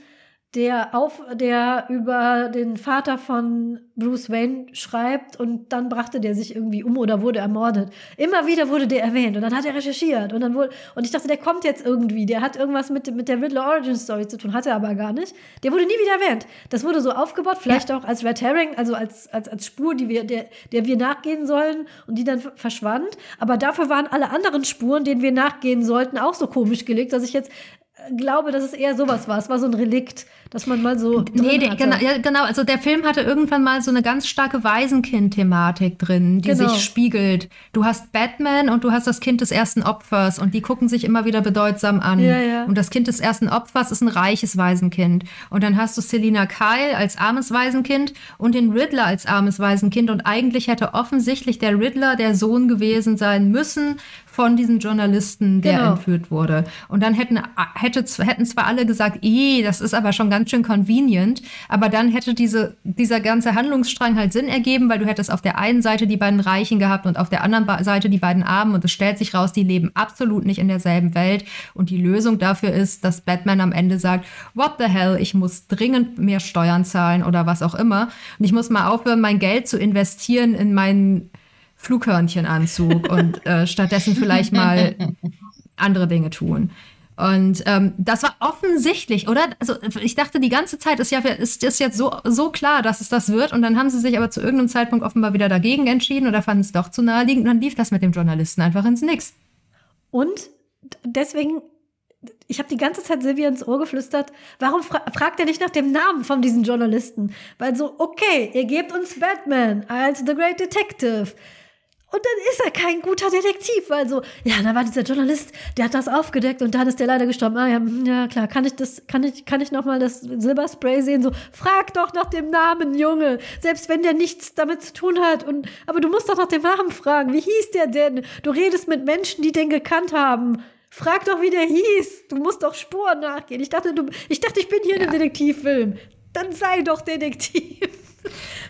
der auf, der über den Vater von Bruce Wayne schreibt und dann brachte der sich irgendwie um oder wurde ermordet. Immer wieder wurde der erwähnt und dann hat er recherchiert und dann wurde, und ich dachte, der kommt jetzt irgendwie, der hat irgendwas mit, mit der Riddler Origin Story zu tun, hat er aber gar nicht. Der wurde nie wieder erwähnt. Das wurde so aufgebaut, vielleicht ja. auch als Red Herring, also als, als, als Spur, die wir, der, der wir nachgehen sollen und die dann verschwand. Aber dafür waren alle anderen Spuren, denen wir nachgehen sollten, auch so komisch gelegt, dass ich jetzt glaube, dass es eher sowas war. Es war so ein Relikt, dass man mal so. Nee, der, genau, ja, genau. Also der Film hatte irgendwann mal so eine ganz starke Waisenkind-Thematik drin, die genau. sich spiegelt. Du hast Batman und du hast das Kind des ersten Opfers und die gucken sich immer wieder bedeutsam an. Ja, ja. Und das Kind des ersten Opfers ist ein reiches Waisenkind. Und dann hast du Selina Kyle als armes Waisenkind und den Riddler als armes Waisenkind. Und eigentlich hätte offensichtlich der Riddler der Sohn gewesen sein müssen von diesem Journalisten, der genau. entführt wurde. Und dann hätten, hätte, hätten zwar alle gesagt, eh, das ist aber schon ganz schön convenient, aber dann hätte diese, dieser ganze Handlungsstrang halt Sinn ergeben, weil du hättest auf der einen Seite die beiden Reichen gehabt und auf der anderen Seite die beiden Armen. Und es stellt sich raus, die leben absolut nicht in derselben Welt. Und die Lösung dafür ist, dass Batman am Ende sagt, what the hell, ich muss dringend mehr Steuern zahlen oder was auch immer. Und ich muss mal aufhören, mein Geld zu investieren in meinen Flughörnchenanzug und äh, stattdessen vielleicht mal andere Dinge tun. Und ähm, das war offensichtlich, oder? Also ich dachte die ganze Zeit, ist ja ist, ist jetzt so, so klar, dass es das wird. Und dann haben sie sich aber zu irgendeinem Zeitpunkt offenbar wieder dagegen entschieden oder fanden es doch zu naheliegend. Und dann lief das mit dem Journalisten einfach ins Nix. Und deswegen, ich habe die ganze Zeit Silvia ins Ohr geflüstert, warum fra fragt er nicht nach dem Namen von diesem Journalisten? Weil so, okay, ihr gebt uns Batman als The Great Detective. Und dann ist er kein guter Detektiv, weil so, ja, da war dieser Journalist, der hat das aufgedeckt und dann ist der leider gestorben. Ah, ja, hm, ja klar, kann ich das, kann ich, kann ich nochmal das Silberspray sehen? So, frag doch nach dem Namen, Junge. Selbst wenn der nichts damit zu tun hat. Und, aber du musst doch nach dem Namen fragen. Wie hieß der denn? Du redest mit Menschen, die den gekannt haben. Frag doch, wie der hieß. Du musst doch Spuren nachgehen. Ich dachte, du, ich dachte, ich bin hier ja. in einem Detektivfilm. Dann sei doch Detektiv.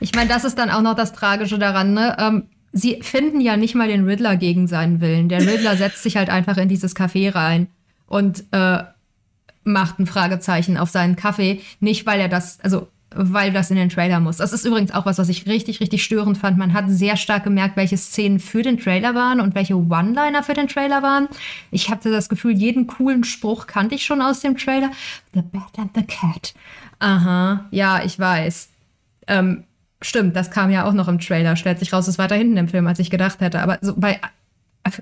Ich meine, das ist dann auch noch das Tragische daran, ne? Ähm sie finden ja nicht mal den Riddler gegen seinen Willen. Der Riddler setzt sich halt einfach in dieses Café rein und äh, macht ein Fragezeichen auf seinen Kaffee. Nicht, weil er das, also weil das in den Trailer muss. Das ist übrigens auch was, was ich richtig, richtig störend fand. Man hat sehr stark gemerkt, welche Szenen für den Trailer waren und welche One-Liner für den Trailer waren. Ich hatte das Gefühl, jeden coolen Spruch kannte ich schon aus dem Trailer. The Bat and the Cat. Aha, ja, ich weiß. Ähm, Stimmt, das kam ja auch noch im Trailer. Stellt sich raus, es weiter hinten im Film, als ich gedacht hätte. Aber so bei.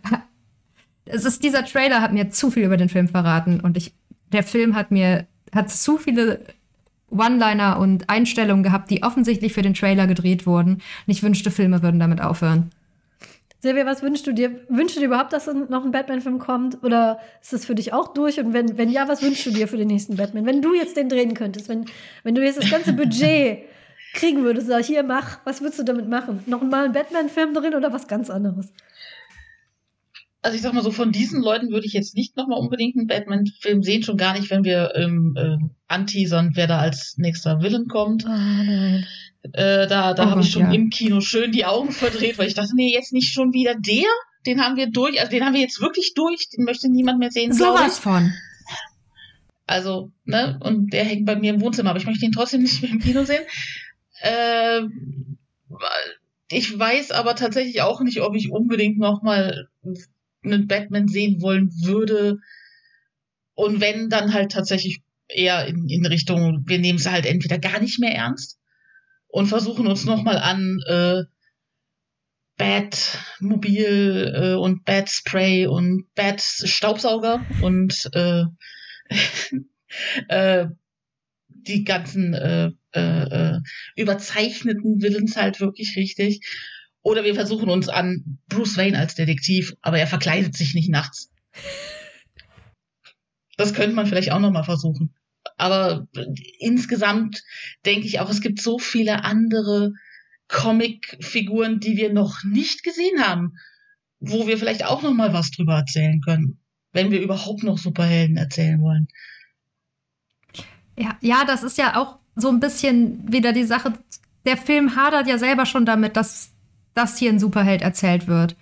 Es ist, dieser Trailer hat mir zu viel über den Film verraten und ich, der Film hat mir, hat zu viele One-Liner und Einstellungen gehabt, die offensichtlich für den Trailer gedreht wurden. Und ich wünschte, Filme würden damit aufhören. Silvia, was wünschst du dir? Wünschst du dir überhaupt, dass noch ein Batman-Film kommt? Oder ist das für dich auch durch? Und wenn, wenn ja, was wünschst du dir für den nächsten Batman? Wenn du jetzt den drehen könntest, wenn, wenn du jetzt das ganze Budget kriegen würdest, sag hier, mach, was würdest du damit machen? Noch mal einen Batman-Film drin oder was ganz anderes? Also ich sag mal so, von diesen Leuten würde ich jetzt nicht nochmal unbedingt einen Batman-Film sehen, schon gar nicht, wenn wir ähm, äh, anteasern, wer da als nächster Villain kommt. Oh nein. Äh, da da Oh habe ich schon ja. im Kino schön die Augen verdreht, weil ich dachte, nee, jetzt nicht schon wieder der. Den haben wir durch, also den haben wir jetzt wirklich durch, den möchte niemand mehr sehen. Sowas ich. von. Also, ne, und der hängt bei mir im Wohnzimmer, aber ich möchte ihn trotzdem nicht mehr im Kino sehen. Ähm, ich weiß aber tatsächlich auch nicht, ob ich unbedingt nochmal einen Batman sehen wollen würde. Und wenn, dann halt tatsächlich eher in, in Richtung, wir nehmen es halt entweder gar nicht mehr ernst und versuchen uns nochmal an äh, Batmobil äh, und Batspray und Bat-Staubsauger und äh, äh, die ganzen äh, äh, äh, überzeichneten Villains halt wirklich richtig. Oder wir versuchen uns an Bruce Wayne als Detektiv, aber er verkleidet sich nicht nachts. Das könnte man vielleicht auch nochmal versuchen. Aber insgesamt denke ich auch, es gibt so viele andere Comic-Figuren, die wir noch nicht gesehen haben, wo wir vielleicht auch nochmal was drüber erzählen können, wenn wir überhaupt noch Superhelden erzählen wollen. Ja, ja, das ist ja auch so ein bisschen wieder die Sache. Der Film hadert ja selber schon damit, dass das hier ein Superheld erzählt wird.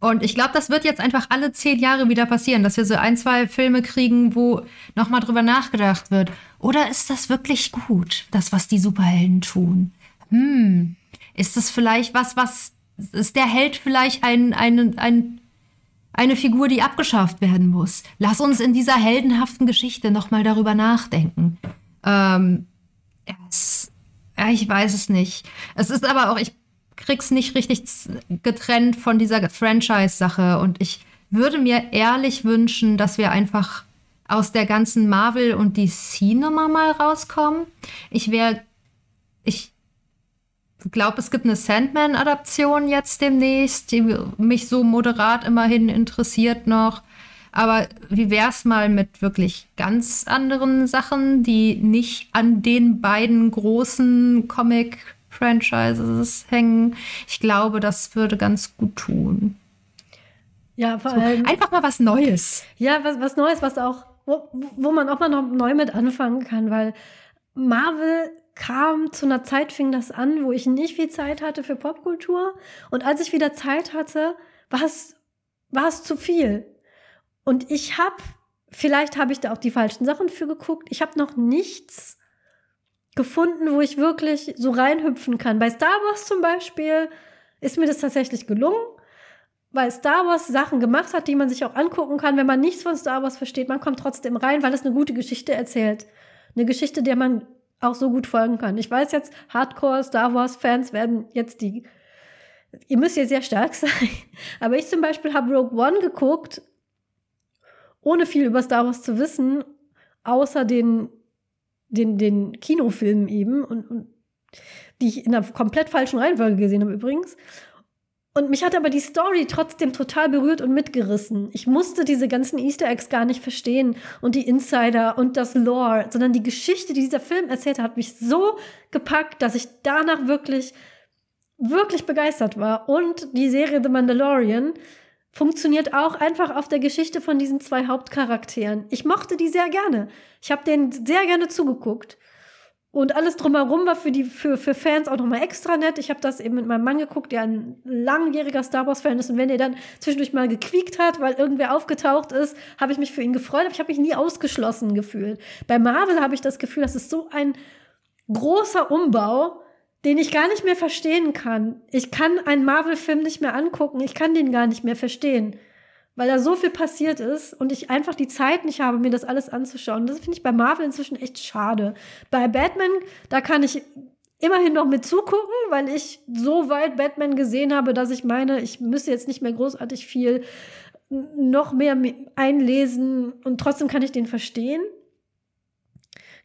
Und ich glaube, das wird jetzt einfach alle zehn Jahre wieder passieren, dass wir so ein, zwei Filme kriegen, wo nochmal drüber nachgedacht wird. Oder ist das wirklich gut, das, was die Superhelden tun? Hm, ist das vielleicht was, was ist der Held vielleicht ein, ein, ein, eine Figur, die abgeschafft werden muss? Lass uns in dieser heldenhaften Geschichte nochmal darüber nachdenken. Ähm, es, ja, ich weiß es nicht. Es ist aber auch, ich krieg's nicht richtig getrennt von dieser Franchise-Sache und ich würde mir ehrlich wünschen, dass wir einfach aus der ganzen Marvel- und DC-Nummer mal rauskommen. Ich wäre, ich glaube, es gibt eine Sandman-Adaption jetzt demnächst, die mich so moderat immerhin interessiert noch. Aber wie wär's mal mit wirklich ganz anderen Sachen, die nicht an den beiden großen Comic-Franchises hängen? Ich glaube, das würde ganz gut tun. Ja, vor So, allem. einfach mal was Neues. Ja, was, was Neues, was auch, wo, wo man auch mal noch neu mit anfangen kann, weil Marvel kam zu einer Zeit, fing das an, wo ich nicht viel Zeit hatte für Popkultur. Und als ich wieder Zeit hatte, war es, war es zu viel. Und ich habe, vielleicht habe ich da auch die falschen Sachen für geguckt, ich habe noch nichts gefunden, wo ich wirklich so reinhüpfen kann. Bei Star Wars zum Beispiel ist mir das tatsächlich gelungen weil Star Wars Sachen gemacht hat, die man sich auch angucken kann, wenn man nichts von Star Wars versteht. Man kommt trotzdem rein, weil es eine gute Geschichte erzählt. Eine Geschichte, der man auch so gut folgen kann. Ich weiß jetzt, Hardcore Star Wars Fans werden jetzt die, ihr müsst ja sehr stark sein. Aber ich zum Beispiel habe Rogue One geguckt, ohne viel über Star Wars zu wissen, außer den, den, den Kinofilmen eben und, und die ich in einer komplett falschen Reihenfolge gesehen habe übrigens. Und mich hat aber die Story trotzdem total berührt und mitgerissen. Ich musste diese ganzen Easter Eggs gar nicht verstehen und die Insider und das Lore, sondern die Geschichte, die dieser Film erzählt hat, hat mich so gepackt, dass ich danach wirklich, wirklich begeistert war. Und die Serie The Mandalorian funktioniert auch einfach auf der Geschichte von diesen zwei Hauptcharakteren. Ich mochte die sehr gerne. Ich habe denen sehr gerne zugeguckt. Und alles drumherum war für die für, für Fans auch nochmal extra nett. Ich habe das eben mit meinem Mann geguckt, der ein langjähriger Star Wars-Fan ist. Und wenn er dann zwischendurch mal gequiekt hat, weil irgendwer aufgetaucht ist, habe ich mich für ihn gefreut. Aber ich habe mich nie ausgeschlossen gefühlt. Bei Marvel habe ich das Gefühl, das ist so ein großer Umbau, den ich gar nicht mehr verstehen kann. Ich kann einen Marvel-Film nicht mehr angucken. Ich kann den gar nicht mehr verstehen weil da so viel passiert ist und ich einfach die Zeit nicht habe, mir das alles anzuschauen. Das finde ich bei Marvel inzwischen echt schade. Bei Batman, da kann ich immerhin noch mit zugucken, weil ich so weit Batman gesehen habe, dass ich meine, ich müsste jetzt nicht mehr großartig viel noch mehr einlesen und trotzdem kann ich den verstehen.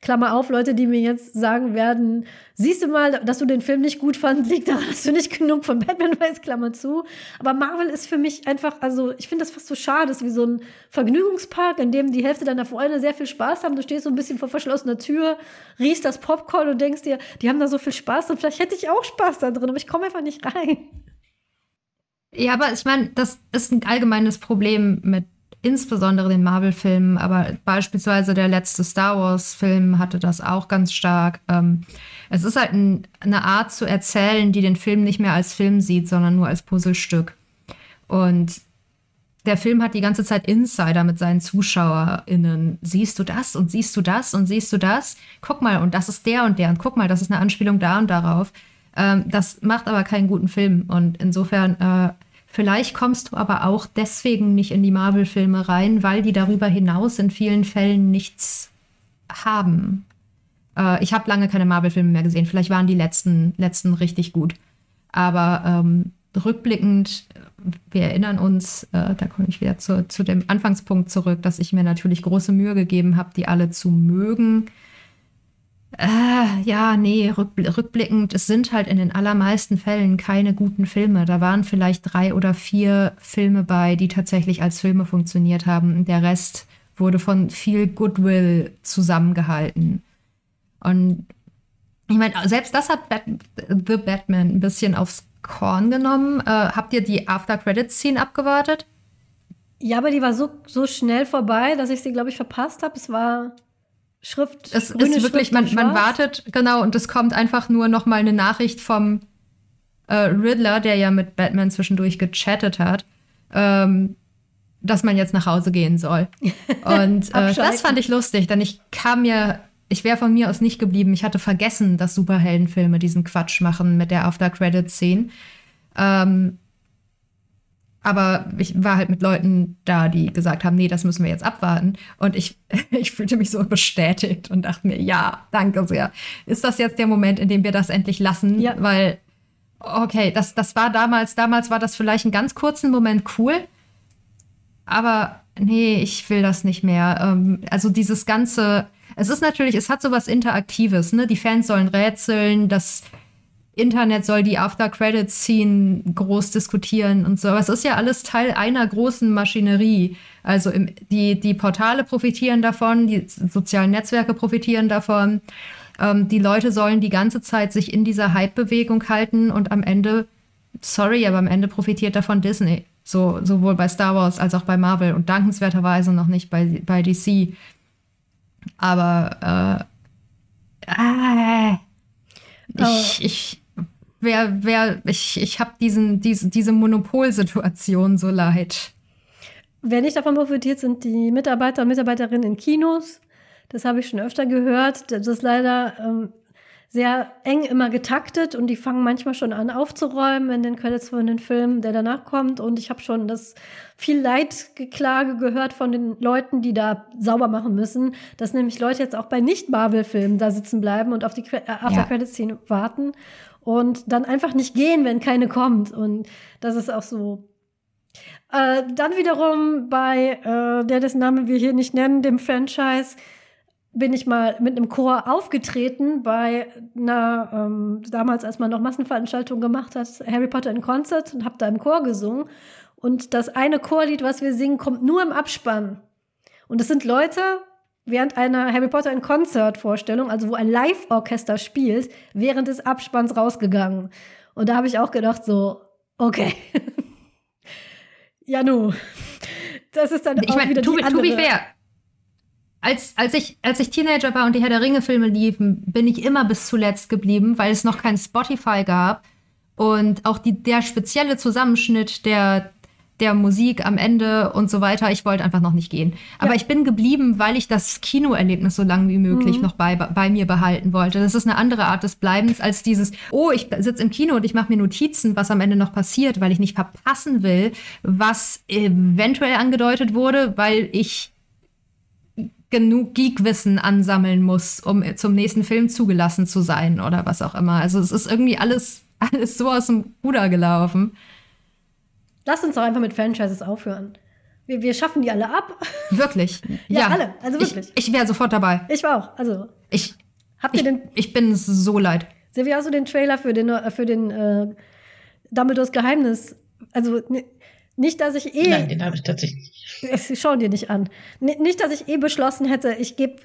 Klammer auf, Leute, die mir jetzt sagen werden, siehst du mal, dass du den Film nicht gut fandst, liegt daran, dass du nicht genug von Batman weißt, Klammer zu. Aber Marvel ist für mich einfach, also ich finde das fast so schade, ist wie so ein Vergnügungspark, in dem die Hälfte deiner Freunde sehr viel Spaß haben. Du stehst so ein bisschen vor verschlossener Tür, riechst das Popcorn und denkst dir, die haben da so viel Spaß und vielleicht hätte ich auch Spaß da drin, aber ich komme einfach nicht rein. Ja, aber ich meine, das ist ein allgemeines Problem mit insbesondere den Marvel-Filmen, aber beispielsweise der letzte Star Wars-Film hatte das auch ganz stark. Ähm, es ist halt ein, eine Art zu erzählen, die den Film nicht mehr als Film sieht, sondern nur als Puzzlestück. Und der Film hat die ganze Zeit Insider mit seinen ZuschauerInnen. Siehst du das und siehst du das und siehst du das? Guck mal, und das ist der und der und guck mal, das ist eine Anspielung da und darauf. Ähm, das macht aber keinen guten Film. Und insofern, äh, vielleicht kommst du aber auch deswegen nicht in die Marvel-Filme rein, weil die darüber hinaus in vielen Fällen nichts haben. Äh, ich habe lange keine Marvel-Filme mehr gesehen. Vielleicht waren die letzten, letzten richtig gut. Aber ähm, rückblickend, wir erinnern uns, äh, da komme ich wieder zu, zu dem Anfangspunkt zurück, dass ich mir natürlich große Mühe gegeben habe, die alle zu mögen. Äh, ja, nee, rückblickend, es sind halt in den allermeisten Fällen keine guten Filme. Da waren vielleicht drei oder vier Filme bei, die tatsächlich als Filme funktioniert haben. Der Rest wurde von viel Goodwill zusammengehalten. Und ich meine, selbst das hat Bat The Batman ein bisschen aufs Korn genommen. Äh, habt ihr die After-Credits-Scene abgewartet? Ja, aber die war so, so schnell vorbei, dass ich sie, glaube ich, verpasst habe. Es war Schrift. Es ist wirklich, man, man, wartet, genau, und es kommt einfach nur noch mal eine Nachricht vom äh, Riddler, der ja mit Batman zwischendurch gechattet hat, ähm, dass man jetzt nach Hause gehen soll. Und äh, das fand ich lustig, denn ich kam mir ich wäre von mir aus nicht geblieben. Ich hatte vergessen, dass Superheldenfilme diesen Quatsch machen mit der After-Credit-Szene. Ähm, aber ich war halt mit Leuten da, die gesagt haben, nee, das müssen wir jetzt abwarten. Und ich, ich fühlte mich so bestätigt und dachte mir, ja, danke sehr. Ist das jetzt der Moment, in dem wir das endlich lassen? Ja. Weil, okay, das, das war damals, damals war das vielleicht einen ganz kurzen Moment cool. Aber nee, ich will das nicht mehr. Ähm, also dieses ganze es ist natürlich, es hat so was Interaktives, ne? Die Fans sollen rätseln, das Internet soll die After-Credits-Scene groß diskutieren und so. Aber es ist ja alles Teil einer großen Maschinerie. Also im, die, die Portale profitieren davon, die sozialen Netzwerke profitieren davon. Ähm, die Leute sollen die ganze Zeit sich in dieser Hype-Bewegung halten und am Ende, sorry, aber am Ende profitiert davon Disney. So, sowohl bei Star Wars als auch bei Marvel und dankenswerterweise noch nicht bei, bei DC. Aber äh, äh, ich, ich, wer, wer, ich, ich habe diesen, diese, diese Monopolsituation so leid. Wer nicht davon profitiert, sind die Mitarbeiter und Mitarbeiterinnen in Kinos. Das habe ich schon öfter gehört. Das ist leider ähm, sehr eng immer getaktet und die fangen manchmal schon an aufzuräumen in den Credits von den Filmen, der danach kommt. Und ich habe schon das viel Leidgeklage gehört von den Leuten, die da sauber machen müssen, dass nämlich Leute jetzt auch bei Nicht-Marvel-Filmen da sitzen bleiben und auf die äh, After-Credit-Szene ja. warten und dann einfach nicht gehen, wenn keine kommt. Und das ist auch so äh, dann wiederum bei äh, der dessen Namen wir hier nicht nennen, dem Franchise, bin ich mal mit einem Chor aufgetreten bei einer, ähm, damals als man noch Massenveranstaltungen gemacht hat, Harry Potter in Concert und habe da im Chor gesungen. Und das eine Chorlied, was wir singen, kommt nur im Abspann. Und es sind Leute während einer Harry Potter in Concert Vorstellung, also wo ein Live-Orchester spielt, während des Abspanns rausgegangen. Und da habe ich auch gedacht so, okay. ja, nu. Das ist dann ich auch mein, wieder to, die andere. To be fair, als, als, ich, als ich Teenager war und die Herr der Ringe-Filme liefen, bin ich immer bis zuletzt geblieben, weil es noch kein Spotify gab. Und auch die, der spezielle Zusammenschnitt der, der Musik am Ende und so weiter, ich wollte einfach noch nicht gehen. Aber ja. ich bin geblieben, weil ich das Kinoerlebnis so lange wie möglich mhm. noch bei, bei mir behalten wollte. Das ist eine andere Art des Bleibens als dieses, oh, ich sitze im Kino und ich mache mir Notizen, was am Ende noch passiert, weil ich nicht verpassen will, was eventuell angedeutet wurde, weil ich genug Geekwissen ansammeln muss, um zum nächsten Film zugelassen zu sein oder was auch immer. Also es ist irgendwie alles, alles so aus dem Ruder gelaufen. Lass uns doch einfach mit Franchises aufhören. Wir, wir schaffen die alle ab. Wirklich? ja, ja, alle. Also wirklich. Ich, ich wäre sofort dabei. Ich war auch. Also. Ich. Habt ihr ich, den? Ich bin so leid. Silvia, hast du den Trailer für den, äh, für den äh, Dumbledores Geheimnis? Also nicht, dass ich eh. Nein, den habe ich tatsächlich nicht. Schau dir nicht an. Nicht, dass ich eh beschlossen hätte, ich gebe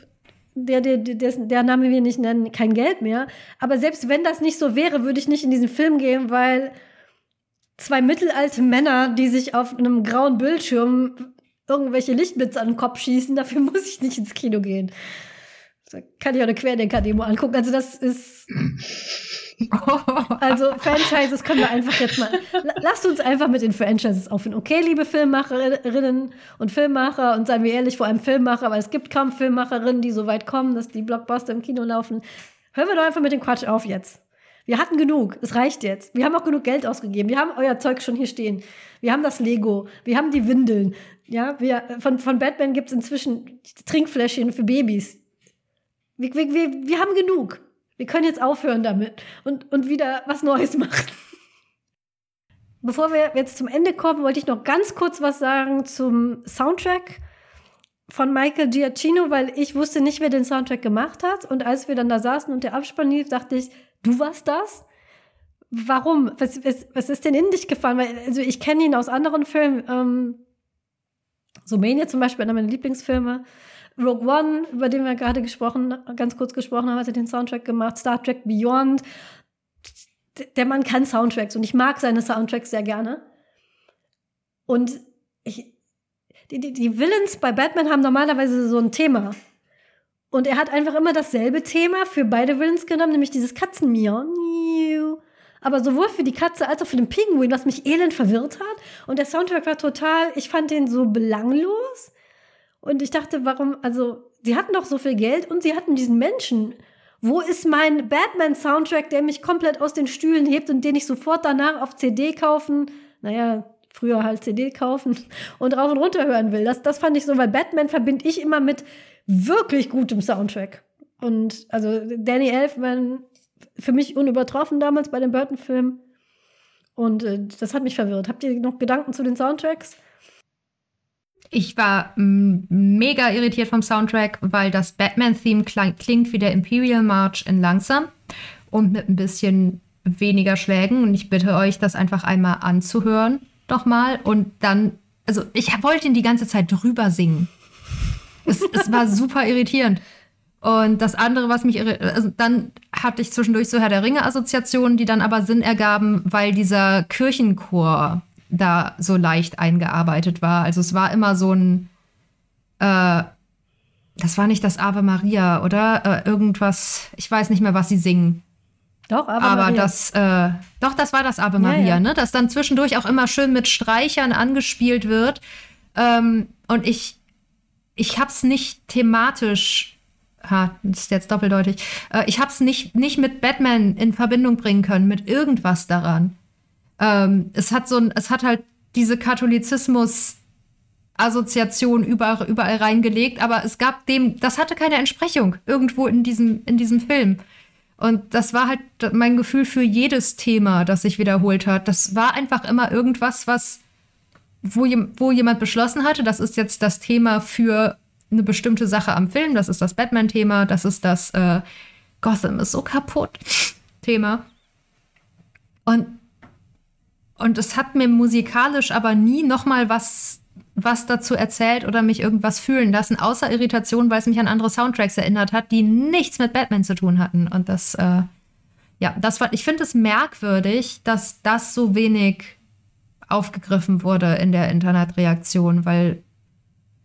der, der, der, der Name wir nicht nennen, kein Geld mehr. Aber selbst wenn das nicht so wäre, würde ich nicht in diesen Film gehen, weil zwei mittelalte Männer, die sich auf einem grauen Bildschirm irgendwelche Lichtblitze an den Kopf schießen, dafür muss ich nicht ins Kino gehen. Da kann ich auch eine Querdenker-Demo angucken. Also das ist. Also Franchises können wir einfach jetzt mal. Lasst uns einfach mit den Franchises aufhören. Okay, liebe Filmemacherinnen und Filmemacher, und seien wir ehrlich, vor allem Filmemacher, weil es gibt kaum Filmemacherinnen, die so weit kommen, dass die Blockbuster im Kino laufen. Hören wir doch einfach mit dem Quatsch auf jetzt. Wir hatten genug. Es reicht jetzt. Wir haben auch genug Geld ausgegeben. Wir haben euer Zeug schon hier stehen. Wir haben das Lego. Wir haben die Windeln. Ja, wir, von, von Batman gibt es inzwischen Trinkfläschchen für Babys. Wir, wir, wir, wir haben genug. Wir können jetzt aufhören damit und, und wieder was Neues machen. Bevor wir jetzt zum Ende kommen, wollte ich noch ganz kurz was sagen zum Soundtrack von Michael Giacchino, weil ich wusste nicht, wer den Soundtrack gemacht hat. Und als wir dann da saßen und der Abspann lief, dachte ich, du warst das? Warum? Was, was, was ist denn in dich gefallen? Weil, also ich kenne ihn aus anderen Filmen. Ähm, so Mania zum Beispiel, einer meiner Lieblingsfilme. Rogue One, über den wir gerade gesprochen, ganz kurz gesprochen haben, hat er den Soundtrack gemacht. Star Trek Beyond. Der Mann kann Soundtracks und ich mag seine Soundtracks sehr gerne. Und ich, die, die, die Villains bei Batman haben normalerweise so ein Thema. Und er hat einfach immer dasselbe Thema für beide Villains genommen, nämlich dieses Katzenmiau. Aber sowohl für die Katze als auch für den Pinguin, was mich elend verwirrt hat. Und der Soundtrack war total, ich fand den so belanglos. Und ich dachte, warum, also, sie hatten doch so viel Geld und sie hatten diesen Menschen. Wo ist mein Batman-Soundtrack, der mich komplett aus den Stühlen hebt und den ich sofort danach auf CD kaufen, naja, früher halt CD kaufen und rauf und runter hören will? Das, das fand ich so, weil Batman verbinde ich immer mit wirklich gutem Soundtrack. Und also Danny Elfman, für mich unübertroffen damals bei den Burton-Filmen. Und äh, das hat mich verwirrt. Habt ihr noch Gedanken zu den Soundtracks? Ich war mega irritiert vom Soundtrack, weil das Batman-Theme klingt wie der Imperial March in langsam und mit ein bisschen weniger Schlägen. Und ich bitte euch, das einfach einmal anzuhören, doch mal. Und dann, also ich wollte ihn die ganze Zeit drüber singen. Es, es war super irritierend. Und das andere, was mich irritiert, also dann hatte ich zwischendurch so Herr der Ringe-Assoziationen, die dann aber Sinn ergaben, weil dieser Kirchenchor da so leicht eingearbeitet war. Also es war immer so ein, äh, das war nicht das Ave Maria, oder? Äh, irgendwas, ich weiß nicht mehr, was sie singen. Doch, Ave aber Maria. das, äh, doch, das war das Ave Maria, ja, ja. ne? Das dann zwischendurch auch immer schön mit Streichern angespielt wird. Ähm, und ich, ich hab's nicht thematisch ha, das ist jetzt doppeldeutig. Äh, ich habe es nicht, nicht mit Batman in Verbindung bringen können, mit irgendwas daran ähm, es hat so ein, es hat halt diese Katholizismus Assoziation überall, überall reingelegt, aber es gab dem, das hatte keine Entsprechung irgendwo in diesem, in diesem Film. Und das war halt mein Gefühl für jedes Thema, das sich wiederholt hat. Das war einfach immer irgendwas, was, wo, wo jemand beschlossen hatte, das ist jetzt das Thema für eine bestimmte Sache am Film. Das ist das Batman-Thema, das ist das äh, Gotham ist so kaputt Thema. Und und es hat mir musikalisch aber nie noch mal was, was dazu erzählt oder mich irgendwas fühlen lassen, außer Irritation, weil es mich an andere Soundtracks erinnert hat, die nichts mit Batman zu tun hatten. Und das, äh, ja, das war, ich finde es merkwürdig, dass das so wenig aufgegriffen wurde in der Internetreaktion, weil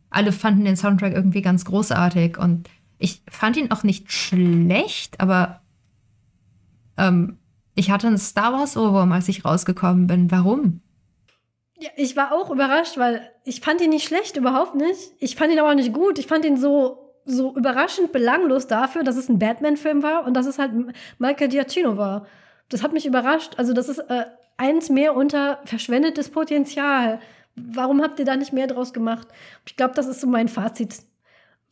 alle fanden den Soundtrack irgendwie ganz großartig und ich fand ihn auch nicht schlecht, aber ähm, ich hatte einen Star Wars Ohrwurm, als ich rausgekommen bin. Warum? Ja, ich war auch überrascht, weil ich fand ihn nicht schlecht, überhaupt nicht. Ich fand ihn aber auch nicht gut. Ich fand ihn so, so überraschend belanglos dafür, dass es ein Batman-Film war und dass es halt Michael Giacchino war. Das hat mich überrascht. Also, das ist äh, eins mehr unter verschwendetes Potenzial. Warum habt ihr da nicht mehr draus gemacht? Ich glaube, das ist so mein Fazit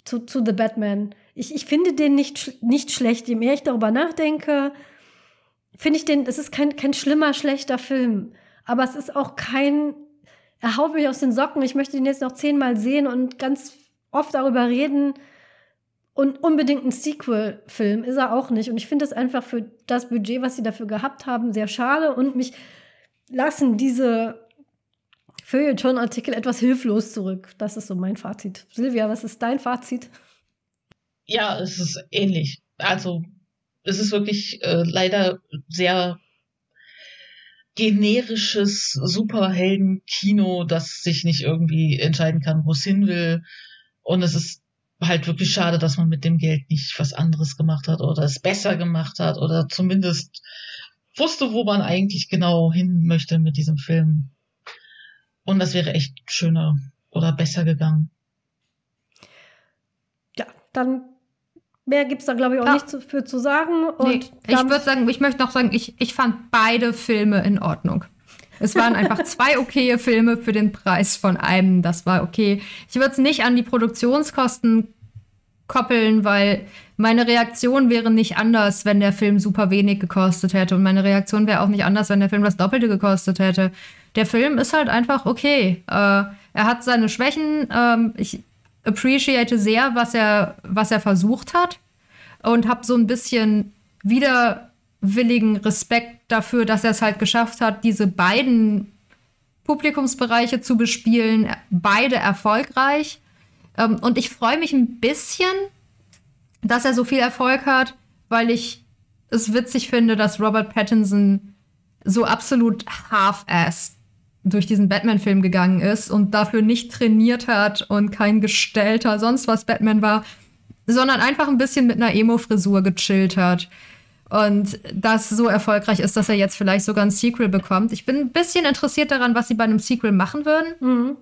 zu, zu The Batman. Ich, ich finde den nicht, nicht schlecht. Je mehr ich darüber nachdenke, finde ich den, es ist kein, kein schlimmer, schlechter Film. Aber es ist auch kein, er haut mich aus den Socken. Ich möchte ihn jetzt noch zehnmal sehen und ganz oft darüber reden. Und unbedingt ein Sequel-Film ist er auch nicht. Und ich finde es einfach für das Budget, was sie dafür gehabt haben, sehr schade. Und mich lassen diese Feuilleton-Artikel etwas hilflos zurück. Das ist so mein Fazit. Silvia, was ist dein Fazit? Ja, es ist ähnlich. Also es ist wirklich äh, leider sehr generisches Superhelden-Kino, das sich nicht irgendwie entscheiden kann, wo es hin will. Und es ist halt wirklich schade, dass man mit dem Geld nicht was anderes gemacht hat oder es besser gemacht hat oder zumindest wusste, wo man eigentlich genau hin möchte mit diesem Film. Und das wäre echt schöner oder besser gegangen. Ja, dann mehr gibt es da, glaube ich, auch Ja. nicht zu, für zu sagen. Und Nee, ich würde sagen, ich möchte noch sagen, ich, ich fand beide Filme in Ordnung. Es waren einfach zwei okaye Filme für den Preis von einem. Das war okay. Ich würde es nicht an die Produktionskosten koppeln, weil meine Reaktion wäre nicht anders, wenn der Film super wenig gekostet hätte. Und meine Reaktion wäre auch nicht anders, wenn der Film das Doppelte gekostet hätte. Der Film ist halt einfach okay. Äh, er hat seine Schwächen. Ähm, ich appreciate sehr, was er, was er versucht hat und habe so ein bisschen widerwilligen Respekt dafür, dass er es halt geschafft hat, diese beiden Publikumsbereiche zu bespielen, beide erfolgreich. Ähm, und ich freue mich ein bisschen, dass er so viel Erfolg hat, weil ich es witzig finde, dass Robert Pattinson so absolut half-assed durch diesen Batman-Film gegangen ist und dafür nicht trainiert hat und kein gestellter sonst was Batman war, sondern einfach ein bisschen mit einer Emo-Frisur gechillt hat. Und das so erfolgreich ist, dass er jetzt vielleicht sogar ein Sequel bekommt. Ich bin ein bisschen interessiert daran, was sie bei einem Sequel machen würden. Mhm.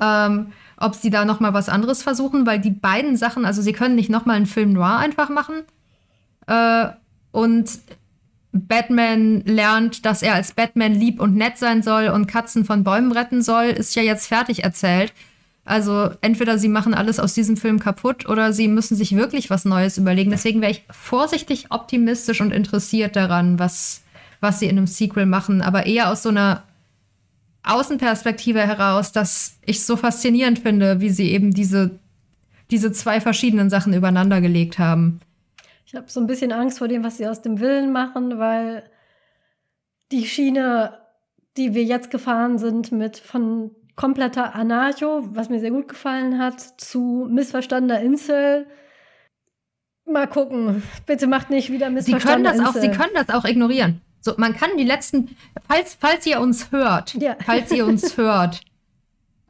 Ähm, ob sie da noch mal was anderes versuchen, weil die beiden Sachen, also sie können nicht noch mal einen Film noir einfach machen. Äh, und Batman lernt, dass er als Batman lieb und nett sein soll und Katzen von Bäumen retten soll, ist ja jetzt fertig erzählt. Also entweder sie machen alles aus diesem Film kaputt oder sie müssen sich wirklich was Neues überlegen. Deswegen wäre ich vorsichtig optimistisch und interessiert daran, was, was sie in einem Sequel machen, aber eher aus so einer Außenperspektive heraus, dass ich so faszinierend finde, wie sie eben diese, diese zwei verschiedenen Sachen übereinander gelegt haben. Ich habe so ein bisschen Angst vor dem, was sie aus dem Willen machen, weil die Schiene, die wir jetzt gefahren sind, mit von kompletter Anarcho, was mir sehr gut gefallen hat, zu missverstandener Insel. Mal gucken. Bitte macht nicht wieder Sie können das auch, Insel. sie können das auch ignorieren. So, man kann die letzten, falls, falls ihr uns hört, Ja. falls ihr uns hört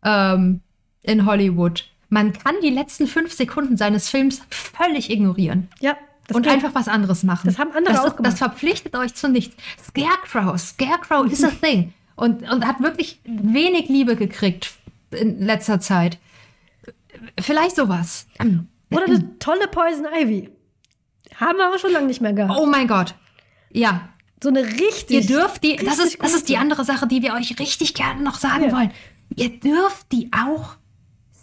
ähm, in Hollywood, man kann die letzten fünf Sekunden seines Films völlig ignorieren. ja, das und geht. einfach was anderes machen. Das haben andere das auch ist, gemacht. Das verpflichtet euch zu nichts. Scarecrow, Scarecrow is a thing. Und, und hat wirklich wenig Liebe gekriegt in letzter Zeit. Vielleicht sowas. Oder eine tolle Poison Ivy. Haben wir aber schon lange nicht mehr gehabt. Oh mein Gott. Ja, So eine richtig. ihr dürft die, das ist, das ist die andere Sache, die wir euch richtig gerne noch sagen Ja. wollen. Ihr dürft die auch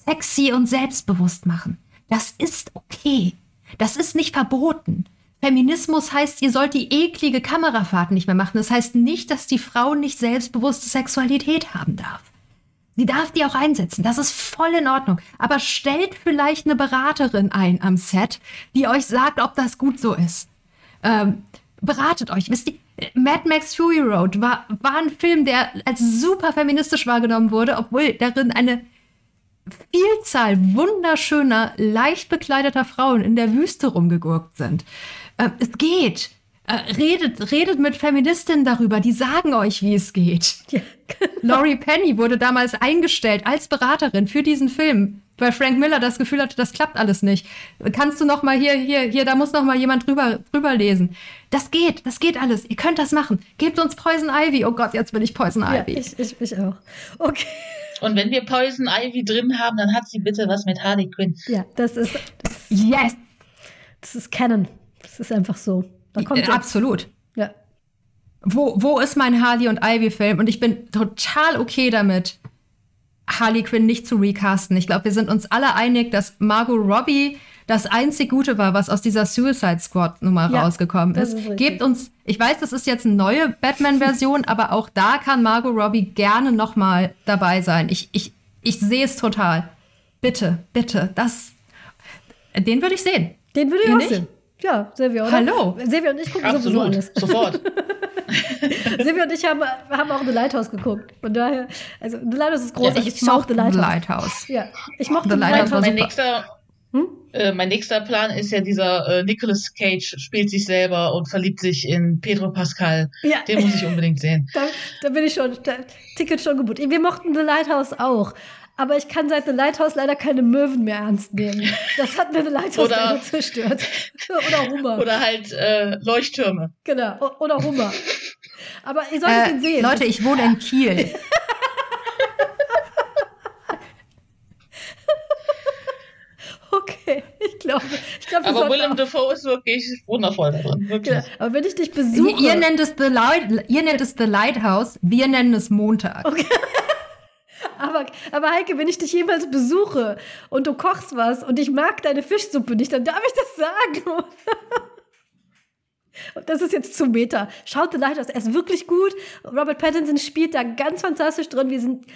sexy und selbstbewusst machen. Das ist okay. Das ist nicht verboten. Feminismus heißt, ihr sollt die eklige Kamerafahrt nicht mehr machen. Das heißt nicht, dass die Frau nicht selbstbewusste Sexualität haben darf. Sie darf die auch einsetzen. Das ist voll in Ordnung. Aber stellt vielleicht eine Beraterin ein am Set, die euch sagt, ob das gut so ist. Ähm, beratet euch. Wisst ihr, Mad Max Fury Road war, war ein Film, der als super feministisch wahrgenommen wurde, obwohl darin eine Vielzahl wunderschöner, leicht bekleideter Frauen in der Wüste rumgegurkt sind. Ähm, es geht. Äh, redet, redet mit Feministinnen darüber, die sagen euch, wie es geht. Ja. Laurie Penny wurde damals eingestellt als Beraterin für diesen Film, weil Frank Miller das Gefühl hatte, das klappt alles nicht. Kannst du noch mal hier, hier, hier, da muss noch mal jemand drüber, drüber lesen. Das geht, das geht alles. Ihr könnt das machen. Gebt uns Poison Ivy. Oh Gott, jetzt will ich Poison ja, Ivy. ich, ich, ich auch. Okay. Und wenn wir Poison Ivy drin haben, dann hat sie bitte was mit Harley Quinn. Ja, das ist, das, yes, das ist Canon. Das ist einfach so. Da kommt Äh, ja. absolut. ja. Wo, wo ist mein Harley und Ivy-Film? Und ich bin total okay damit, Harley Quinn nicht zu recasten. Ich glaube, wir sind uns alle einig, dass Margot Robbie das einzig Gute war, was aus dieser Suicide Squad-Nummer Ja, rausgekommen ist. ist. Gebt uns, ich weiß, das ist jetzt eine neue Batman-Version, aber auch da kann Margot Robbie gerne noch mal dabei sein. Ich, ich, ich sehe es total. Bitte, bitte, das, den würde ich sehen. Den würde ich Ihr auch nicht? sehen. Ja, Silvia, oder? Hallo. Silvia und ich gucken sowieso Absolut. alles. Sofort. Silvia und ich haben, haben auch The Lighthouse geguckt. Von daher, also The Lighthouse ist großartig. Ja, ich, mag The Lighthouse. Lighthouse. Ja, ich mochte The The Lighthouse Lighthouse. mein nächster, Hm? Äh, mein nächster Plan ist ja dieser äh, Nicolas Cage spielt sich selber und verliebt sich in Pedro Pascal. Ja. Den muss ich unbedingt sehen. da, da bin ich schon, da, Ticket schon gebucht. Wir mochten The Lighthouse auch. Aber ich kann seit The Lighthouse leider keine Möwen mehr ernst nehmen. Das hat mir The Lighthouse oder, leider zerstört. oder Hummer. Oder halt äh, Leuchttürme. Genau. O oder Hummer. Aber ihr solltet äh, ihn sehen. Leute, ich wohne in Kiel. okay, ich glaube. Ich glaub, aber Willem Dafoe ist wirklich wundervoll drin. Wirklich. Genau. Aber wenn ich dich besuche. Ihr nennt, es The Light, ihr nennt es The Lighthouse, wir nennen es Montag. Okay. Aber, aber Heike, wenn ich dich jemals besuche und du kochst was und ich mag deine Fischsuppe nicht, dann darf ich das sagen. Das ist jetzt zu Meta. Schaut The Lighthouse, er ist wirklich gut. Robert Pattinson spielt da ganz fantastisch drin. Wir sind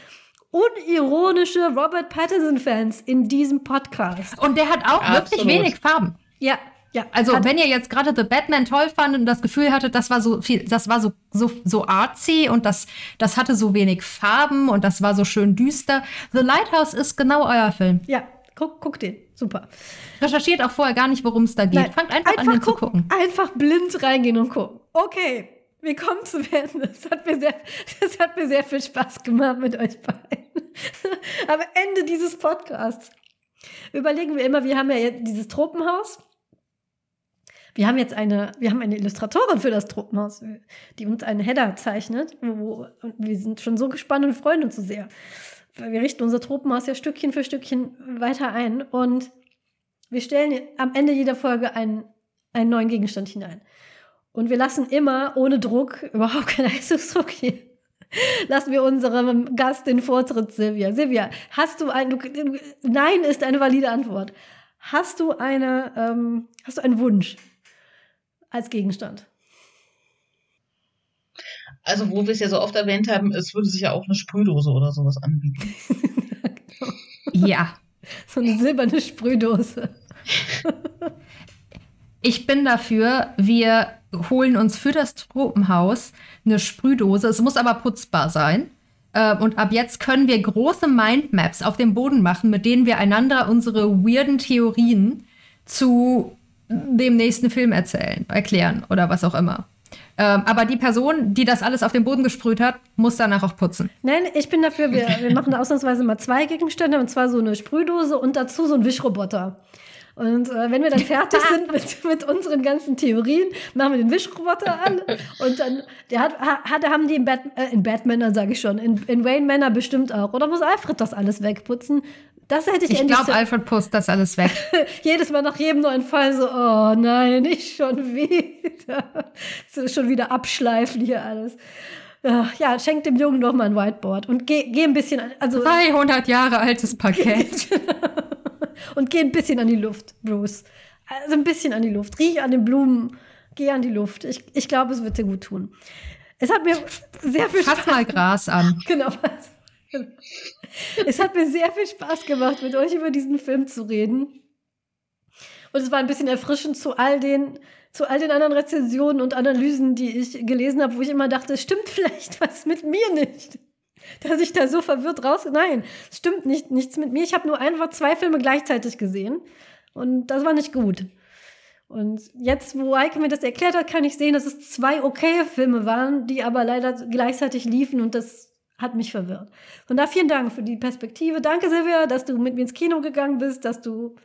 unironische Robert Pattinson-Fans in diesem Podcast. Und der hat auch Absolut. wirklich wenig Farben. Ja, ja, also wenn ihr jetzt gerade The Batman toll fandet und das Gefühl hattet, das war so viel, das war so so so artsy und das das hatte so wenig Farben und das war so schön düster. The Lighthouse ist genau euer Film. Ja, guck, guck den, super. Recherchiert auch vorher gar nicht, worum es da geht. Nein, Fangt einfach, einfach an, den gucken, zu gucken. Einfach blind reingehen und gucken. Okay, wir kommen zu werden. Das hat mir sehr, das hat mir sehr viel Spaß gemacht mit euch beiden. Am Ende dieses Podcasts überlegen wir immer, wir haben ja jetzt dieses Tropenhaus wir haben jetzt eine, wir haben eine Illustratorin für das Truppenhaus, die uns einen Header zeichnet. Wo, und wir sind schon so gespannt und freuen uns so sehr. Wir richten unser Truppenhaus ja Stückchen für Stückchen weiter ein und wir stellen am Ende jeder Folge einen, einen neuen Gegenstand hinein. Und wir lassen immer ohne Druck, überhaupt keinen Leistungsdruck hier, lassen wir unserem Gast den Vortritt, Silvia. Silvia, hast du ein, du, nein ist eine valide Antwort. Hast du eine, ähm, hast du einen Wunsch? Als Gegenstand. Also, wo wir es ja so oft erwähnt haben, es würde sich ja auch eine Sprühdose oder sowas anbieten. ja. So eine silberne Sprühdose. ich bin dafür, wir holen uns für das Tropenhaus eine Sprühdose. Es muss aber putzbar sein. Ähm, und ab jetzt können wir große Mindmaps auf dem Boden machen, mit denen wir einander unsere weirden Theorien zu dem nächsten Film erzählen, erklären oder was auch immer. Ähm, aber die Person, die das alles auf den Boden gesprüht hat, muss danach auch putzen. Nein, ich bin dafür, wir, wir machen ausnahmsweise mal zwei Gegenstände, und zwar so eine Sprühdose und dazu so ein Wischroboter. Und äh, wenn wir dann fertig sind mit, mit unseren ganzen Theorien, machen wir den Wischroboter an. Und dann, der hat, hat haben die in, Bat, äh, in Batman, sage ich schon, in, in Wayne Manor bestimmt auch. Oder muss Alfred das alles wegputzen? Das hätte ich Ich glaube, Alfred putzt das alles weg. Jedes Mal nach jedem neuen Fall so, oh nein, nicht schon wieder. so schon wieder abschleifen hier alles. Ja, schenk dem Jungen doch mal ein Whiteboard und geh, geh ein bisschen, also 300 Jahre altes Paket. und geh ein bisschen an die Luft, Bruce. Also ein bisschen an die Luft. Riech an den Blumen, geh an die Luft. Ich, ich glaube, es wird dir gut tun. Es hat mir sehr viel Spaß. Fass mal Gras an. Genau. Es hat mir sehr viel Spaß gemacht, mit euch über diesen Film zu reden. Und es war ein bisschen erfrischend zu all den, zu all den anderen Rezensionen und Analysen, die ich gelesen habe, wo ich immer dachte, stimmt vielleicht was mit mir nicht. Dass ich da so verwirrt raus. Nein, es stimmt nicht, nichts mit mir. Ich habe nur einfach zwei Filme gleichzeitig gesehen. Und das war nicht gut. Und jetzt, wo Eike mir das erklärt hat, kann ich sehen, dass es zwei okaye Filme waren, die aber leider gleichzeitig liefen und das hat mich verwirrt. Von da vielen Dank für die Perspektive. Danke, Silvia, dass du mit mir ins Kino gegangen bist, dass du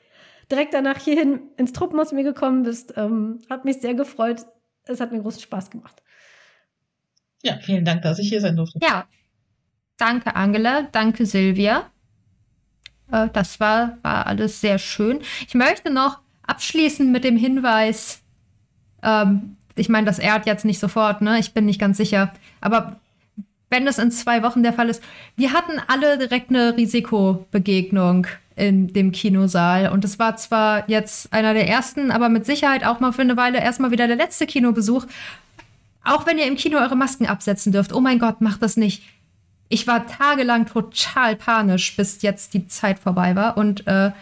direkt danach hierhin ins Truppenhaus mir gekommen bist. Ähm, hat mich sehr gefreut. Es hat mir großen Spaß gemacht. Ja, vielen Dank, dass ich hier sein durfte. Ja. Danke, Angela. Danke, Silvia. Äh, das war, war alles sehr schön. Ich möchte noch abschließen mit dem Hinweis, ähm, ich meine, das ehrt jetzt nicht sofort, ne? Ich bin nicht ganz sicher. Aber wenn das in zwei Wochen der Fall ist. Wir hatten alle direkt eine Risikobegegnung in dem Kinosaal. Und es war zwar jetzt einer der ersten, aber mit Sicherheit auch mal für eine Weile erstmal wieder der letzte Kinobesuch. Auch wenn ihr im Kino eure Masken absetzen dürft. Oh mein Gott, macht das nicht. Ich war tagelang total panisch, bis jetzt die Zeit vorbei war. Und äh,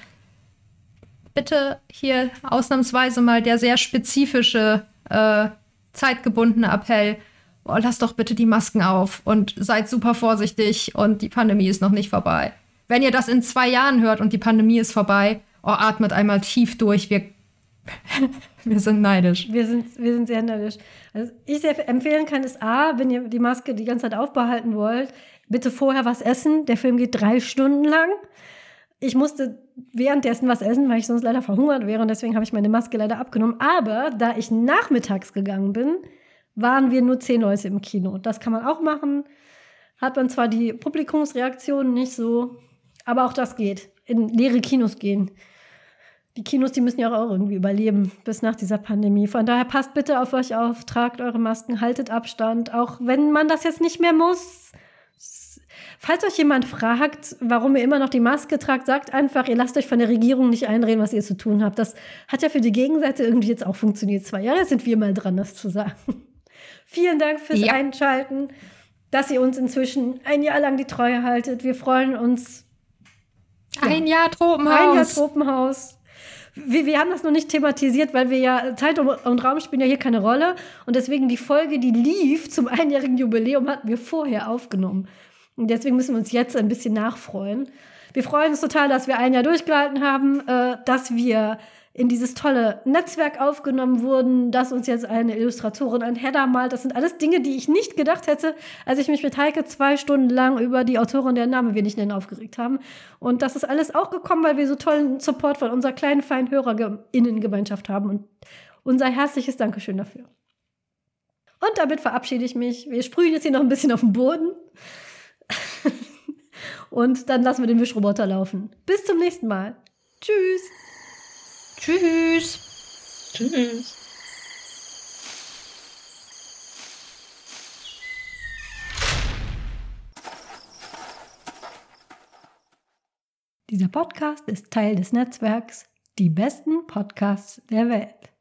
bitte hier ausnahmsweise mal der sehr spezifische, äh, zeitgebundene Appell oh, lasst doch bitte die Masken auf und seid super vorsichtig und die Pandemie ist noch nicht vorbei. Wenn ihr das in zwei Jahren hört und die Pandemie ist vorbei, Oh, atmet einmal tief durch. Wir, wir sind neidisch. Wir sind, wir sind sehr neidisch. Also ich sehr empfehlen kann, ist A, wenn ihr die Maske die ganze Zeit aufbehalten wollt, bitte vorher was essen. Der Film geht drei Stunden lang. Ich musste währenddessen was essen, weil ich sonst leider verhungert wäre und deswegen habe ich meine Maske leider abgenommen. Aber da ich nachmittags gegangen bin, waren wir nur zehn Leute im Kino. Das kann man auch machen. Hat man zwar die Publikumsreaktionen nicht so, aber auch das geht. In leere Kinos gehen. Die Kinos, die müssen ja auch irgendwie überleben bis nach dieser Pandemie. Von daher passt bitte auf euch auf, tragt eure Masken, haltet Abstand, auch wenn man das jetzt nicht mehr muss. Falls euch jemand fragt, warum ihr immer noch die Maske tragt, sagt einfach, ihr lasst euch von der Regierung nicht einreden, was ihr zu tun habt. Das hat ja für die Gegenseite irgendwie jetzt auch funktioniert. Zwei Jahre sind wir mal dran, das zu sagen. Vielen Dank fürs ja. Einschalten, dass ihr uns inzwischen ein Jahr lang die Treue haltet. Wir freuen uns. Ein Jahr Tropenhaus. Ein Jahr Tropenhaus. Wir, wir, haben das noch nicht thematisiert, weil wir ja Zeit und Raum spielen ja hier keine Rolle. Und deswegen die Folge, die lief zum einjährigen Jubiläum, hatten wir vorher aufgenommen. Und deswegen müssen wir uns jetzt ein bisschen nachfreuen. Wir freuen uns total, dass wir ein Jahr durchgehalten haben, äh, dass wir in dieses tolle Netzwerk aufgenommen wurden, dass uns jetzt eine Illustratorin ein Header malt. Das sind alles Dinge, die ich nicht gedacht hätte, als ich mich mit Heike zwei Stunden lang über die Autorin, deren Name wir nicht nennen, aufgeregt haben. Und das ist alles auch gekommen, weil wir so tollen Support von unserer kleinen, feinen HörerInnengemeinschaft haben. Und unser herzliches Dankeschön dafür. Und damit verabschiede ich mich. Wir sprühen jetzt hier noch ein bisschen auf den Boden. Und dann lassen wir den Wischroboter laufen. Bis zum nächsten Mal. Tschüss. Tschüss. Tschüss. Dieser Podcast ist Teil des Netzwerks Die besten Podcasts der Welt.